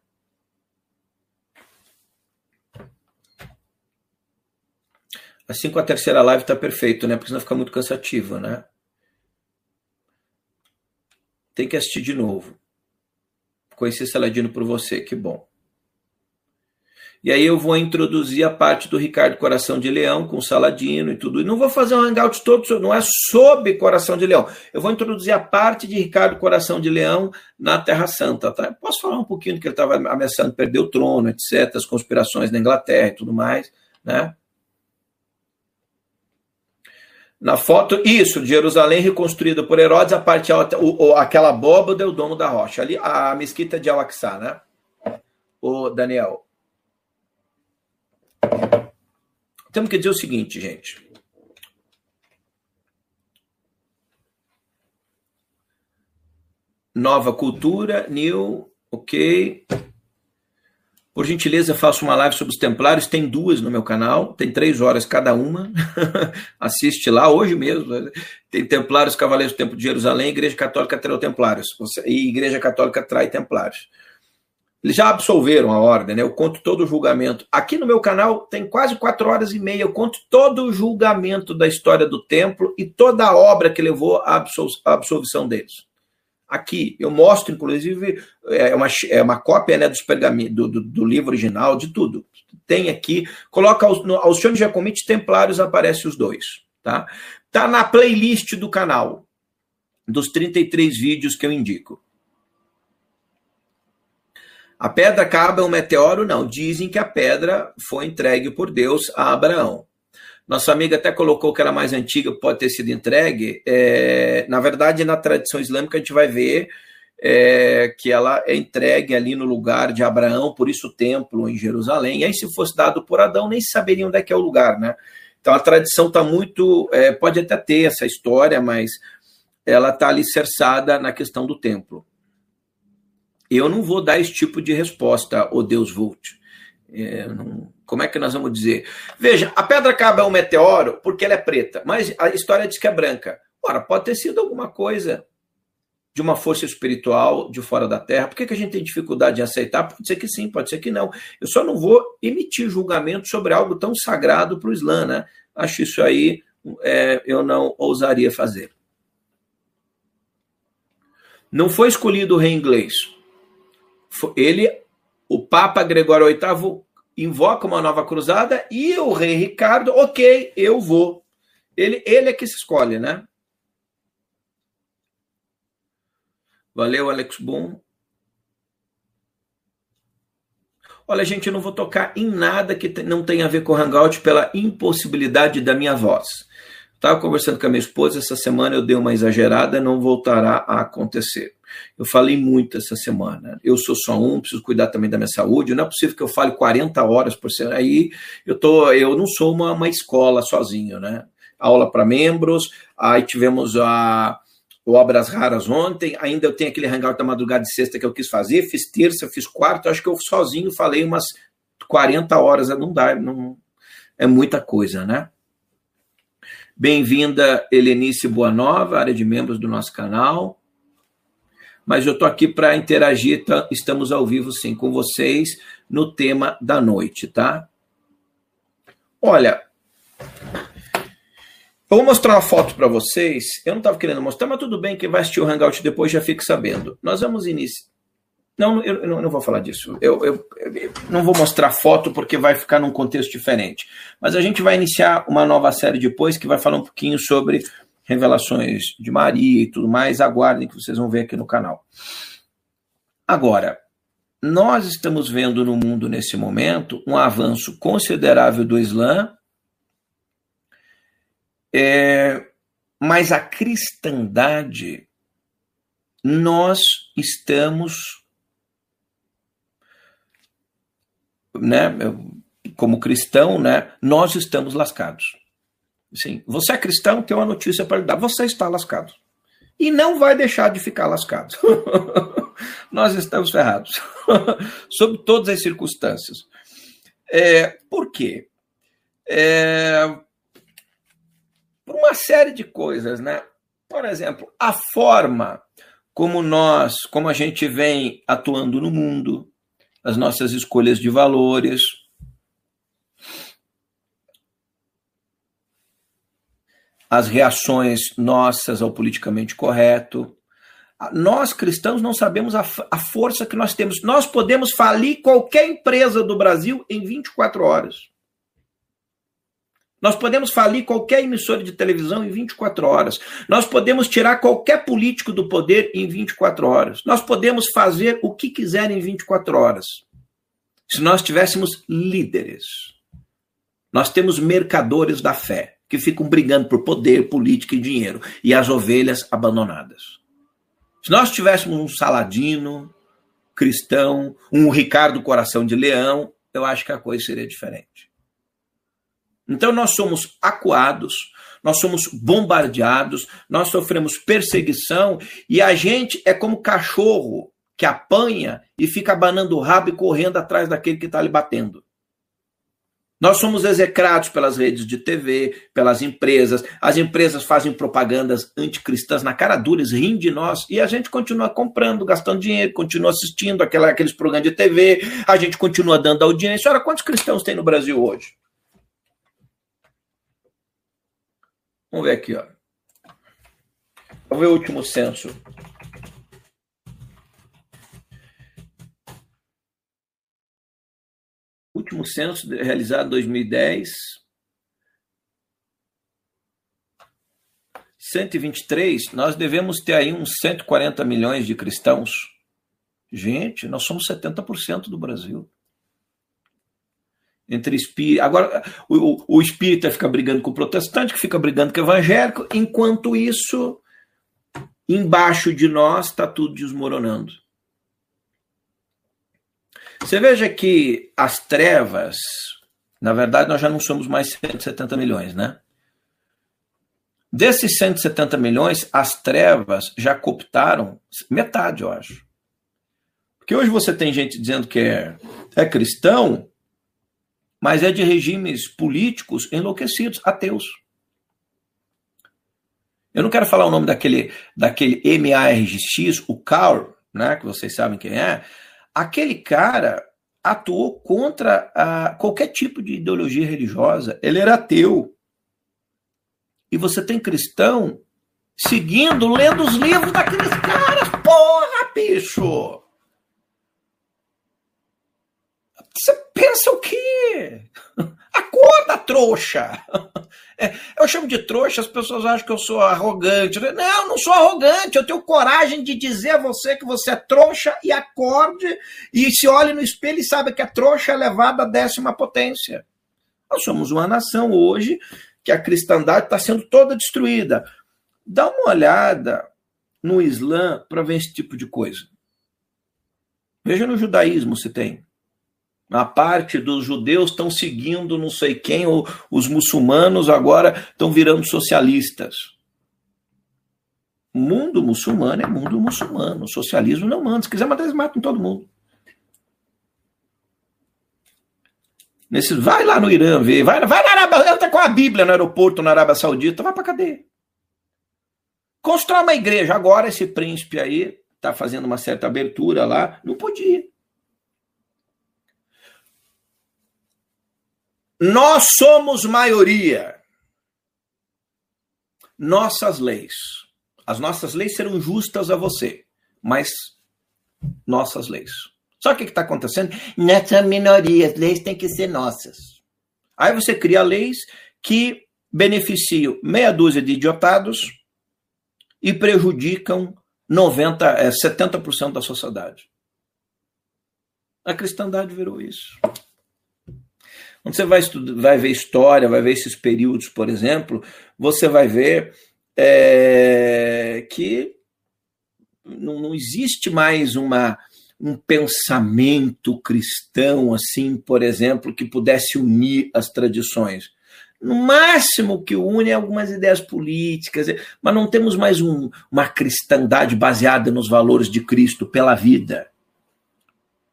[SPEAKER 1] Assim com a terceira live tá perfeito, né? Porque senão fica muito cansativo, né? Tem que assistir de novo. Conheci Saladino por você, que bom. E aí eu vou introduzir a parte do Ricardo Coração de Leão com Saladino e tudo. E não vou fazer um hangout todo, não é sobre Coração de Leão. Eu vou introduzir a parte de Ricardo Coração de Leão na Terra Santa, tá? Eu posso falar um pouquinho do que ele estava ameaçando perder o trono, etc, as conspirações na Inglaterra e tudo mais, né? Na foto, isso, Jerusalém reconstruída por Herodes, a parte alta, o, o, aquela abóbada é o domo da rocha. Ali, a mesquita de Al-Aqsa, né? O Daniel. Temos que dizer o seguinte, gente. Nova cultura, new, ok. Por gentileza, faço uma live sobre os Templários. Tem duas no meu canal, tem três horas cada uma. Assiste lá hoje mesmo. Tem Templários, Cavaleiros do Templo de Jerusalém, Igreja Católica traiu Templários. E Igreja Católica trai Templários. Eles já absolveram a ordem, né? Eu conto todo o julgamento. Aqui no meu canal tem quase quatro horas e meia. Eu conto todo o julgamento da história do templo e toda a obra que levou à absolvição deles aqui. Eu mostro, inclusive, é uma, é uma cópia né, dos pergaminhos, do, do, do, livro original, de tudo. Tem aqui. Coloca aos, no, de Jacomite Templários, aparece os dois. Tá? tá na playlist do canal, dos 33 vídeos que eu indico. A pedra acaba um meteoro? Não. Dizem que a pedra foi entregue por Deus a Abraão. Nossa amiga até colocou que era mais antiga, pode ter sido entregue. É, na verdade, na tradição islâmica, a gente vai ver é, que ela é entregue ali no lugar de Abraão, por isso o templo em Jerusalém. E aí, se fosse dado por Adão, nem saberiam onde é que é o lugar, né? Então a tradição está muito. É, pode até ter essa história, mas ela está alicerçada na questão do templo. Eu não vou dar esse tipo de resposta, o Deus Vult. É, não, como é que nós vamos dizer? Veja, a pedra caba é um meteoro porque ela é preta, mas a história diz que é branca. Ora, pode ter sido alguma coisa de uma força espiritual de fora da Terra. Por que, que a gente tem dificuldade em aceitar? Pode ser que sim, pode ser que não. Eu só não vou emitir julgamento sobre algo tão sagrado para o Islã, né? Acho isso aí é, eu não ousaria fazer. Não foi escolhido o rei inglês. Ele, o Papa Gregório VIII, invoca uma nova cruzada e o rei Ricardo, ok, eu vou. Ele, ele é que se escolhe, né? Valeu, Alex Boom. Olha, gente, eu não vou tocar em nada que não tenha a ver com o Hangout pela impossibilidade da minha voz. Estava conversando com a minha esposa essa semana, eu dei uma exagerada, não voltará a acontecer. Eu falei muito essa semana. Eu sou só um, preciso cuidar também da minha saúde. Não é possível que eu fale 40 horas por semana. Aí eu tô, eu não sou uma, uma escola sozinho, né? Aula para membros, aí tivemos a Obras Raras ontem, ainda eu tenho aquele hangout da madrugada de sexta que eu quis fazer, fiz terça, fiz quarta, acho que eu sozinho falei umas 40 horas, não dá, não, é muita coisa, né? Bem-vinda, Helenice Boa Nova, área de membros do nosso canal. Mas eu estou aqui para interagir, tá? estamos ao vivo sim com vocês no tema da noite, tá? Olha, eu vou mostrar uma foto para vocês. Eu não estava querendo mostrar, mas tudo bem, quem vai assistir o Hangout depois já fique sabendo. Nós vamos iniciar. Não, eu, eu, não vou falar disso. Eu, eu, eu, não vou mostrar foto porque vai ficar num contexto diferente. Mas a gente vai iniciar uma nova série depois que vai falar um pouquinho sobre revelações de Maria e tudo mais. Aguardem que vocês vão ver aqui no canal. Agora, nós estamos vendo no mundo nesse momento um avanço considerável do Islã, é, mas a cristandade, nós estamos né, como cristão, né, nós estamos lascados. Sim, você é cristão, tem uma notícia para lhe dar, você está lascado. E não vai deixar de ficar lascado. nós estamos ferrados, sob todas as circunstâncias. É, por quê? É, por uma série de coisas, né? Por exemplo, a forma como nós, como a gente vem atuando no mundo, as nossas escolhas de valores. As reações nossas ao politicamente correto. Nós cristãos não sabemos a, a força que nós temos. Nós podemos falir qualquer empresa do Brasil em 24 horas. Nós podemos falir qualquer emissora de televisão em 24 horas. Nós podemos tirar qualquer político do poder em 24 horas. Nós podemos fazer o que quiser em 24 horas. Se nós tivéssemos líderes, nós temos mercadores da fé que ficam brigando por poder, política e dinheiro e as ovelhas abandonadas. Se nós tivéssemos um Saladino cristão, um Ricardo Coração de Leão, eu acho que a coisa seria diferente. Então nós somos acuados, nós somos bombardeados, nós sofremos perseguição e a gente é como cachorro que apanha e fica abanando o rabo e correndo atrás daquele que está lhe batendo. Nós somos execrados pelas redes de TV, pelas empresas. As empresas fazem propagandas anticristãs na cara dura, eles riem de nós e a gente continua comprando, gastando dinheiro, continua assistindo aquela, aqueles programas de TV, a gente continua dando audiência. Ora, quantos cristãos tem no Brasil hoje? Vamos ver aqui, ó. Vamos ver o último censo. Último censo realizado em 2010. 123, nós devemos ter aí uns 140 milhões de cristãos. Gente, nós somos 70% do Brasil entre espírita. Agora, o, o espírita fica brigando com o protestante, que fica brigando com o evangélico, enquanto isso, embaixo de nós está tudo desmoronando. Você veja que as trevas, na verdade, nós já não somos mais 170 milhões, né? Desses 170 milhões, as trevas já cooptaram metade, eu acho. Porque hoje você tem gente dizendo que é, é cristão, mas é de regimes políticos enlouquecidos, ateus. Eu não quero falar o nome daquele, daquele MARX, o Carl, né, que vocês sabem quem é. Aquele cara atuou contra a, qualquer tipo de ideologia religiosa. Ele era ateu. E você tem cristão seguindo, lendo os livros daqueles caras. Porra, bicho! Você pensa o quê? Acorda, trouxa! É, eu chamo de trouxa, as pessoas acham que eu sou arrogante. Não, não sou arrogante, eu tenho coragem de dizer a você que você é trouxa e acorde e se olhe no espelho e sabe que a trouxa é levada à décima potência. Nós somos uma nação hoje que a cristandade está sendo toda destruída. Dá uma olhada no Islã para ver esse tipo de coisa. Veja no judaísmo se tem. A parte dos judeus estão seguindo não sei quem, ou os muçulmanos agora estão virando socialistas. Mundo muçulmano é mundo muçulmano. O socialismo não manda. Se quiser matar, eles matam todo mundo. Nesse, vai lá no Irã ver, vai, vai na Arábia, entra com a Bíblia no aeroporto na Arábia Saudita, vai para cadeia. Constrói uma igreja. Agora esse príncipe aí está fazendo uma certa abertura lá, não podia. Nós somos maioria. Nossas leis. As nossas leis serão justas a você, mas nossas leis. Só o que está acontecendo? Nessa minoria, as leis têm que ser nossas. Aí você cria leis que beneficiam meia dúzia de idiotados e prejudicam 90, 70% é, da sociedade. A cristandade virou isso. Quando você vai, vai ver história, vai ver esses períodos, por exemplo, você vai ver é, que não, não existe mais uma, um pensamento cristão, assim, por exemplo, que pudesse unir as tradições. No máximo que une é algumas ideias políticas, mas não temos mais um, uma cristandade baseada nos valores de Cristo pela vida,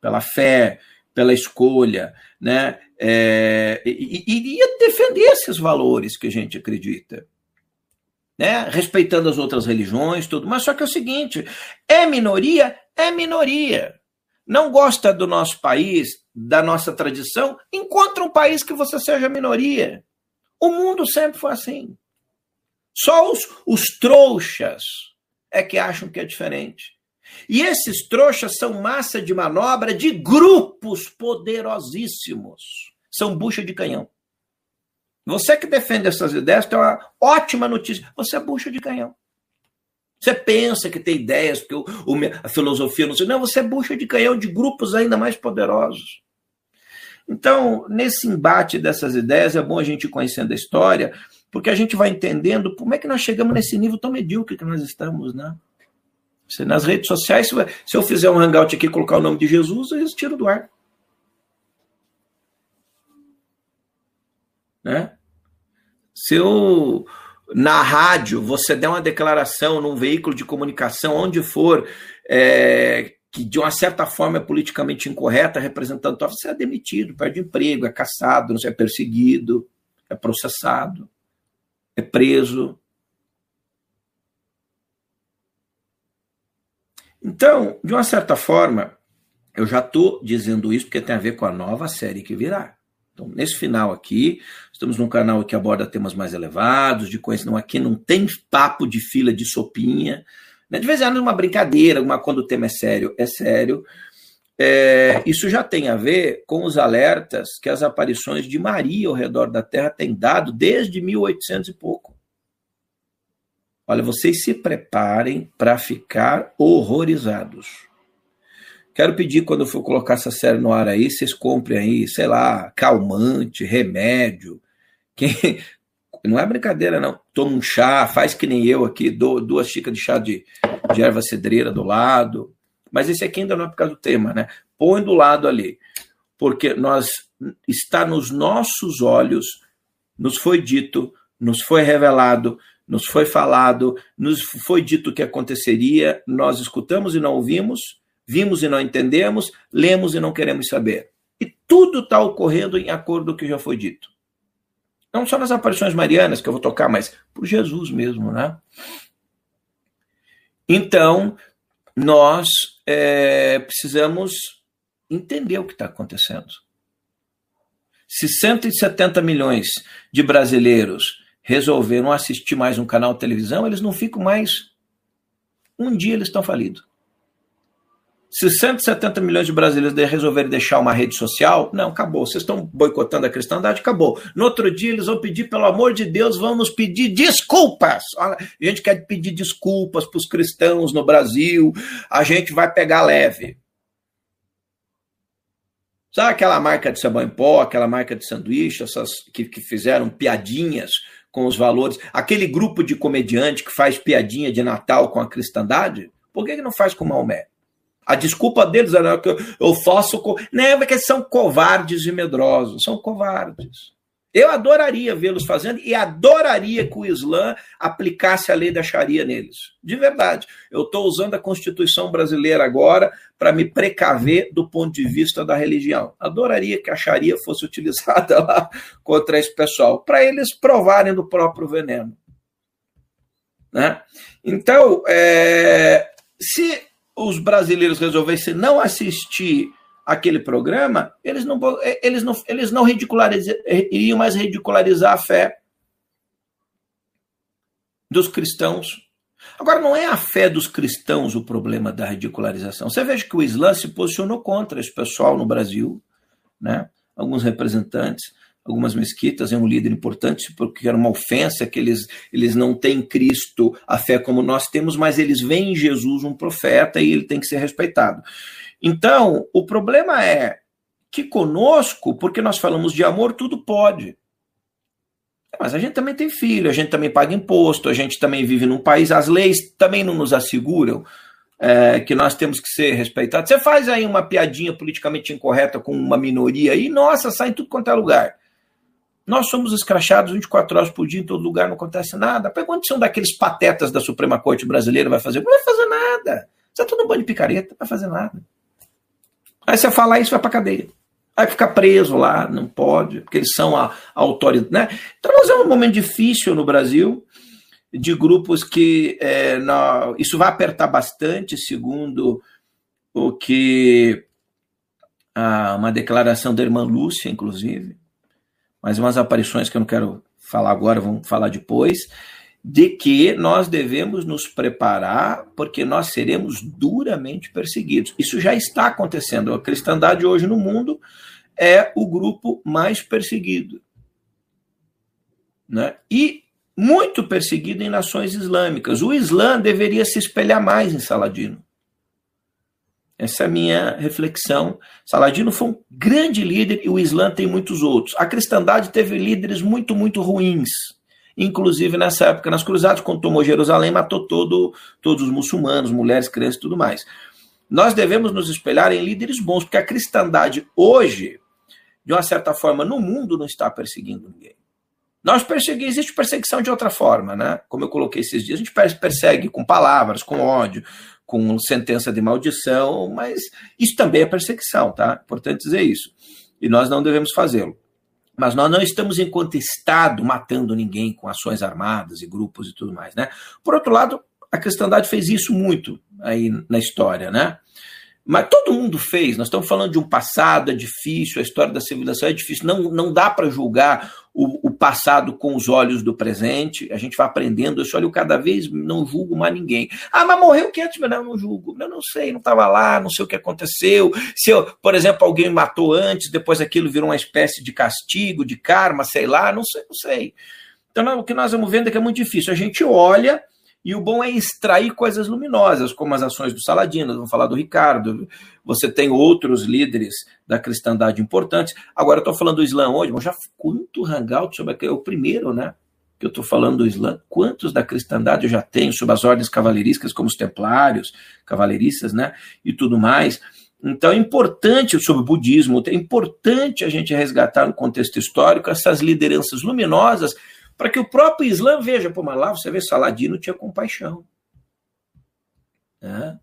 [SPEAKER 1] pela fé, pela escolha, né? É, e, iria defender esses valores que a gente acredita. Né? Respeitando as outras religiões, tudo. Mas só que é o seguinte: é minoria, é minoria. Não gosta do nosso país, da nossa tradição, encontra um país que você seja minoria. O mundo sempre foi assim. Só os, os trouxas é que acham que é diferente. E esses trouxas são massa de manobra de grupos poderosíssimos. São bucha de canhão. Você que defende essas ideias tem uma ótima notícia. Você é bucha de canhão. Você pensa que tem ideias, porque o, o, a filosofia não sei. Não, você é bucha de canhão de grupos ainda mais poderosos. Então, nesse embate dessas ideias, é bom a gente ir conhecendo a história, porque a gente vai entendendo como é que nós chegamos nesse nível tão medíocre que nós estamos, né? Nas redes sociais, se eu fizer um hangout aqui e colocar o nome de Jesus, eles tiram do ar. Né? Se eu, na rádio, você der uma declaração num veículo de comunicação, onde for, é, que de uma certa forma é politicamente incorreta, representando, você é demitido, perde emprego, é caçado, é perseguido, é processado, é preso. Então, de uma certa forma, eu já estou dizendo isso porque tem a ver com a nova série que virá. Então, nesse final aqui, estamos num canal que aborda temas mais elevados, de conhecimento. Aqui não tem papo de fila de sopinha. Né? De vez em quando, uma brincadeira, quando o tema é sério, é sério. É, isso já tem a ver com os alertas que as aparições de Maria ao redor da Terra têm dado desde 1800 e pouco. Olha, vocês se preparem para ficar horrorizados. Quero pedir, quando eu for colocar essa série no ar aí, vocês comprem aí, sei lá, calmante, remédio. Quem... Não é brincadeira, não. Toma um chá, faz que nem eu aqui, dou duas xícaras de chá de, de erva cedreira do lado. Mas esse aqui ainda não é por causa do tema, né? Põe do lado ali. Porque nós está nos nossos olhos, nos foi dito, nos foi revelado, nos foi falado, nos foi dito que aconteceria, nós escutamos e não ouvimos, Vimos e não entendemos, lemos e não queremos saber. E tudo está ocorrendo em acordo com o que já foi dito. Não só nas aparições marianas que eu vou tocar, mas por Jesus mesmo, né? Então, nós é, precisamos entender o que está acontecendo. Se 170 milhões de brasileiros resolveram assistir mais um canal de televisão, eles não ficam mais. Um dia eles estão falidos. Se 170 milhões de brasileiros resolverem deixar uma rede social, não, acabou. Vocês estão boicotando a cristandade, acabou. No outro dia, eles vão pedir, pelo amor de Deus, vão nos pedir desculpas. a gente quer pedir desculpas para os cristãos no Brasil, a gente vai pegar leve. Sabe aquela marca de sabão em pó, aquela marca de sanduíche, essas que, que fizeram piadinhas com os valores? Aquele grupo de comediante que faz piadinha de Natal com a cristandade? Por que, que não faz com Maomé? A desculpa deles era que eu faço. Não é porque são covardes e medrosos, são covardes. Eu adoraria vê-los fazendo e adoraria que o Islã aplicasse a lei da Sharia neles. De verdade. Eu estou usando a Constituição brasileira agora para me precaver do ponto de vista da religião. Adoraria que a Sharia fosse utilizada lá contra esse pessoal, para eles provarem do próprio veneno. Né? Então, é, se os brasileiros resolvessem não assistir aquele programa, eles não, eles não, eles não iriam mais ridicularizar a fé dos cristãos. Agora, não é a fé dos cristãos o problema da ridicularização. Você veja que o Islã se posicionou contra esse pessoal no Brasil, né? alguns representantes algumas mesquitas, é um líder importante, porque era uma ofensa que eles, eles não têm Cristo, a fé como nós temos, mas eles veem em Jesus um profeta e ele tem que ser respeitado. Então, o problema é que conosco, porque nós falamos de amor, tudo pode. Mas a gente também tem filho, a gente também paga imposto, a gente também vive num país, as leis também não nos asseguram é, que nós temos que ser respeitados. Você faz aí uma piadinha politicamente incorreta com uma minoria e, nossa, sai em tudo quanto é lugar. Nós somos escrachados 24 horas por dia em todo lugar, não acontece nada. Pergunta se um daqueles patetas da Suprema Corte brasileira vai fazer. Não vai fazer nada. Você é todo um banho de picareta, não vai fazer nada. Aí você falar isso, vai pra cadeia. Vai ficar preso lá, não pode, porque eles são a, a autoridade. Né? Então, nós é um momento difícil no Brasil, de grupos que é, isso vai apertar bastante, segundo o que ah, uma declaração da irmã Lúcia, inclusive, mas umas aparições que eu não quero falar agora, vamos falar depois, de que nós devemos nos preparar porque nós seremos duramente perseguidos. Isso já está acontecendo. A cristandade hoje no mundo é o grupo mais perseguido. Né? E muito perseguido em nações islâmicas. O Islã deveria se espelhar mais em Saladino. Essa é a minha reflexão. Saladino foi um grande líder e o Islã tem muitos outros. A cristandade teve líderes muito, muito ruins. Inclusive nessa época, nas cruzadas, quando tomou Jerusalém, matou todo, todos os muçulmanos, mulheres, crianças e tudo mais. Nós devemos nos espelhar em líderes bons, porque a cristandade hoje, de uma certa forma, no mundo não está perseguindo ninguém. Nós perseguimos, existe perseguição de outra forma, né? Como eu coloquei esses dias, a gente persegue com palavras, com ódio, com sentença de maldição, mas isso também é perseguição, tá? Importante dizer isso. E nós não devemos fazê-lo. Mas nós não estamos, enquanto Estado, matando ninguém com ações armadas e grupos e tudo mais, né? Por outro lado, a cristandade fez isso muito aí na história, né? Mas todo mundo fez, nós estamos falando de um passado, é difícil, a história da civilização é difícil, não, não dá para julgar o, o, passado com os olhos do presente, a gente vai aprendendo, eu olho cada vez, não julgo mais ninguém. Ah, mas morreu 500 mil, não, não julgo, eu não sei, não estava lá, não sei o que aconteceu, se, eu, por exemplo, alguém matou antes, depois aquilo virou uma espécie de castigo, de karma, sei lá, não sei, não sei. Então, o que nós vamos vendo é que é muito difícil, a gente olha e o bom é extrair coisas luminosas, como as ações do Saladino, vamos falar do Ricardo. Você tem outros líderes da cristandade importantes. Agora, eu estou falando do Islã hoje, mas já quanto hangout sobre aquele, é o primeiro, né? Que eu estou falando do Islã. Quantos da cristandade eu já tenho sobre as ordens cavaleirísticas, como os templários, cavaleiristas, né? E tudo mais. Então é importante, sobre o budismo, é importante a gente resgatar no contexto histórico essas lideranças luminosas para que o próprio Islã veja, pô, mas lá você vê Saladino tinha compaixão. Né?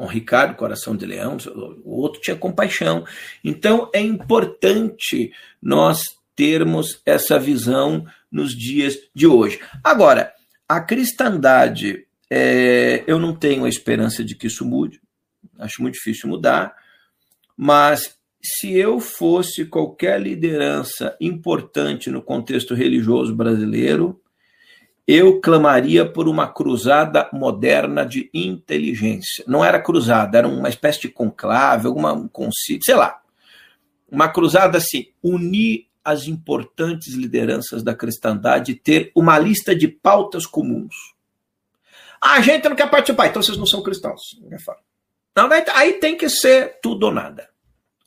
[SPEAKER 1] um Ricardo, coração de leão, o outro tinha compaixão. Então é importante nós termos essa visão nos dias de hoje. Agora, a cristandade, é, eu não tenho a esperança de que isso mude, acho muito difícil mudar, mas se eu fosse qualquer liderança importante no contexto religioso brasileiro, eu clamaria por uma cruzada moderna de inteligência. Não era cruzada, era uma espécie de conclave, alguma um concílio, sei lá. Uma cruzada assim, unir as importantes lideranças da cristandade e ter uma lista de pautas comuns. Ah, a gente não quer participar, então vocês não são cristãos. Não, aí tem que ser tudo ou nada.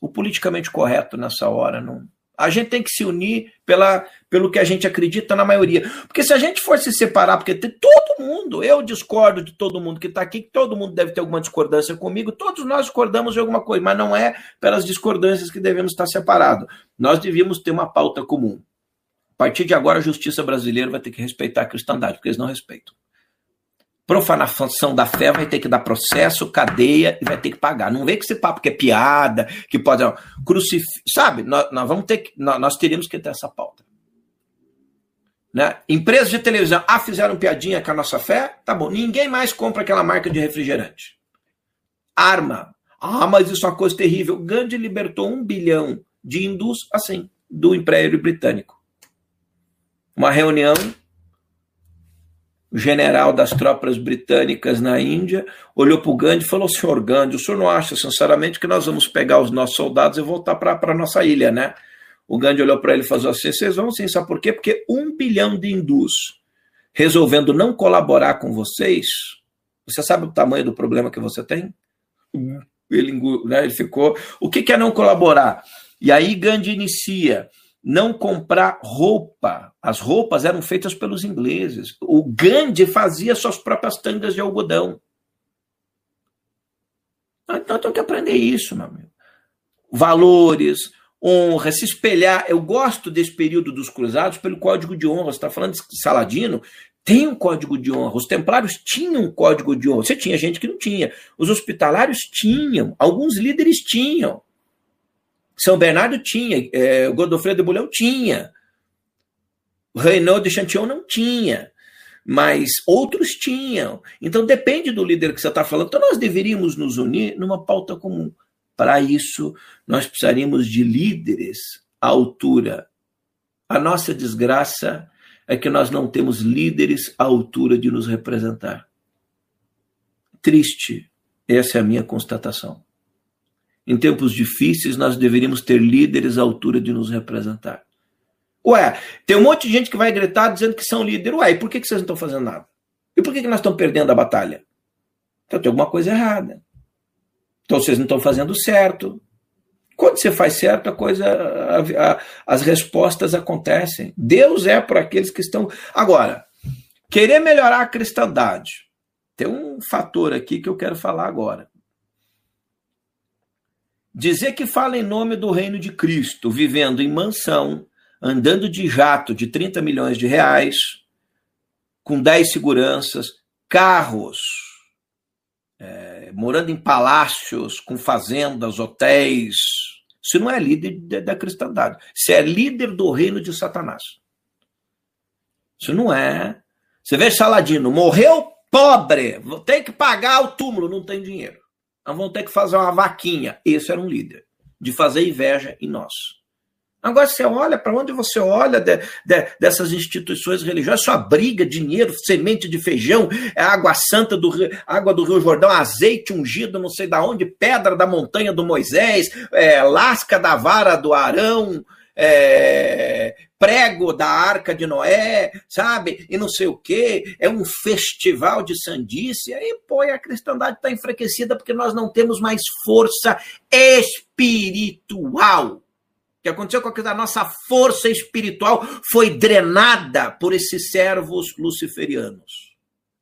[SPEAKER 1] O politicamente correto nessa hora não, a gente tem que se unir pela, pelo que a gente acredita na maioria. Porque se a gente for se separar, porque tem todo mundo, eu discordo de todo mundo que está aqui, que todo mundo deve ter alguma discordância comigo, todos nós discordamos de alguma coisa, mas não é pelas discordâncias que devemos estar separados. Nós devíamos ter uma pauta comum. A partir de agora, a justiça brasileira vai ter que respeitar a cristandade, porque eles não respeitam profanação da fé vai ter que dar processo, cadeia e vai ter que pagar. Não vê que esse papo que é piada, que pode. Crucif... Sabe, nós, nós vamos ter que, nós, nós teríamos que ter essa pauta. Né? Empresas de televisão, ah, fizeram piadinha com a nossa fé? Tá bom. Ninguém mais compra aquela marca de refrigerante. Arma. Ah, mas isso é uma coisa terrível. Gandhi libertou um bilhão de hindus, assim, do Império Britânico. Uma reunião general das tropas britânicas na Índia, olhou para o Gandhi e falou: Senhor Gandhi, o senhor não acha, sinceramente, que nós vamos pegar os nossos soldados e voltar para a nossa ilha, né? O Gandhi olhou para ele e falou assim: vocês vão sim, sabe por quê? Porque um bilhão de hindus resolvendo não colaborar com vocês, você sabe o tamanho do problema que você tem? Ele, né, ele ficou. O que, que é não colaborar? E aí Gandhi inicia não comprar roupa. As roupas eram feitas pelos ingleses. O Gandhi fazia suas próprias tangas de algodão. Então tem que aprender isso, meu amigo. Valores, honra, se espelhar. Eu gosto desse período dos cruzados pelo código de honra. Você está falando de Saladino? Tem um código de honra. Os templários tinham um código de honra. Você tinha gente que não tinha. Os hospitalários tinham. Alguns líderes tinham. São Bernardo tinha, é, Godofredo de Bulhão tinha, Renaud de Chantillon não tinha, mas outros tinham. Então depende do líder que você está falando. Então nós deveríamos nos unir numa pauta comum. Para isso, nós precisaríamos de líderes à altura. A nossa desgraça é que nós não temos líderes à altura de nos representar. Triste, essa é a minha constatação. Em tempos difíceis, nós deveríamos ter líderes à altura de nos representar. Ué, tem um monte de gente que vai gritar dizendo que são líderes. Ué, e por que, vocês não estão fazendo nada? E por que, que nós estamos perdendo a batalha? Então tem alguma coisa errada. Então vocês não estão fazendo certo. Quando você faz certo, a coisa, a, a, as respostas acontecem. Deus é para aqueles que estão. Agora, querer melhorar a cristandade. Tem um fator aqui que eu quero falar agora. Dizer que fala em nome do reino de Cristo, vivendo em mansão, andando de jato de 30 milhões de reais, com 10 seguranças, carros, é, morando em palácios, com fazendas, hotéis. Isso não é líder da cristandade. Isso é líder do reino de Satanás. Isso não é. Você vê Saladino, morreu pobre, tem que pagar o túmulo, não tem dinheiro nós vamos ter que fazer uma vaquinha. Esse era um líder, de fazer inveja em nós. Agora você olha, para onde você olha de, de, dessas instituições religiosas, só briga, dinheiro, semente de feijão, é água santa do água do Rio Jordão, azeite ungido, não sei da onde, pedra da montanha do Moisés, é, lasca da vara do Arão, é, prego da arca de Noé, sabe? E não sei o quê. É um festival de sandice. E, pô, a cristandade está enfraquecida porque nós não temos mais força espiritual. Que aconteceu com a nossa força espiritual foi drenada por esses servos luciferianos.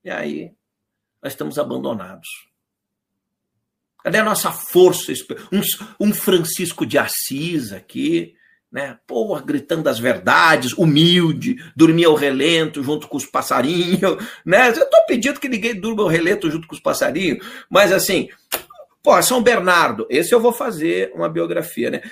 [SPEAKER 1] E aí, nós estamos abandonados. Cadê a nossa força? Um, um Francisco de Assis aqui, né? Pô, gritando as verdades, humilde, dormia ao relento junto com os passarinhos, né? Eu tô pedindo que ninguém durma ao relento junto com os passarinhos, mas assim, Pô, São Bernardo, esse eu vou fazer uma biografia, né?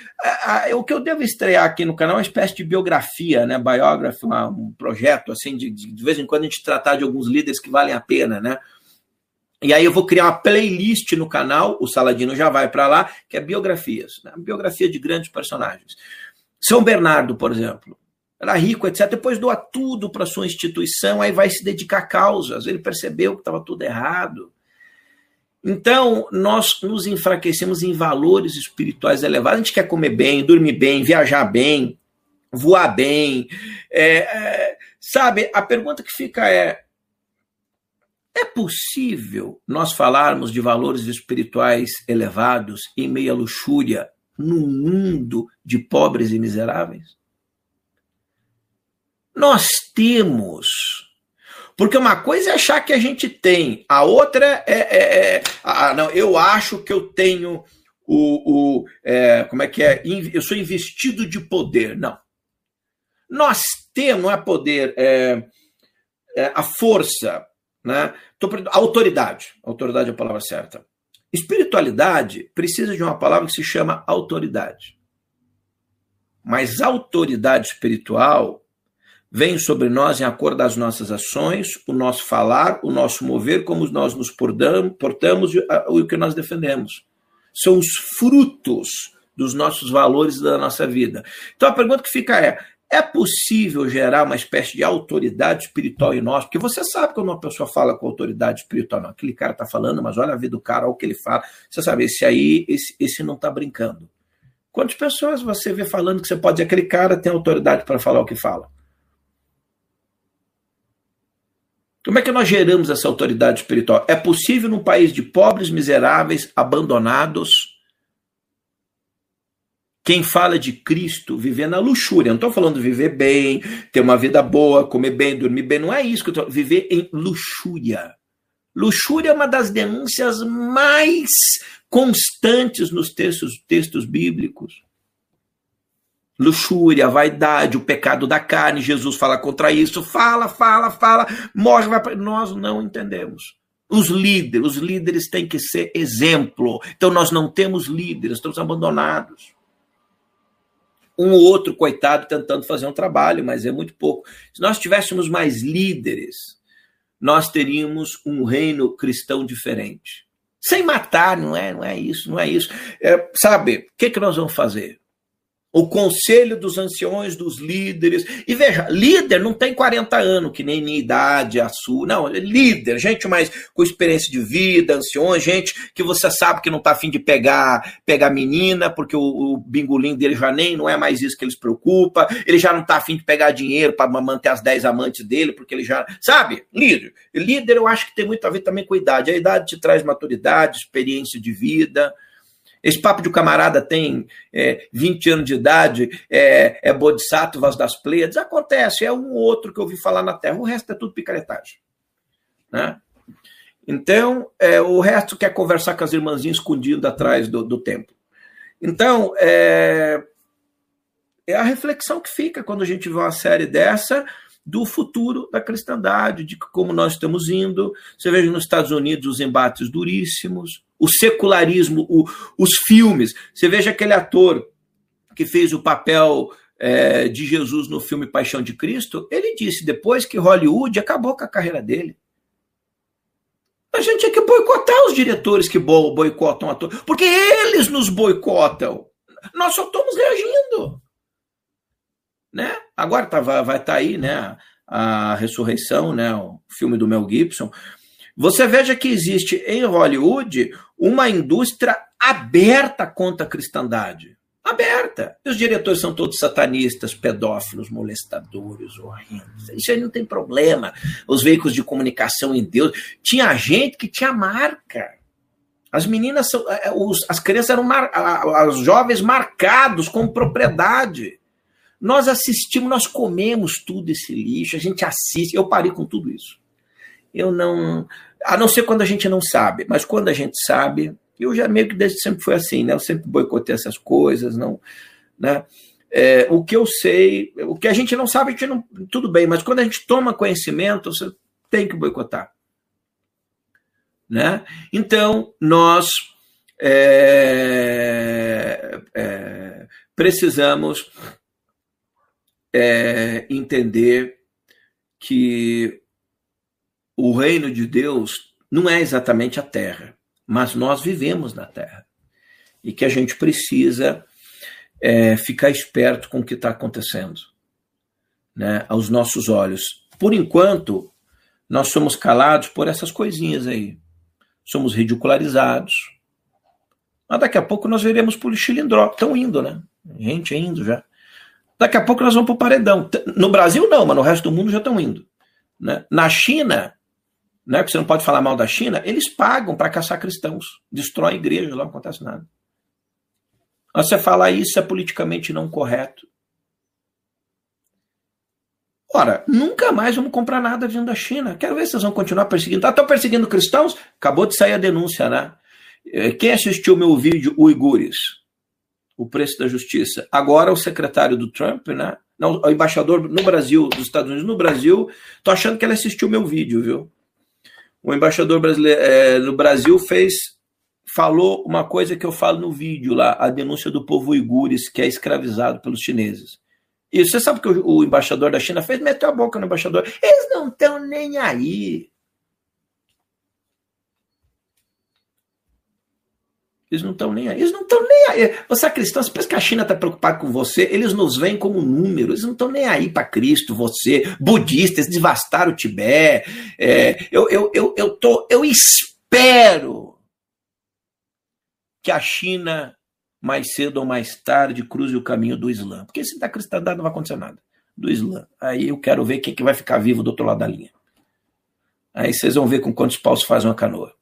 [SPEAKER 1] O que eu devo estrear aqui no canal é uma espécie de biografia, né? Biography, um projeto, assim, de, de vez em quando a gente tratar de alguns líderes que valem a pena, né? E aí eu vou criar uma playlist no canal, o Saladino já vai para lá, que é biografias, né? biografia de grandes personagens. São Bernardo, por exemplo, era rico, etc. Depois doa tudo para sua instituição, aí vai se dedicar a causas. Ele percebeu que estava tudo errado. Então, nós nos enfraquecemos em valores espirituais elevados. A gente quer comer bem, dormir bem, viajar bem, voar bem. É, é, sabe, a pergunta que fica é: é possível nós falarmos de valores espirituais elevados em meio à luxúria num mundo de pobres e miseráveis? Nós temos porque uma coisa é achar que a gente tem, a outra é. é, é ah, não, eu acho que eu tenho o. o é, como é que é? Eu sou investido de poder. Não. Nós temos, não é poder, é, é a força, né? a autoridade. Autoridade é a palavra certa. Espiritualidade precisa de uma palavra que se chama autoridade. Mas autoridade espiritual vem sobre nós em acordo das nossas ações, o nosso falar, o nosso mover, como nós nos portamos e o que nós defendemos. São os frutos dos nossos valores e da nossa vida. Então a pergunta que fica é: é possível gerar uma espécie de autoridade espiritual em nós? Porque você sabe quando uma pessoa fala com autoridade espiritual, não, aquele cara está falando, mas olha a vida do cara, olha o que ele fala. Você sabe, esse aí, esse, esse não está brincando. Quantas pessoas você vê falando que você pode dizer aquele cara tem autoridade para falar o que fala? Como é que nós geramos essa autoridade espiritual? É possível num país de pobres, miseráveis, abandonados, quem fala de Cristo viver na luxúria, não estou falando viver bem, ter uma vida boa, comer bem, dormir bem, não é isso que eu estou viver em luxúria. Luxúria é uma das denúncias mais constantes nos textos, textos bíblicos luxúria, vaidade, o pecado da carne. Jesus fala contra isso, fala, fala, fala, morre, vai. Nós não entendemos. Os líderes, os líderes têm que ser exemplo. Então nós não temos líderes, estamos abandonados. Um ou outro coitado tentando fazer um trabalho, mas é muito pouco. Se nós tivéssemos mais líderes, nós teríamos um reino cristão diferente. Sem matar, não é, não é isso, não é isso. É, sabe, o que, que nós vamos fazer? O conselho dos anciões, dos líderes. E veja, líder não tem 40 anos, que nem minha idade, a sua. Não, líder, gente mais com experiência de vida, anciões, gente que você sabe que não está afim de pegar pegar menina, porque o, o dele já nem não é mais isso que eles preocupa. Ele já não está afim de pegar dinheiro para manter as 10 amantes dele, porque ele já. Sabe? Líder. Líder eu acho que tem muito a ver também com a idade. A idade te traz maturidade, experiência de vida. Esse papo de o camarada tem é, 20 anos de idade, é, é bodhisattvas das Pleiades, acontece, é um ou outro que eu ouvi falar na Terra, o resto é tudo picaretagem. Né? Então, é, o resto quer conversar com as irmãzinhas escondido atrás do, do templo. Então, é, é a reflexão que fica quando a gente vê uma série dessa, do futuro da cristandade, de como nós estamos indo. Você veja nos Estados Unidos os embates duríssimos, o secularismo, o, os filmes. Você veja aquele ator que fez o papel é, de Jesus no filme Paixão de Cristo, ele disse depois que Hollywood acabou com a carreira dele. A gente tinha que boicotar os diretores que boicotam atores, porque eles nos boicotam. Nós só estamos reagindo né? Agora tá, vai estar tá aí, né? A ressurreição, né? O filme do Mel Gibson. Você veja que existe em Hollywood uma indústria aberta contra a cristandade. Aberta. E os diretores são todos satanistas, pedófilos, molestadores, horrendos. Isso aí não tem problema. Os veículos de comunicação em Deus. Tinha gente que tinha marca. As meninas são. É, é, as crianças eram. Mar, os jovens marcados como propriedade. Nós assistimos, nós comemos tudo esse lixo, a gente assiste. Eu parei com tudo isso. Eu não. A não ser quando a gente não sabe, mas quando a gente sabe, eu já meio que desde sempre foi assim, né? Eu sempre boicotei essas coisas, não. Né? É, o que eu sei, o que a gente não sabe, a gente não. Tudo bem, mas quando a gente toma conhecimento, você tem que boicotar. Né? Então, nós é, é, precisamos é, entender que o reino de Deus não é exatamente a terra, mas nós vivemos na terra e que a gente precisa é, ficar esperto com o que está acontecendo, né, aos nossos olhos. Por enquanto, nós somos calados por essas coisinhas aí. Somos ridicularizados. Mas daqui a pouco nós veremos por chilindró. Estão indo, né? Gente indo já. Daqui a pouco nós vamos para o paredão. No Brasil, não, mas no resto do mundo já estão indo. Né? Na China, né, porque você não pode falar mal da China, eles pagam para caçar cristãos. Destrói igreja, lá não acontece nada. Você falar isso é politicamente não correto. Ora, nunca mais vamos comprar nada vindo da China. Quero ver se vocês vão continuar perseguindo. Estão perseguindo cristãos? Acabou de sair a denúncia, né? Eh, quem assistiu meu vídeo Uigures? O preço da justiça. Agora o secretário do Trump, né? Não, o embaixador no Brasil, dos Estados Unidos no Brasil, tô achando que ele assistiu meu vídeo, viu? O embaixador brasileiro é, no Brasil fez, falou uma coisa que eu falo no vídeo lá, a denúncia do povo uigures que é escravizado pelos chineses. E você sabe que o, o embaixador da China fez? Meteu a boca no embaixador. Eles não estão nem aí. Eles não estão nem aí. Eles não estão nem aí. Você é cristão, você pensa que a China está preocupada com você? Eles nos veem como números. Eles não estão nem aí para Cristo, você. Budistas, devastaram o Tibete. É, eu, eu, eu, eu, tô, eu espero que a China, mais cedo ou mais tarde, cruze o caminho do Islã. Porque se da cristandade não vai acontecer nada. Do Islã. Aí eu quero ver quem que vai ficar vivo do outro lado da linha. Aí vocês vão ver com quantos paus faz uma canoa.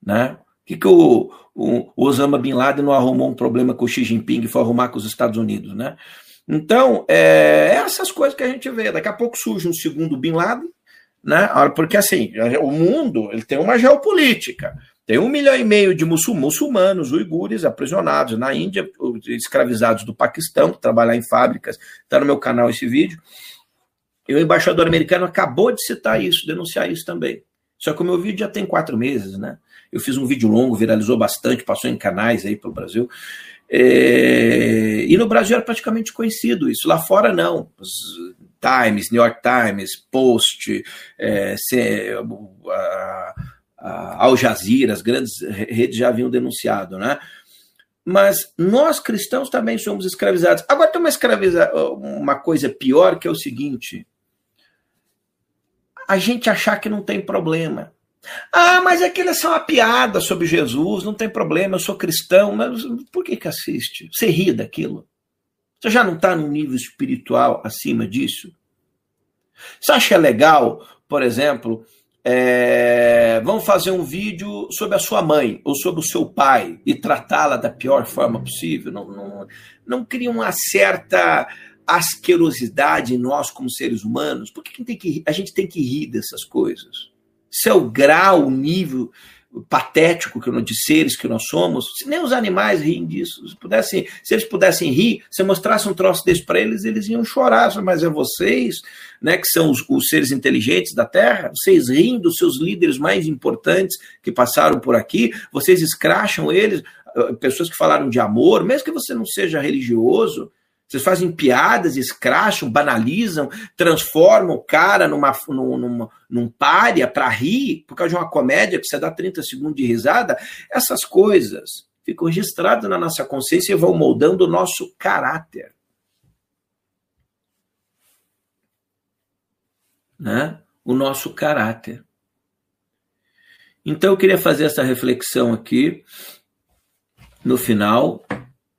[SPEAKER 1] Né? que, que o, o, Osama Bin Laden não arrumou um problema com o Xi Jinping foi arrumar com os Estados Unidos, né? Então, é, é essas coisas que a gente vê. Daqui a pouco surge um segundo Bin Laden, né? Porque assim, o mundo ele tem uma geopolítica. Tem um milhão e meio de muçulmanos, uigures, aprisionados na Índia, escravizados do Paquistão, que trabalham em fábricas. Está no meu canal esse vídeo. E o embaixador americano acabou de citar isso, denunciar isso também. Só que o meu vídeo já tem quatro meses, né? Eu fiz um vídeo longo, viralizou bastante, passou em canais aí pelo Brasil. É... E no Brasil era praticamente conhecido isso. Lá fora, não. Times, New York Times, Post, é, a, a Al Jazeera, as grandes redes já haviam denunciado, né? Mas nós cristãos também somos escravizados. Agora tem uma, escraviza... uma coisa pior que é o seguinte: a gente achar que não tem problema. Ah, mas aquilo é só uma piada sobre Jesus, não tem problema, eu sou cristão, mas por que, que assiste? Você ri daquilo? Você já não está num nível espiritual acima disso? Você acha legal, por exemplo, é, vamos fazer um vídeo sobre a sua mãe ou sobre o seu pai e tratá-la da pior forma possível? Não, não, não cria uma certa asquerosidade em nós como seres humanos? Por que, que a gente tem que rir dessas coisas? Se é o grau, o nível patético que, de seres que nós somos, se nem os animais riem disso. Se, pudessem, se eles pudessem rir, se mostrasse um troço desse para eles, eles iam chorar. Mas é vocês, né, que são os, os, seres inteligentes da Terra, vocês riem dos seus líderes mais importantes que passaram por aqui, vocês escracham eles, eh, pessoas que falaram de amor, mesmo que você não seja religioso, vocês fazem piadas, escracham, banalizam, transformam o cara numa, numa, num pária para rir, por causa de uma comédia que você dá 30 segundos de risada. Essas coisas ficam registradas na nossa consciência e vão moldando o nosso caráter. Né? O nosso caráter. Então eu queria fazer essa reflexão aqui no final,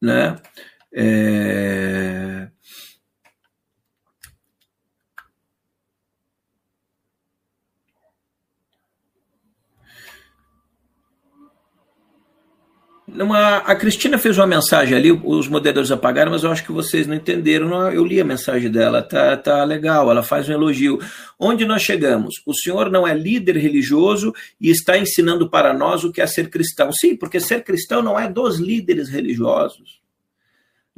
[SPEAKER 1] né? É... Uma, a Cristina fez uma mensagem ali, os moderadores apagaram, mas eu acho que vocês não entenderam. Eu li a mensagem dela, tá, tá legal, ela faz um elogio. Onde nós chegamos? O senhor não é líder religioso e está ensinando para nós o que é ser cristão. Sim, porque ser cristão não é dos líderes religiosos.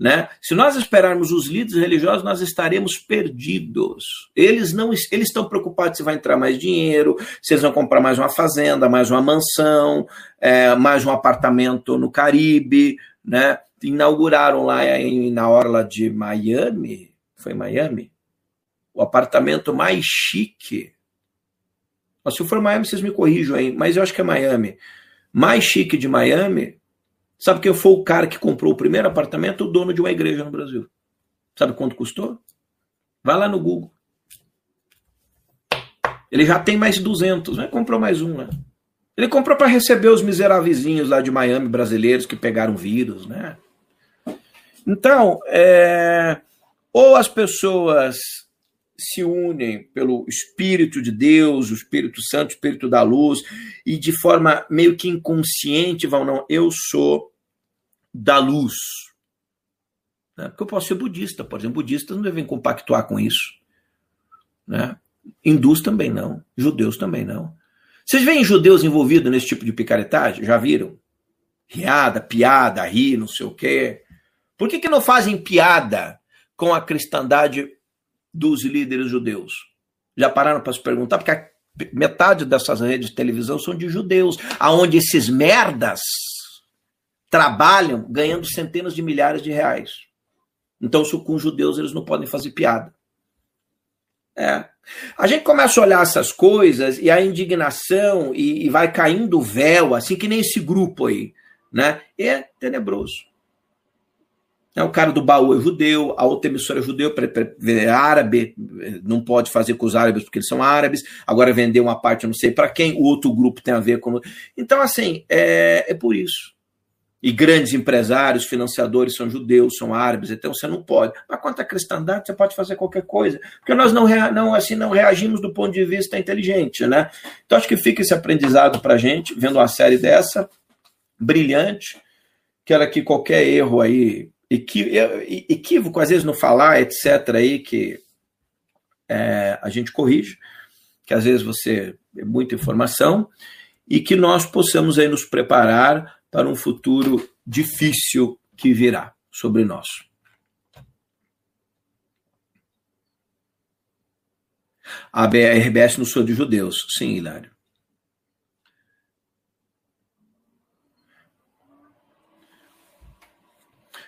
[SPEAKER 1] Né? Se nós esperarmos os líderes religiosos, nós estaremos perdidos. Eles não eles estão preocupados se vai entrar mais dinheiro, se eles vão comprar mais uma fazenda, mais uma mansão, é, mais um apartamento no Caribe, né? Inauguraram lá em, na orla de Miami, foi Miami, o apartamento mais chique. Se for Miami, vocês me corrijam aí, mas eu acho que é Miami. Mais chique de Miami Sabe quem foi o cara que comprou o primeiro apartamento? O dono de uma igreja no Brasil. Sabe quanto custou? Vai lá no Google. Ele já tem mais 200, né? Comprou mais um, né? Ele comprou para receber os miseráveis lá de Miami brasileiros que pegaram vírus, né? Então, é... ou as pessoas se unem pelo Espírito de Deus, o Espírito Santo, o Espírito da luz, e de forma meio que inconsciente vão, não, eu sou da luz. Né? Porque eu posso ser budista, por exemplo, budistas não devem compactuar com isso. Né? Hindus também não, judeus também não. Vocês veem judeus envolvidos nesse tipo de picaretagem? Já viram? Riada, piada, ri, não sei o quê. Por que, que não fazem piada com a cristandade dos líderes judeus? Já pararam para se perguntar? Porque metade dessas redes de televisão são de judeus, aonde esses merdas trabalham ganhando centenas de milhares de reais. Então, com judeus eles não podem fazer piada. É. A gente começa a olhar essas coisas e a indignação e, e vai caindo o véu, assim que nem esse grupo aí, né? É tenebroso. É, o cara do baú é judeu, a outra emissora é judeu, é árabe, não pode fazer com os árabes porque eles são árabes, agora vender uma parte não sei para quem, o outro grupo tem a ver com. Então, assim, é, é por isso e grandes empresários, financiadores são judeus, são árabes, então você não pode. Mas quanto à cristandade, você pode fazer qualquer coisa, porque nós não, não assim não reagimos do ponto de vista inteligente, né? Então acho que fica esse aprendizado para gente, vendo uma série dessa, brilhante, que era que qualquer erro aí, equívoco, às vezes no falar, etc., aí, que é, a gente corrige, que às vezes você é muita informação, e que nós possamos aí nos preparar para um futuro difícil que virá sobre nós. A RBS não sou de judeus. Sim, Hilário.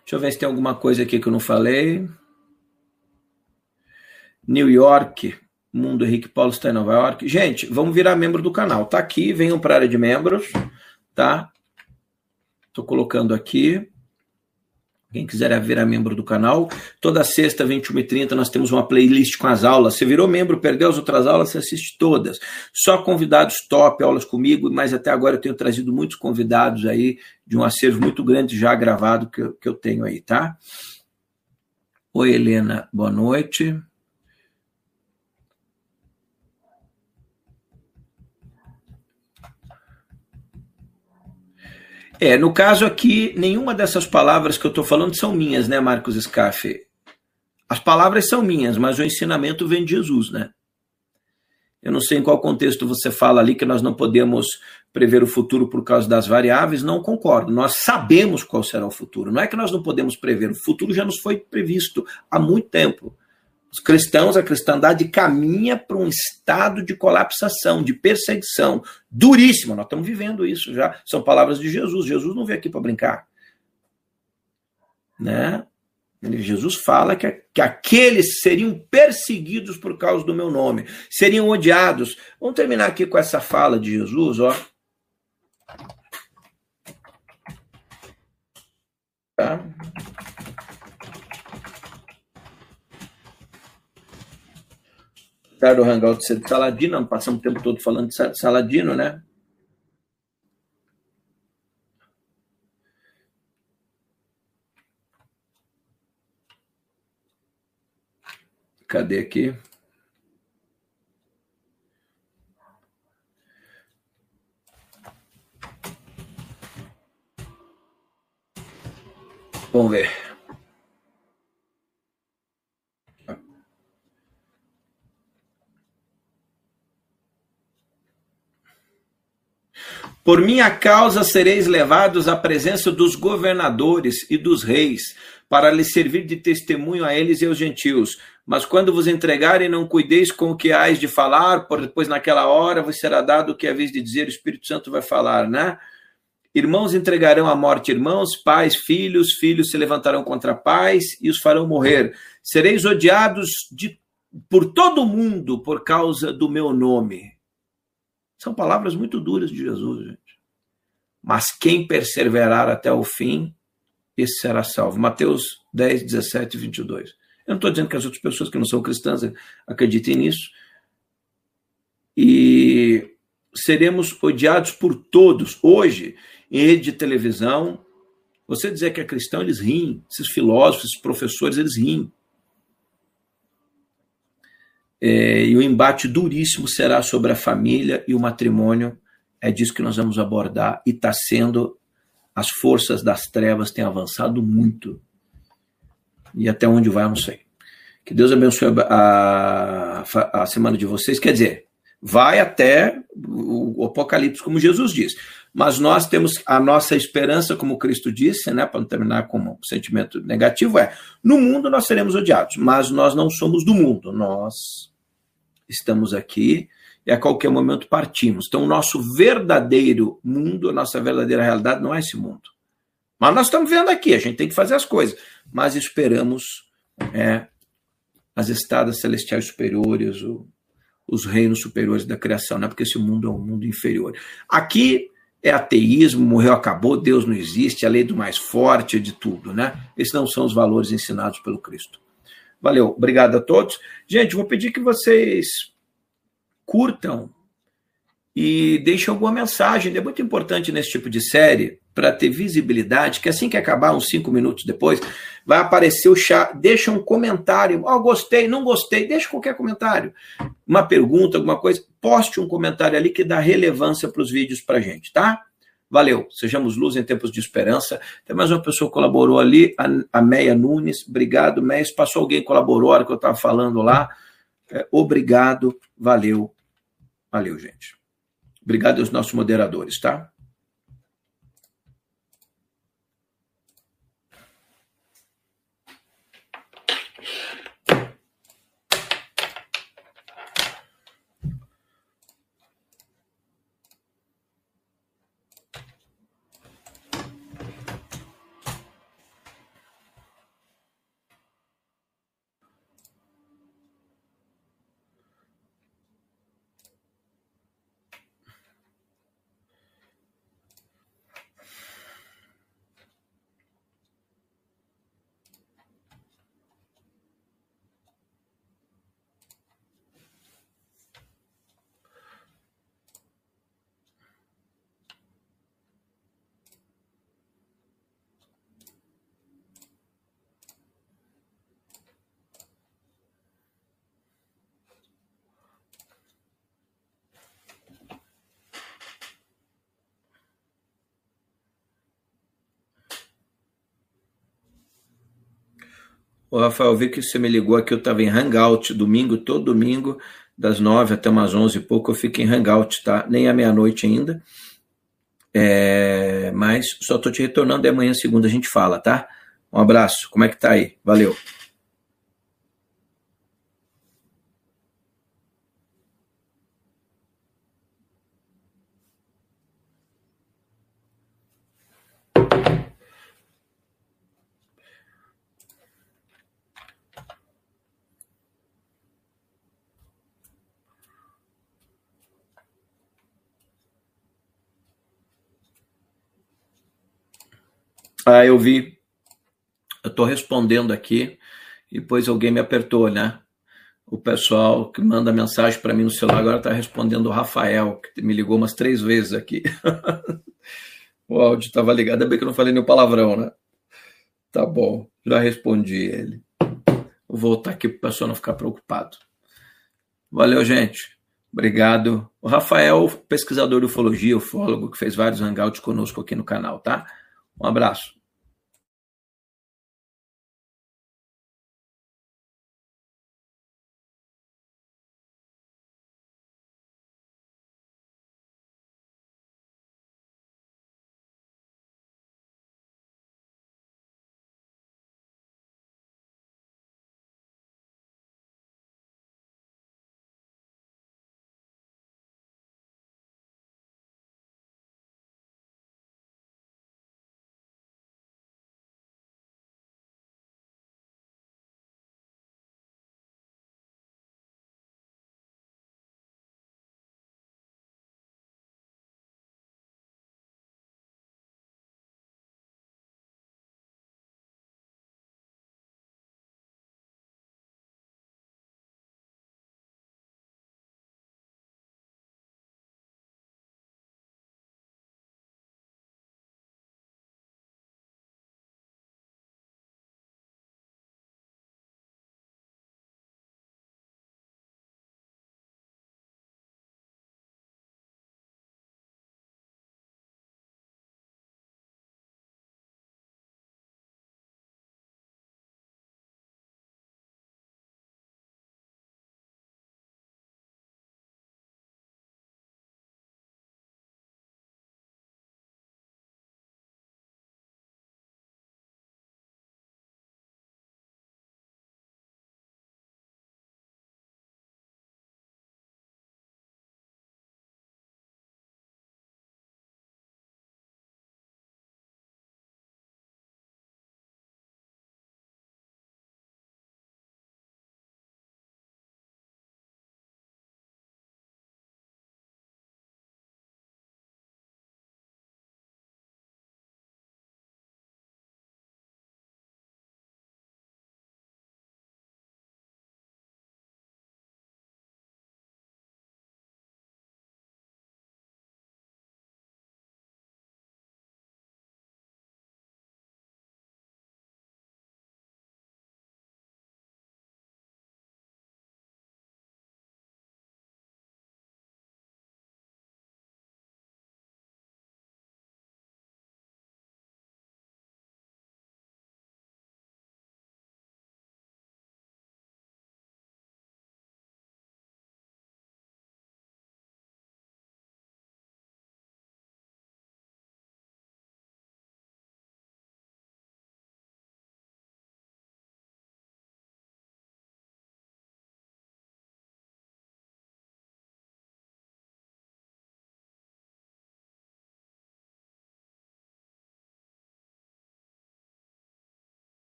[SPEAKER 1] Deixa eu ver se tem alguma coisa aqui que eu não falei. New York, Mundo Henrique Paulo está em Nova York. Gente, vamos virar membro do canal. Tá aqui, venham para a área de membros, tá? Estou colocando aqui. Quem quiser virar membro do canal, toda sexta, 21h30, nós temos uma playlist com as aulas. Você virou membro, perdeu as outras aulas, você assiste todas. Só convidados top, aulas comigo, mas até agora eu tenho trazido muitos convidados aí, de um acervo muito grande já gravado que eu, que eu tenho aí, tá? Oi, Helena, boa noite. É, no caso aqui, nenhuma dessas palavras que eu estou falando são minhas, né, Marcos Scaff? As palavras são minhas, mas o ensinamento vem de Jesus, né? Eu não sei em qual contexto você fala ali que nós não podemos prever o futuro por causa das variáveis, não concordo. Nós sabemos qual será o futuro. Não é que nós não podemos prever, o futuro já nos foi previsto há muito tempo. Os cristãos, a cristandade caminha para um estado de colapsação, de perseguição duríssima. Nós estamos vivendo isso já. São palavras de Jesus. Jesus não veio aqui para brincar. Né? Jesus fala que, que aqueles seriam perseguidos por causa do meu nome, seriam odiados. Vamos terminar aqui com essa fala de Jesus, ó. Tá? Do Hangout de Saladino, passamos o tempo todo falando de Saladino, né? Cadê aqui? Vamos ver. Por minha causa sereis levados à presença dos governadores e dos reis, para lhes servir de testemunho a eles e aos gentios. Mas quando vos entregarem, não cuideis com o que hais de falar, pois naquela hora vos será dado o que haveis de dizer, o Espírito Santo vai falar, né? Irmãos entregarão à morte irmãos, pais, filhos, filhos se levantarão contra pais e os farão morrer. Sereis odiados de, por todo mundo por causa do meu nome. São palavras muito duras de Jesus. Mas quem perseverar até o fim, esse será salvo. Mateus 10, 17 e 22. Eu não estou dizendo que as outras pessoas que não são cristãs acreditem nisso. E seremos odiados por todos. Hoje, em rede de televisão, você dizer que é cristão, eles riem. Esses filósofos, esses professores, eles riem. É, e o embate duríssimo será sobre a família e o matrimônio. É disso que nós vamos abordar e está sendo. As forças das trevas têm avançado muito. E até onde vai, eu não sei. Que Deus abençoe a, a, a semana de vocês. Quer dizer, vai até o Apocalipse, como Jesus diz. Mas nós temos a nossa esperança, como Cristo disse, né, para não terminar com um sentimento negativo, é: no mundo nós seremos odiados, mas nós não somos do mundo, nós estamos aqui e a qualquer momento partimos. Então, o nosso verdadeiro mundo, a nossa verdadeira realidade não é esse mundo. Mas nós estamos vendo aqui, a gente tem que fazer as coisas, mas esperamos é, as estadas celestiais superiores, o, os reinos superiores da criação, né? porque esse mundo é um mundo inferior. Aqui é ateísmo, morreu, acabou, Deus não existe, a lei do mais forte, de tudo, né? Esses não são os valores ensinados pelo Cristo. Valeu, obrigado a todos. Gente, vou pedir que vocês curtam e deixem alguma mensagem. É muito importante nesse tipo de série para ter visibilidade, que assim que acabar, uns cinco minutos depois, vai aparecer o chat. Deixa um comentário. Oh, gostei, não gostei. Deixa qualquer comentário. Uma pergunta, alguma coisa. Poste um comentário ali que dá relevância para os vídeos para gente, tá? Valeu, sejamos luz em tempos de esperança. Tem mais uma pessoa que colaborou ali, a, Meia Nunes. Obrigado, Meia. Se passou alguém que colaborou a hora que eu estava falando lá. É, obrigado, valeu. Valeu, gente. Obrigado aos nossos moderadores, tá? Rafael, vi que você me ligou aqui, eu estava em Hangout, domingo, todo domingo, das nove até umas onze e pouco, eu fico em Hangout, tá? Nem à meia-noite ainda. É, mas só estou te retornando e amanhã, segunda, a gente fala, tá? Um abraço, como é que tá aí? Valeu. Ah, eu vi. Eu estou respondendo aqui e depois alguém me apertou, né? O pessoal que manda mensagem para mim no celular agora está respondendo o Rafael, que me ligou umas três vezes aqui. o áudio estava ligado, ainda bem que eu não falei nenhum palavrão, né? Tá bom, já respondi ele. Vou voltar aqui para o pessoal não ficar preocupado. Valeu, gente. Obrigado. O Rafael, pesquisador de ufologia, ufólogo, que fez vários hangouts conosco aqui no canal, tá? Um abraço.